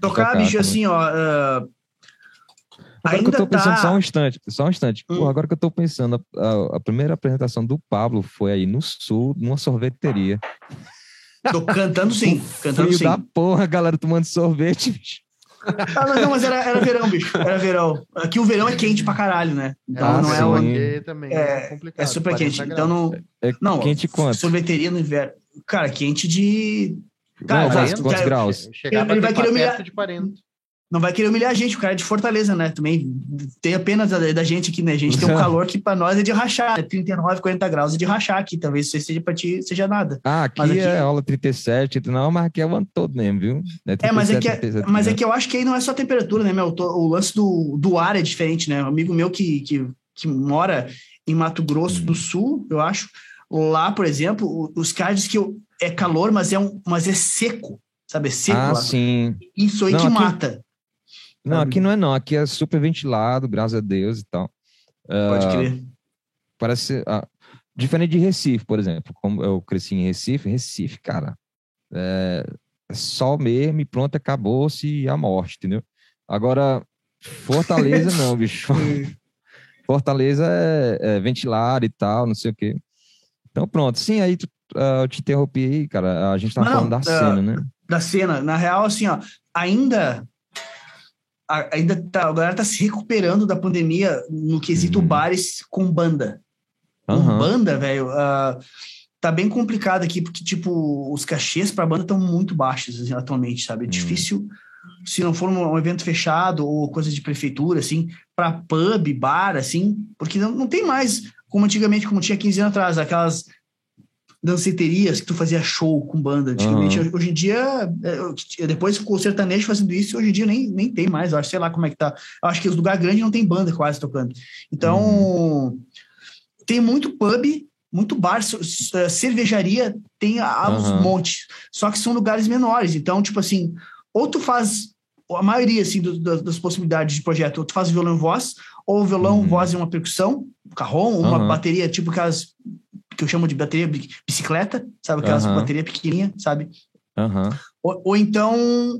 Tocar, Tocar bicho, também. assim, ó. ah, Agora que eu ainda tô pensando, tá. só um instante, só um instante. Pô, Hum. agora que eu tô pensando, a, a- a primeira apresentação do Pablo foi aí no sul, numa sorveteria. Tô cantando sim, cantando Frio sim. da porra, galera tomando sorvete. Ah, mas não, mas era, era verão, bicho. Era verão. Aqui o verão é quente pra caralho, né? Então Ah, não é sim. o. porque também é, complicado. É super 40 quente. Então não. É Não, quente quanto? sorveteria no inverno. Cara, quente de. Cara, Não, vai- mas quantos vai- graus? Chegava Ele vai querer humilhar- de 40. Não vai querer humilhar a gente, o cara é de Fortaleza, né? Também tem apenas da, da gente aqui, né? A gente tem um calor que pra nós é de rachar, né? 39, 40 graus é de rachar aqui. Talvez isso seja pra ti, seja nada. Ah, aqui, aqui- é aula 37, não, mas aqui é o ano todo mesmo, viu? É, mas é, que, 37, 37, mas é né? que eu acho que aí não é só a temperatura, né, meu? O lance do, do ar é diferente, né? Um amigo meu que, que, que mora em Mato Grosso Hum. do Sul, eu acho, lá, por exemplo, os caras dizem que é calor, mas é, um, mas é seco, sabe? É seco Ah, lá. sim. Isso aí Não, que aqui- mata. Não, aqui não é não, aqui é super ventilado, graças a Deus e tal. Pode Ah, crer. Parece. ah, diferente de Recife, por exemplo. Como eu cresci em Recife, Recife, cara, é, é sol mesmo e pronto, acabou-se a morte, entendeu? Agora, Fortaleza não, bicho. Fortaleza é, é ventilado e tal, não sei o quê. Então, pronto. Sim, aí tu- ah, eu te interrompi aí, cara. A gente tava Não, falando da ah, cena, né? da cena. Na real, assim, ó, ainda ainda tá, a galera tá se recuperando da pandemia no quesito Uhum. bares com banda. Com Aham. banda, velho, ah, tá bem complicado aqui, porque, tipo, os cachês pra banda estão muito baixos assim, atualmente, sabe? É Hum. difícil, se não for um, um evento fechado ou coisa de prefeitura, assim, pra pub, bar, assim, porque não, não tem mais, como antigamente, como tinha 15 anos atrás, aquelas danceterias que tu fazia show com banda. Antigamente, hoje em dia, é, depois ficou o sertanejo fazendo isso, hoje em dia nem, nem tem mais, eu acho, sei lá como é que tá. Eu acho que os lugares grandes não tem banda quase tocando. Então, tem muito pub, muito bar, cervejaria, tem aos Aham. montes. Só que são lugares menores. Então, tipo assim, ou tu faz a maioria assim do- do- das possibilidades de projeto, ou tu faz violão e voz, ou violão, Uhum. voz e uma percussão, carrom, uma bateria, tipo aquelas que eu chamo de bateria bi- bicicleta, sabe? Aquelas Aham. bateria pequenininha, sabe? Aham. Ou, ou então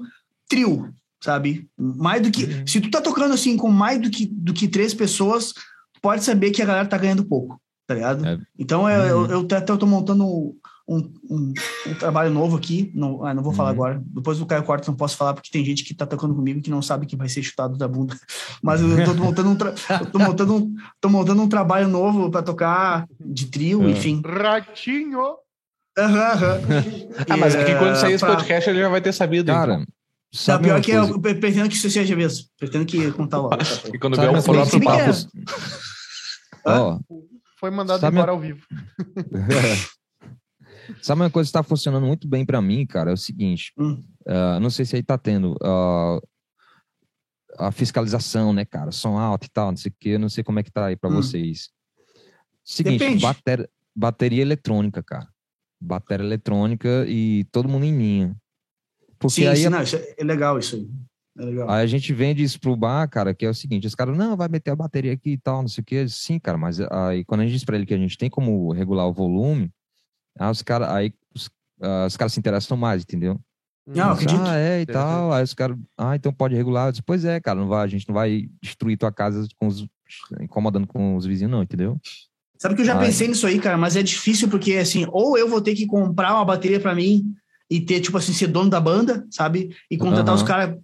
trio, sabe? Mais do que. Se tu tá tocando assim com mais do que, do que três pessoas, pode saber que a galera tá ganhando pouco, tá ligado? É. Então eu, eu, Uhum. eu até tô montando um, um, um trabalho novo aqui. Não, ah, não vou falar Uhum. agora. Depois do Caio Cortes não posso falar, porque tem gente que tá tocando comigo que não sabe que vai ser chutado da bunda. Mas eu tô montando um, tra- eu tô montando um, tô montando um trabalho novo para tocar de trio, É. enfim. Ratinho! Aham, aham. Ah, mas aqui É, quando sair esse pra- podcast ele já vai ter sabido. então. Cara, Não, sabe pior que coisa? eu pre- pretendo que isso seja mesmo. Pretendo que contar logo. E quando vier coisa? próprio que papo. é- Ó, Foi mandado Sabe- embora ao vivo. Sabe uma coisa que está funcionando muito bem para mim, cara? É o seguinte. Hum. ah, não sei se aí tá tendo. ah, a fiscalização, né, cara? Som alto e tal, não sei o quê. Eu não sei como é que tá aí pra Hum. vocês. Seguinte, Depende. bateria, eletrônica, cara. Bateria eletrônica e todo mundo em linha. Porque Sim, aí sim, a não, é é legal isso aí. É. Aí a gente vende isso pro bar, cara, que é o seguinte, os caras, não, vai meter a bateria aqui e tal, não sei o quê. Sim, cara, mas aí quando a gente diz pra ele que a gente tem como regular o volume, aí os caras, aí os, ah, os caras se interessam mais, entendeu? Não, Eles, acredito. Ah, é, e tal. Aí os caras, ah, então pode regular. Eu disse, pois é, cara, não vai, a gente não vai destruir tua casa com os, incomodando com os vizinhos, não, entendeu? Sabe que eu já Ai. pensei nisso aí, cara, mas é difícil porque, assim, ou eu vou ter que comprar uma bateria pra mim e ter, tipo assim, ser dono da banda, sabe? E contratar Aham. os caras.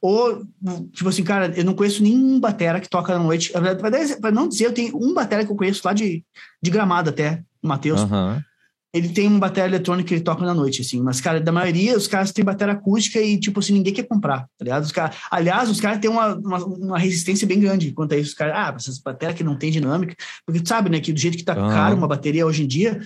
Ou, tipo assim, cara, eu não conheço nenhum batera que toca na noite. Pra não dizer, eu tenho um batera que eu conheço lá de, de gramado até, o Matheus. Aham. Ele tem uma bateria eletrônica que ele toca na noite, assim. Mas, cara, da maioria, os caras têm bateria acústica e, tipo assim, ninguém quer comprar, tá ligado? Os caras, aliás, os caras têm uma, uma, uma resistência bem grande quanto a isso. Os caras, ah, essas baterias que não tem dinâmica. Porque tu sabe, né, que do jeito que tá Aham. caro uma bateria hoje em dia,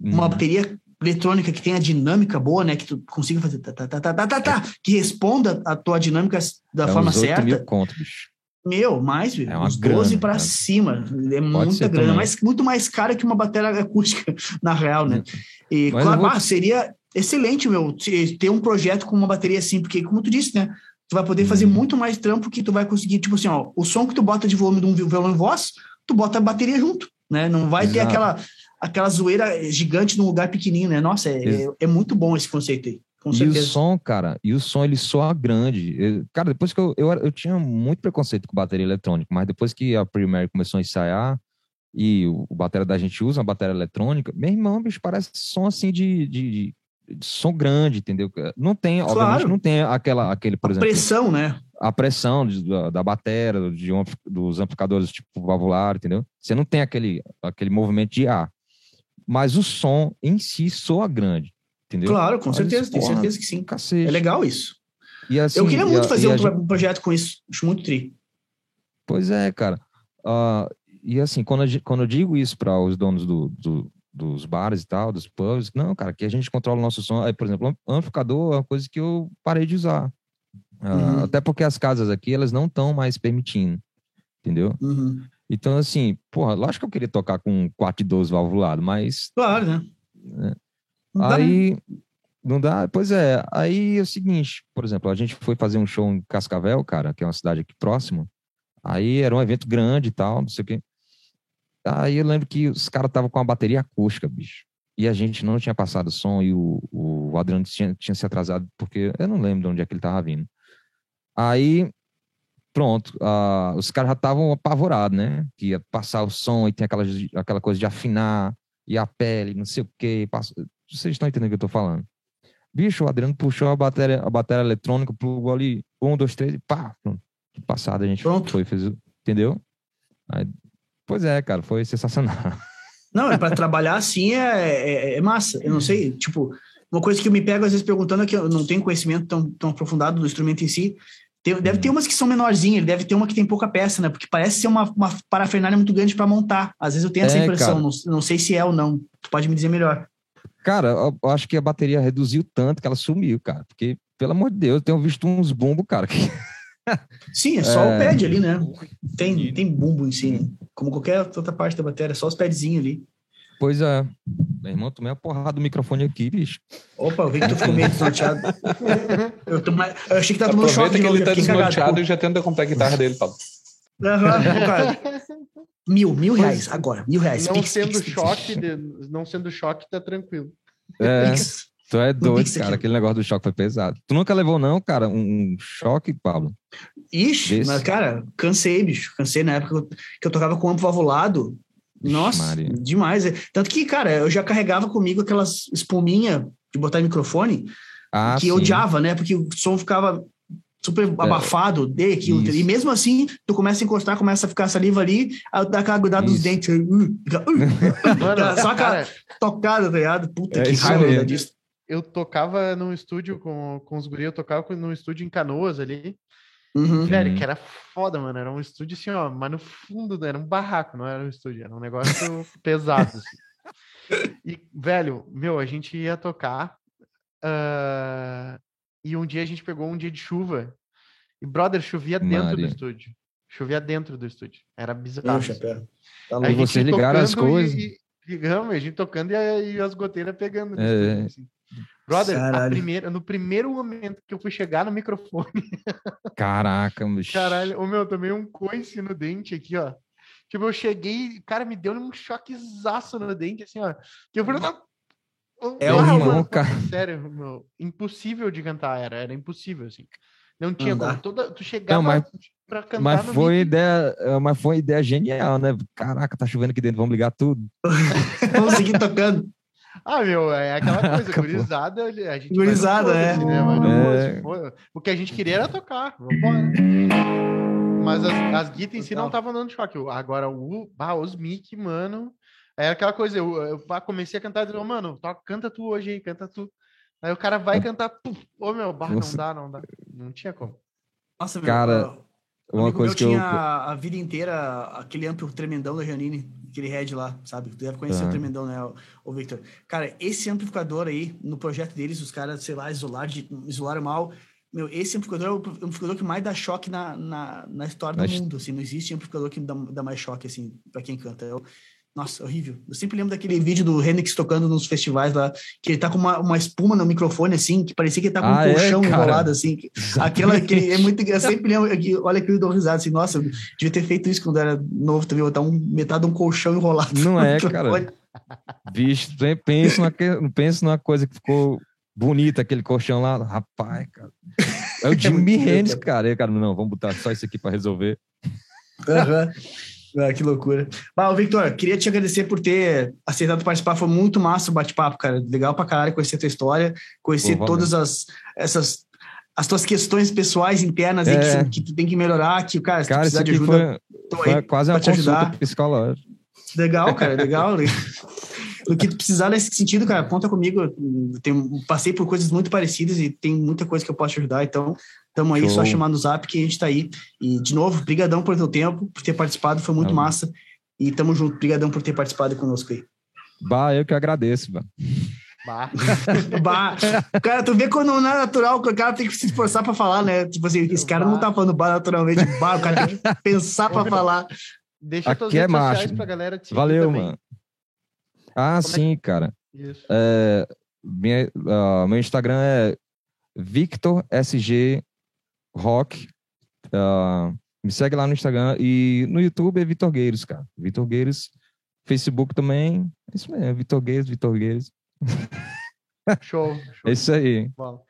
uma Hum. bateria eletrônica que tenha dinâmica boa, né, que tu consiga fazer tá, tá, tá, tá, tá, tá, tá, que responda a tua dinâmica da É forma uns 8 certa. mil conto, bicho. Meu, mais. É uns 12 grana, para cima. É muita ser grana. também. Mas muito mais cara que uma bateria acústica, na real, né? E, Mas claro, vou- ah, seria excelente, meu, te- ter um projeto com uma bateria assim, porque, como tu disse, né? Tu vai poder fazer Uhum. muito mais trampo que tu vai conseguir, tipo assim, ó, o som que tu bota de volume de um vi- violão em voz, tu bota a bateria junto, né? Não vai ter Exato. aquela, aquela zoeira gigante num lugar pequenininho, né? Nossa, é, é, é muito bom esse conceito aí, com E o som, cara, e o som ele soa grande. Eu- cara, depois que eu, eu, eu tinha muito preconceito com bateria eletrônica, mas depois que a Premier começou a ensaiar e o, o bateria da gente usa uma bateria eletrônica, meu irmão, bicho, parece som assim de, de, de- som grande, entendeu? Não tem, Claro. obviamente, não tem aquela, aquele, por A exemplo, pressão, né? a pressão de- da, da bateria, de um dos amplificadores tipo valvular, entendeu? Você não tem aquele, aquele movimento de ar. Mas o som em si soa grande, entendeu? Claro, com Mas, certeza, tenho porra, certeza que sim. Cacete. É legal isso. E assim, eu queria e muito a- fazer e um, gente- projeto com isso. Acho muito tri. Pois é, cara. Ah, e assim, quando, gen- quando eu digo isso para os donos do, do- dos bares e tal, dos pubs, não, cara, que a gente controla o nosso som. Aí, por exemplo, am- amplificador é uma coisa que eu parei de usar. Ah, Uhum. Até porque as casas aqui, elas não estão mais permitindo, entendeu? Uhum. Então, assim, porra, lógico que eu queria tocar com um 4 de 12 valvulado, mas Claro, né? Não dá, né? aí não dá. Pois é, aí é o seguinte, por exemplo, a gente foi fazer um show em Cascavel, cara, que é uma cidade aqui próxima. Aí era um evento grande e tal, não sei o quê. Aí eu lembro que os caras estavam com uma bateria acústica, bicho. E a gente não tinha passado som e o, o Adriano tinha, tinha se atrasado, porque eu não lembro de onde é que ele tava vindo. Aí, pronto, ah, os caras já estavam apavorados, né? Que ia passar o som e tem aquela, aquela coisa de afinar e a pele, não sei o quê. Passa... Vocês estão entendendo o que eu tô falando? Bicho, o Adriano puxou a bateria, a bateria eletrônica, plugou ali, um, dois, três, e pá, pronto. Passado a gente Pronto. foi, fez, entendeu? Aí, pois é, cara, foi sensacional. Não, é para trabalhar assim é, é, é massa. Eu não sei, tipo, uma coisa que eu me pego às vezes perguntando é que eu não tenho conhecimento tão, tão aprofundado do instrumento em si. Tem- deve ter umas que são menorzinhas, ele deve ter uma que tem pouca peça, né? Porque parece ser uma, uma parafernália muito grande para montar. Às vezes eu tenho essa É, impressão, cara. não, não sei se é ou não. Tu pode me dizer melhor. Cara, eu eu acho que a bateria reduziu tanto que ela sumiu, cara. Porque, pelo amor de Deus, eu tenho visto uns bumbos, cara. que- Sim, é só É. o pad ali, né? Tem, tem bumbo em si, né? Como qualquer outra parte da bateria, é só os padzinhos ali. Pois é. Meu irmão, tomei a porrada do microfone aqui, bicho. Opa, eu vi que tu ficou meio desnorteado. Eu, tô mais- eu achei que tava tomando choque Aproveita que ele tá desnorteado e já tenta comprar a guitarra dele, Paulo. Aham, cara. Mil, mil reais, agora, mil reais. Não Pix, sendo pix, pix. choque, de- não sendo choque, tá tranquilo. É, Pix. tu é doido, Pix aqui. cara. Aquele negócio do choque foi pesado. Tu nunca levou, não, cara, um, um choque, Pablo? Ixi, Desse? mas, cara, cansei, bicho. Cansei na época que eu, eu tocava com amplo valvulado. Nossa, Maria. demais. é. Tanto que, cara, eu já carregava comigo aquelas espuminha de botar em microfone Ah, que eu sim. odiava, né? Porque o som ficava super abafado, de aquilo. Isso. E mesmo assim, tu começa a encostar, começa a ficar saliva ali, aí dá aquela grudada nos Isso. dentes. uh, fica, uh, Mano, Só aquela cara, tocada, tá ligado? Puta, É que raiva mesmo. disso. eu tocava num estúdio com, com os guris, eu tocava num estúdio em Canoas ali. Uhum. Velho, Uhum. que era foda, mano. Era um estúdio assim, ó, mas no fundo era um barraco, não era um estúdio, era um negócio pesado. Assim. E, velho, meu, a gente ia tocar. ah, e um dia a gente pegou um dia de chuva. E, brother, chovia dentro Maria. do estúdio. Chovia dentro do estúdio. Era bizarro. Meu chapéu. Tá A. E gente vocês ligaram as coisas? E, ligamos, a gente tocando e, a- e as goteiras pegando. no É. estúdio, assim. Brother, primeira, no primeiro momento que eu fui chegar no microfone, Caraca, bicho. caralho, o meu, eu tomei um coice no dente aqui, ó. Tipo, eu cheguei, cara, me deu um choquezaço no dente, assim, ó. Que eu falei, "Não, É o mano, cara. Sério, meu, impossível de cantar era, era impossível, assim. Não tinha dá. como. Toda, tu chegava Não, mas- pra cantar Mas foi, ideia, é, mas foi uma ideia genial, né? Caraca, tá chovendo aqui dentro, vamos ligar tudo. Vamos seguir tocando. Ah, meu, é aquela coisa, gurizada, a gente Gurizada, é. foda-se, né? É. O que a gente queria era tocar, vambora. Mas as, as guitas em si não estavam dando choque. Agora, o, bah, os mic, mano, era aquela coisa, eu, eu comecei a cantar e disse, mano, toca, canta tu hoje aí, canta tu. Aí o cara vai cantar, puf, ô meu, bah, não dá, não dá. Não tinha como. Nossa, meu. Cara, ó, Uma amigo coisa meu que eu. tinha a vida inteira aquele amplo tremendão da Janine, aquele head lá, sabe? Tu deve conhecer Tá. o tremendão, né, o, Victor? Cara, esse amplificador aí, no projeto deles, os caras, sei lá, isolaram, de- isolaram mal. Meu, esse amplificador é o amplificador que mais dá choque na, na, na história Na do mundo, assim. Não existe amplificador que dá, dá mais choque, assim, pra quem canta. Eu, nossa, horrível. Eu sempre lembro daquele vídeo do Hendrix tocando nos festivais lá, que ele tá com uma, uma espuma no microfone, assim, que parecia que ele tá com Ah, um é, colchão cara? enrolado, assim. Aquela que é muito. Eu sempre lembro, que, olha que eu dou risada assim, nossa, eu devia ter feito isso quando eu era novo também, botar um, metade de um colchão enrolado. Não é, microfone. cara. Bicho, pensa numa, pensa numa coisa que ficou bonita, aquele colchão lá. Rapaz, cara. É o Jimmy Hendrix, doido, cara. Aí, cara, não, vamos botar só isso aqui pra resolver. Aham. Ah, que loucura. Ô, Victor, queria te agradecer por ter aceitado participar. Foi muito massa o bate-papo, cara. Legal pra caralho conhecer a tua história, conhecer Pô, todas as essas as tuas questões pessoais internas aí que, É. você- que tu tem que melhorar, que, cara, se tu Cara, isso precisar de ajuda, foi, tô foi aí quase uma pra te consulta ajudar. psicológica. Legal, cara, legal. O que tu precisar nesse sentido, cara, conta comigo. Tenho- passei por coisas muito parecidas e tem muita coisa que eu posso te ajudar. Então, tamo aí, Show. só chamar no zap que a gente tá aí. E, de novo, brigadão por teu tempo, por ter participado, foi muito Valeu. massa. E tamo junto, brigadão por ter participado conosco aí. Bah, eu que agradeço, mano. Bah. Bah, cara, tu vê quando não é natural, o cara tem que se esforçar pra falar, né? Tipo assim, esse cara não tá falando bar naturalmente, bah, o cara tem que pensar pra falar. Deixa Aqui é macho. pra galera te Valeu, mano. Ah, Como é sim, cara. Isso. É, minha- ah, meu Instagram é Victor SG Rock. Ah, me segue lá no Instagram e no YouTube é Vitor Gueiros, cara. Vitor Gueiros. Facebook também. É isso mesmo, Vitor Gueiros, Vitor Gueiros. Show. show. É isso aí. bola.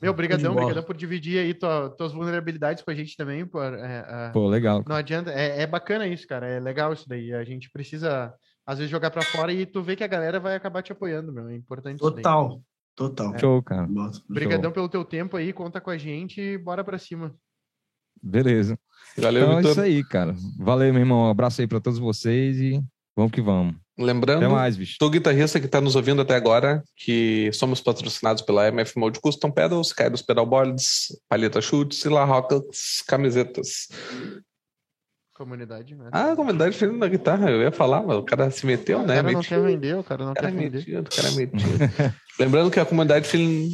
Meu, brigadão, brigadão por dividir aí tua, tuas vulnerabilidades com a gente também. Por, é, é, Pô, legal. não adianta, é, é bacana isso, cara. É legal isso daí. A gente precisa, às vezes, jogar pra fora e tu vê que a galera vai acabar te apoiando, meu. É importante daí. Total, total. Show, cara. Bota. Brigadão pelo teu tempo aí, conta com a gente e bora pra cima. Beleza. Valeu, Então é Vitor. isso aí, cara. Valeu, meu irmão. Um abraço aí pra todos vocês e vamos que vamos. Lembrando, Até mais, bicho. tu guitarrista que está nos ouvindo até agora, que somos patrocinados pela MF Mode Custom Pedals, Kairos Pedalboards, Palheta Chutes e La Rocas Camisetas. Comunidade, né? Ah, a comunidade feliz na guitarra, eu ia falar, mas o cara se meteu, o né? cara não quer vender, o cara não O cara quer vender. metido, o cara é metido. Lembrando que a comunidade feeling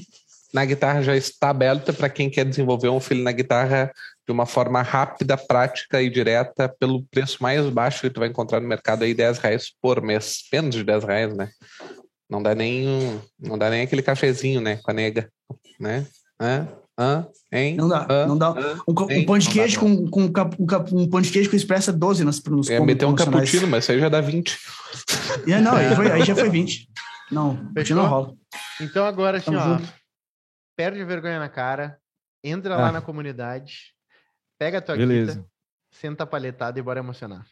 na guitarra já está aberta para quem quer desenvolver um feeling na guitarra de uma forma rápida, prática e direta, pelo preço mais baixo que tu vai encontrar no mercado aí, 10 reais por mês. Menos de 10 reais, né? Não dá nem, um- não dá nem aquele cafezinho, né? Com a nega, né? Hã? Hã? Hein? Não dá, Hã? não dá. Hã? Um, um Hein? pão de Não dá, queijo com, com cap- um, cap- um pão de queijo com expressa 12 nos, nos ia meter um cappuccino, mas isso aí já dá 20. É, não, aí, foi- aí já foi 20. Não, Fechou? não rola. Então agora, assim, Tamo ó, junto. perde a vergonha na cara, entra lá Ah. na comunidade, pega a tua Beleza. guita, senta a paletada e bora emocionar.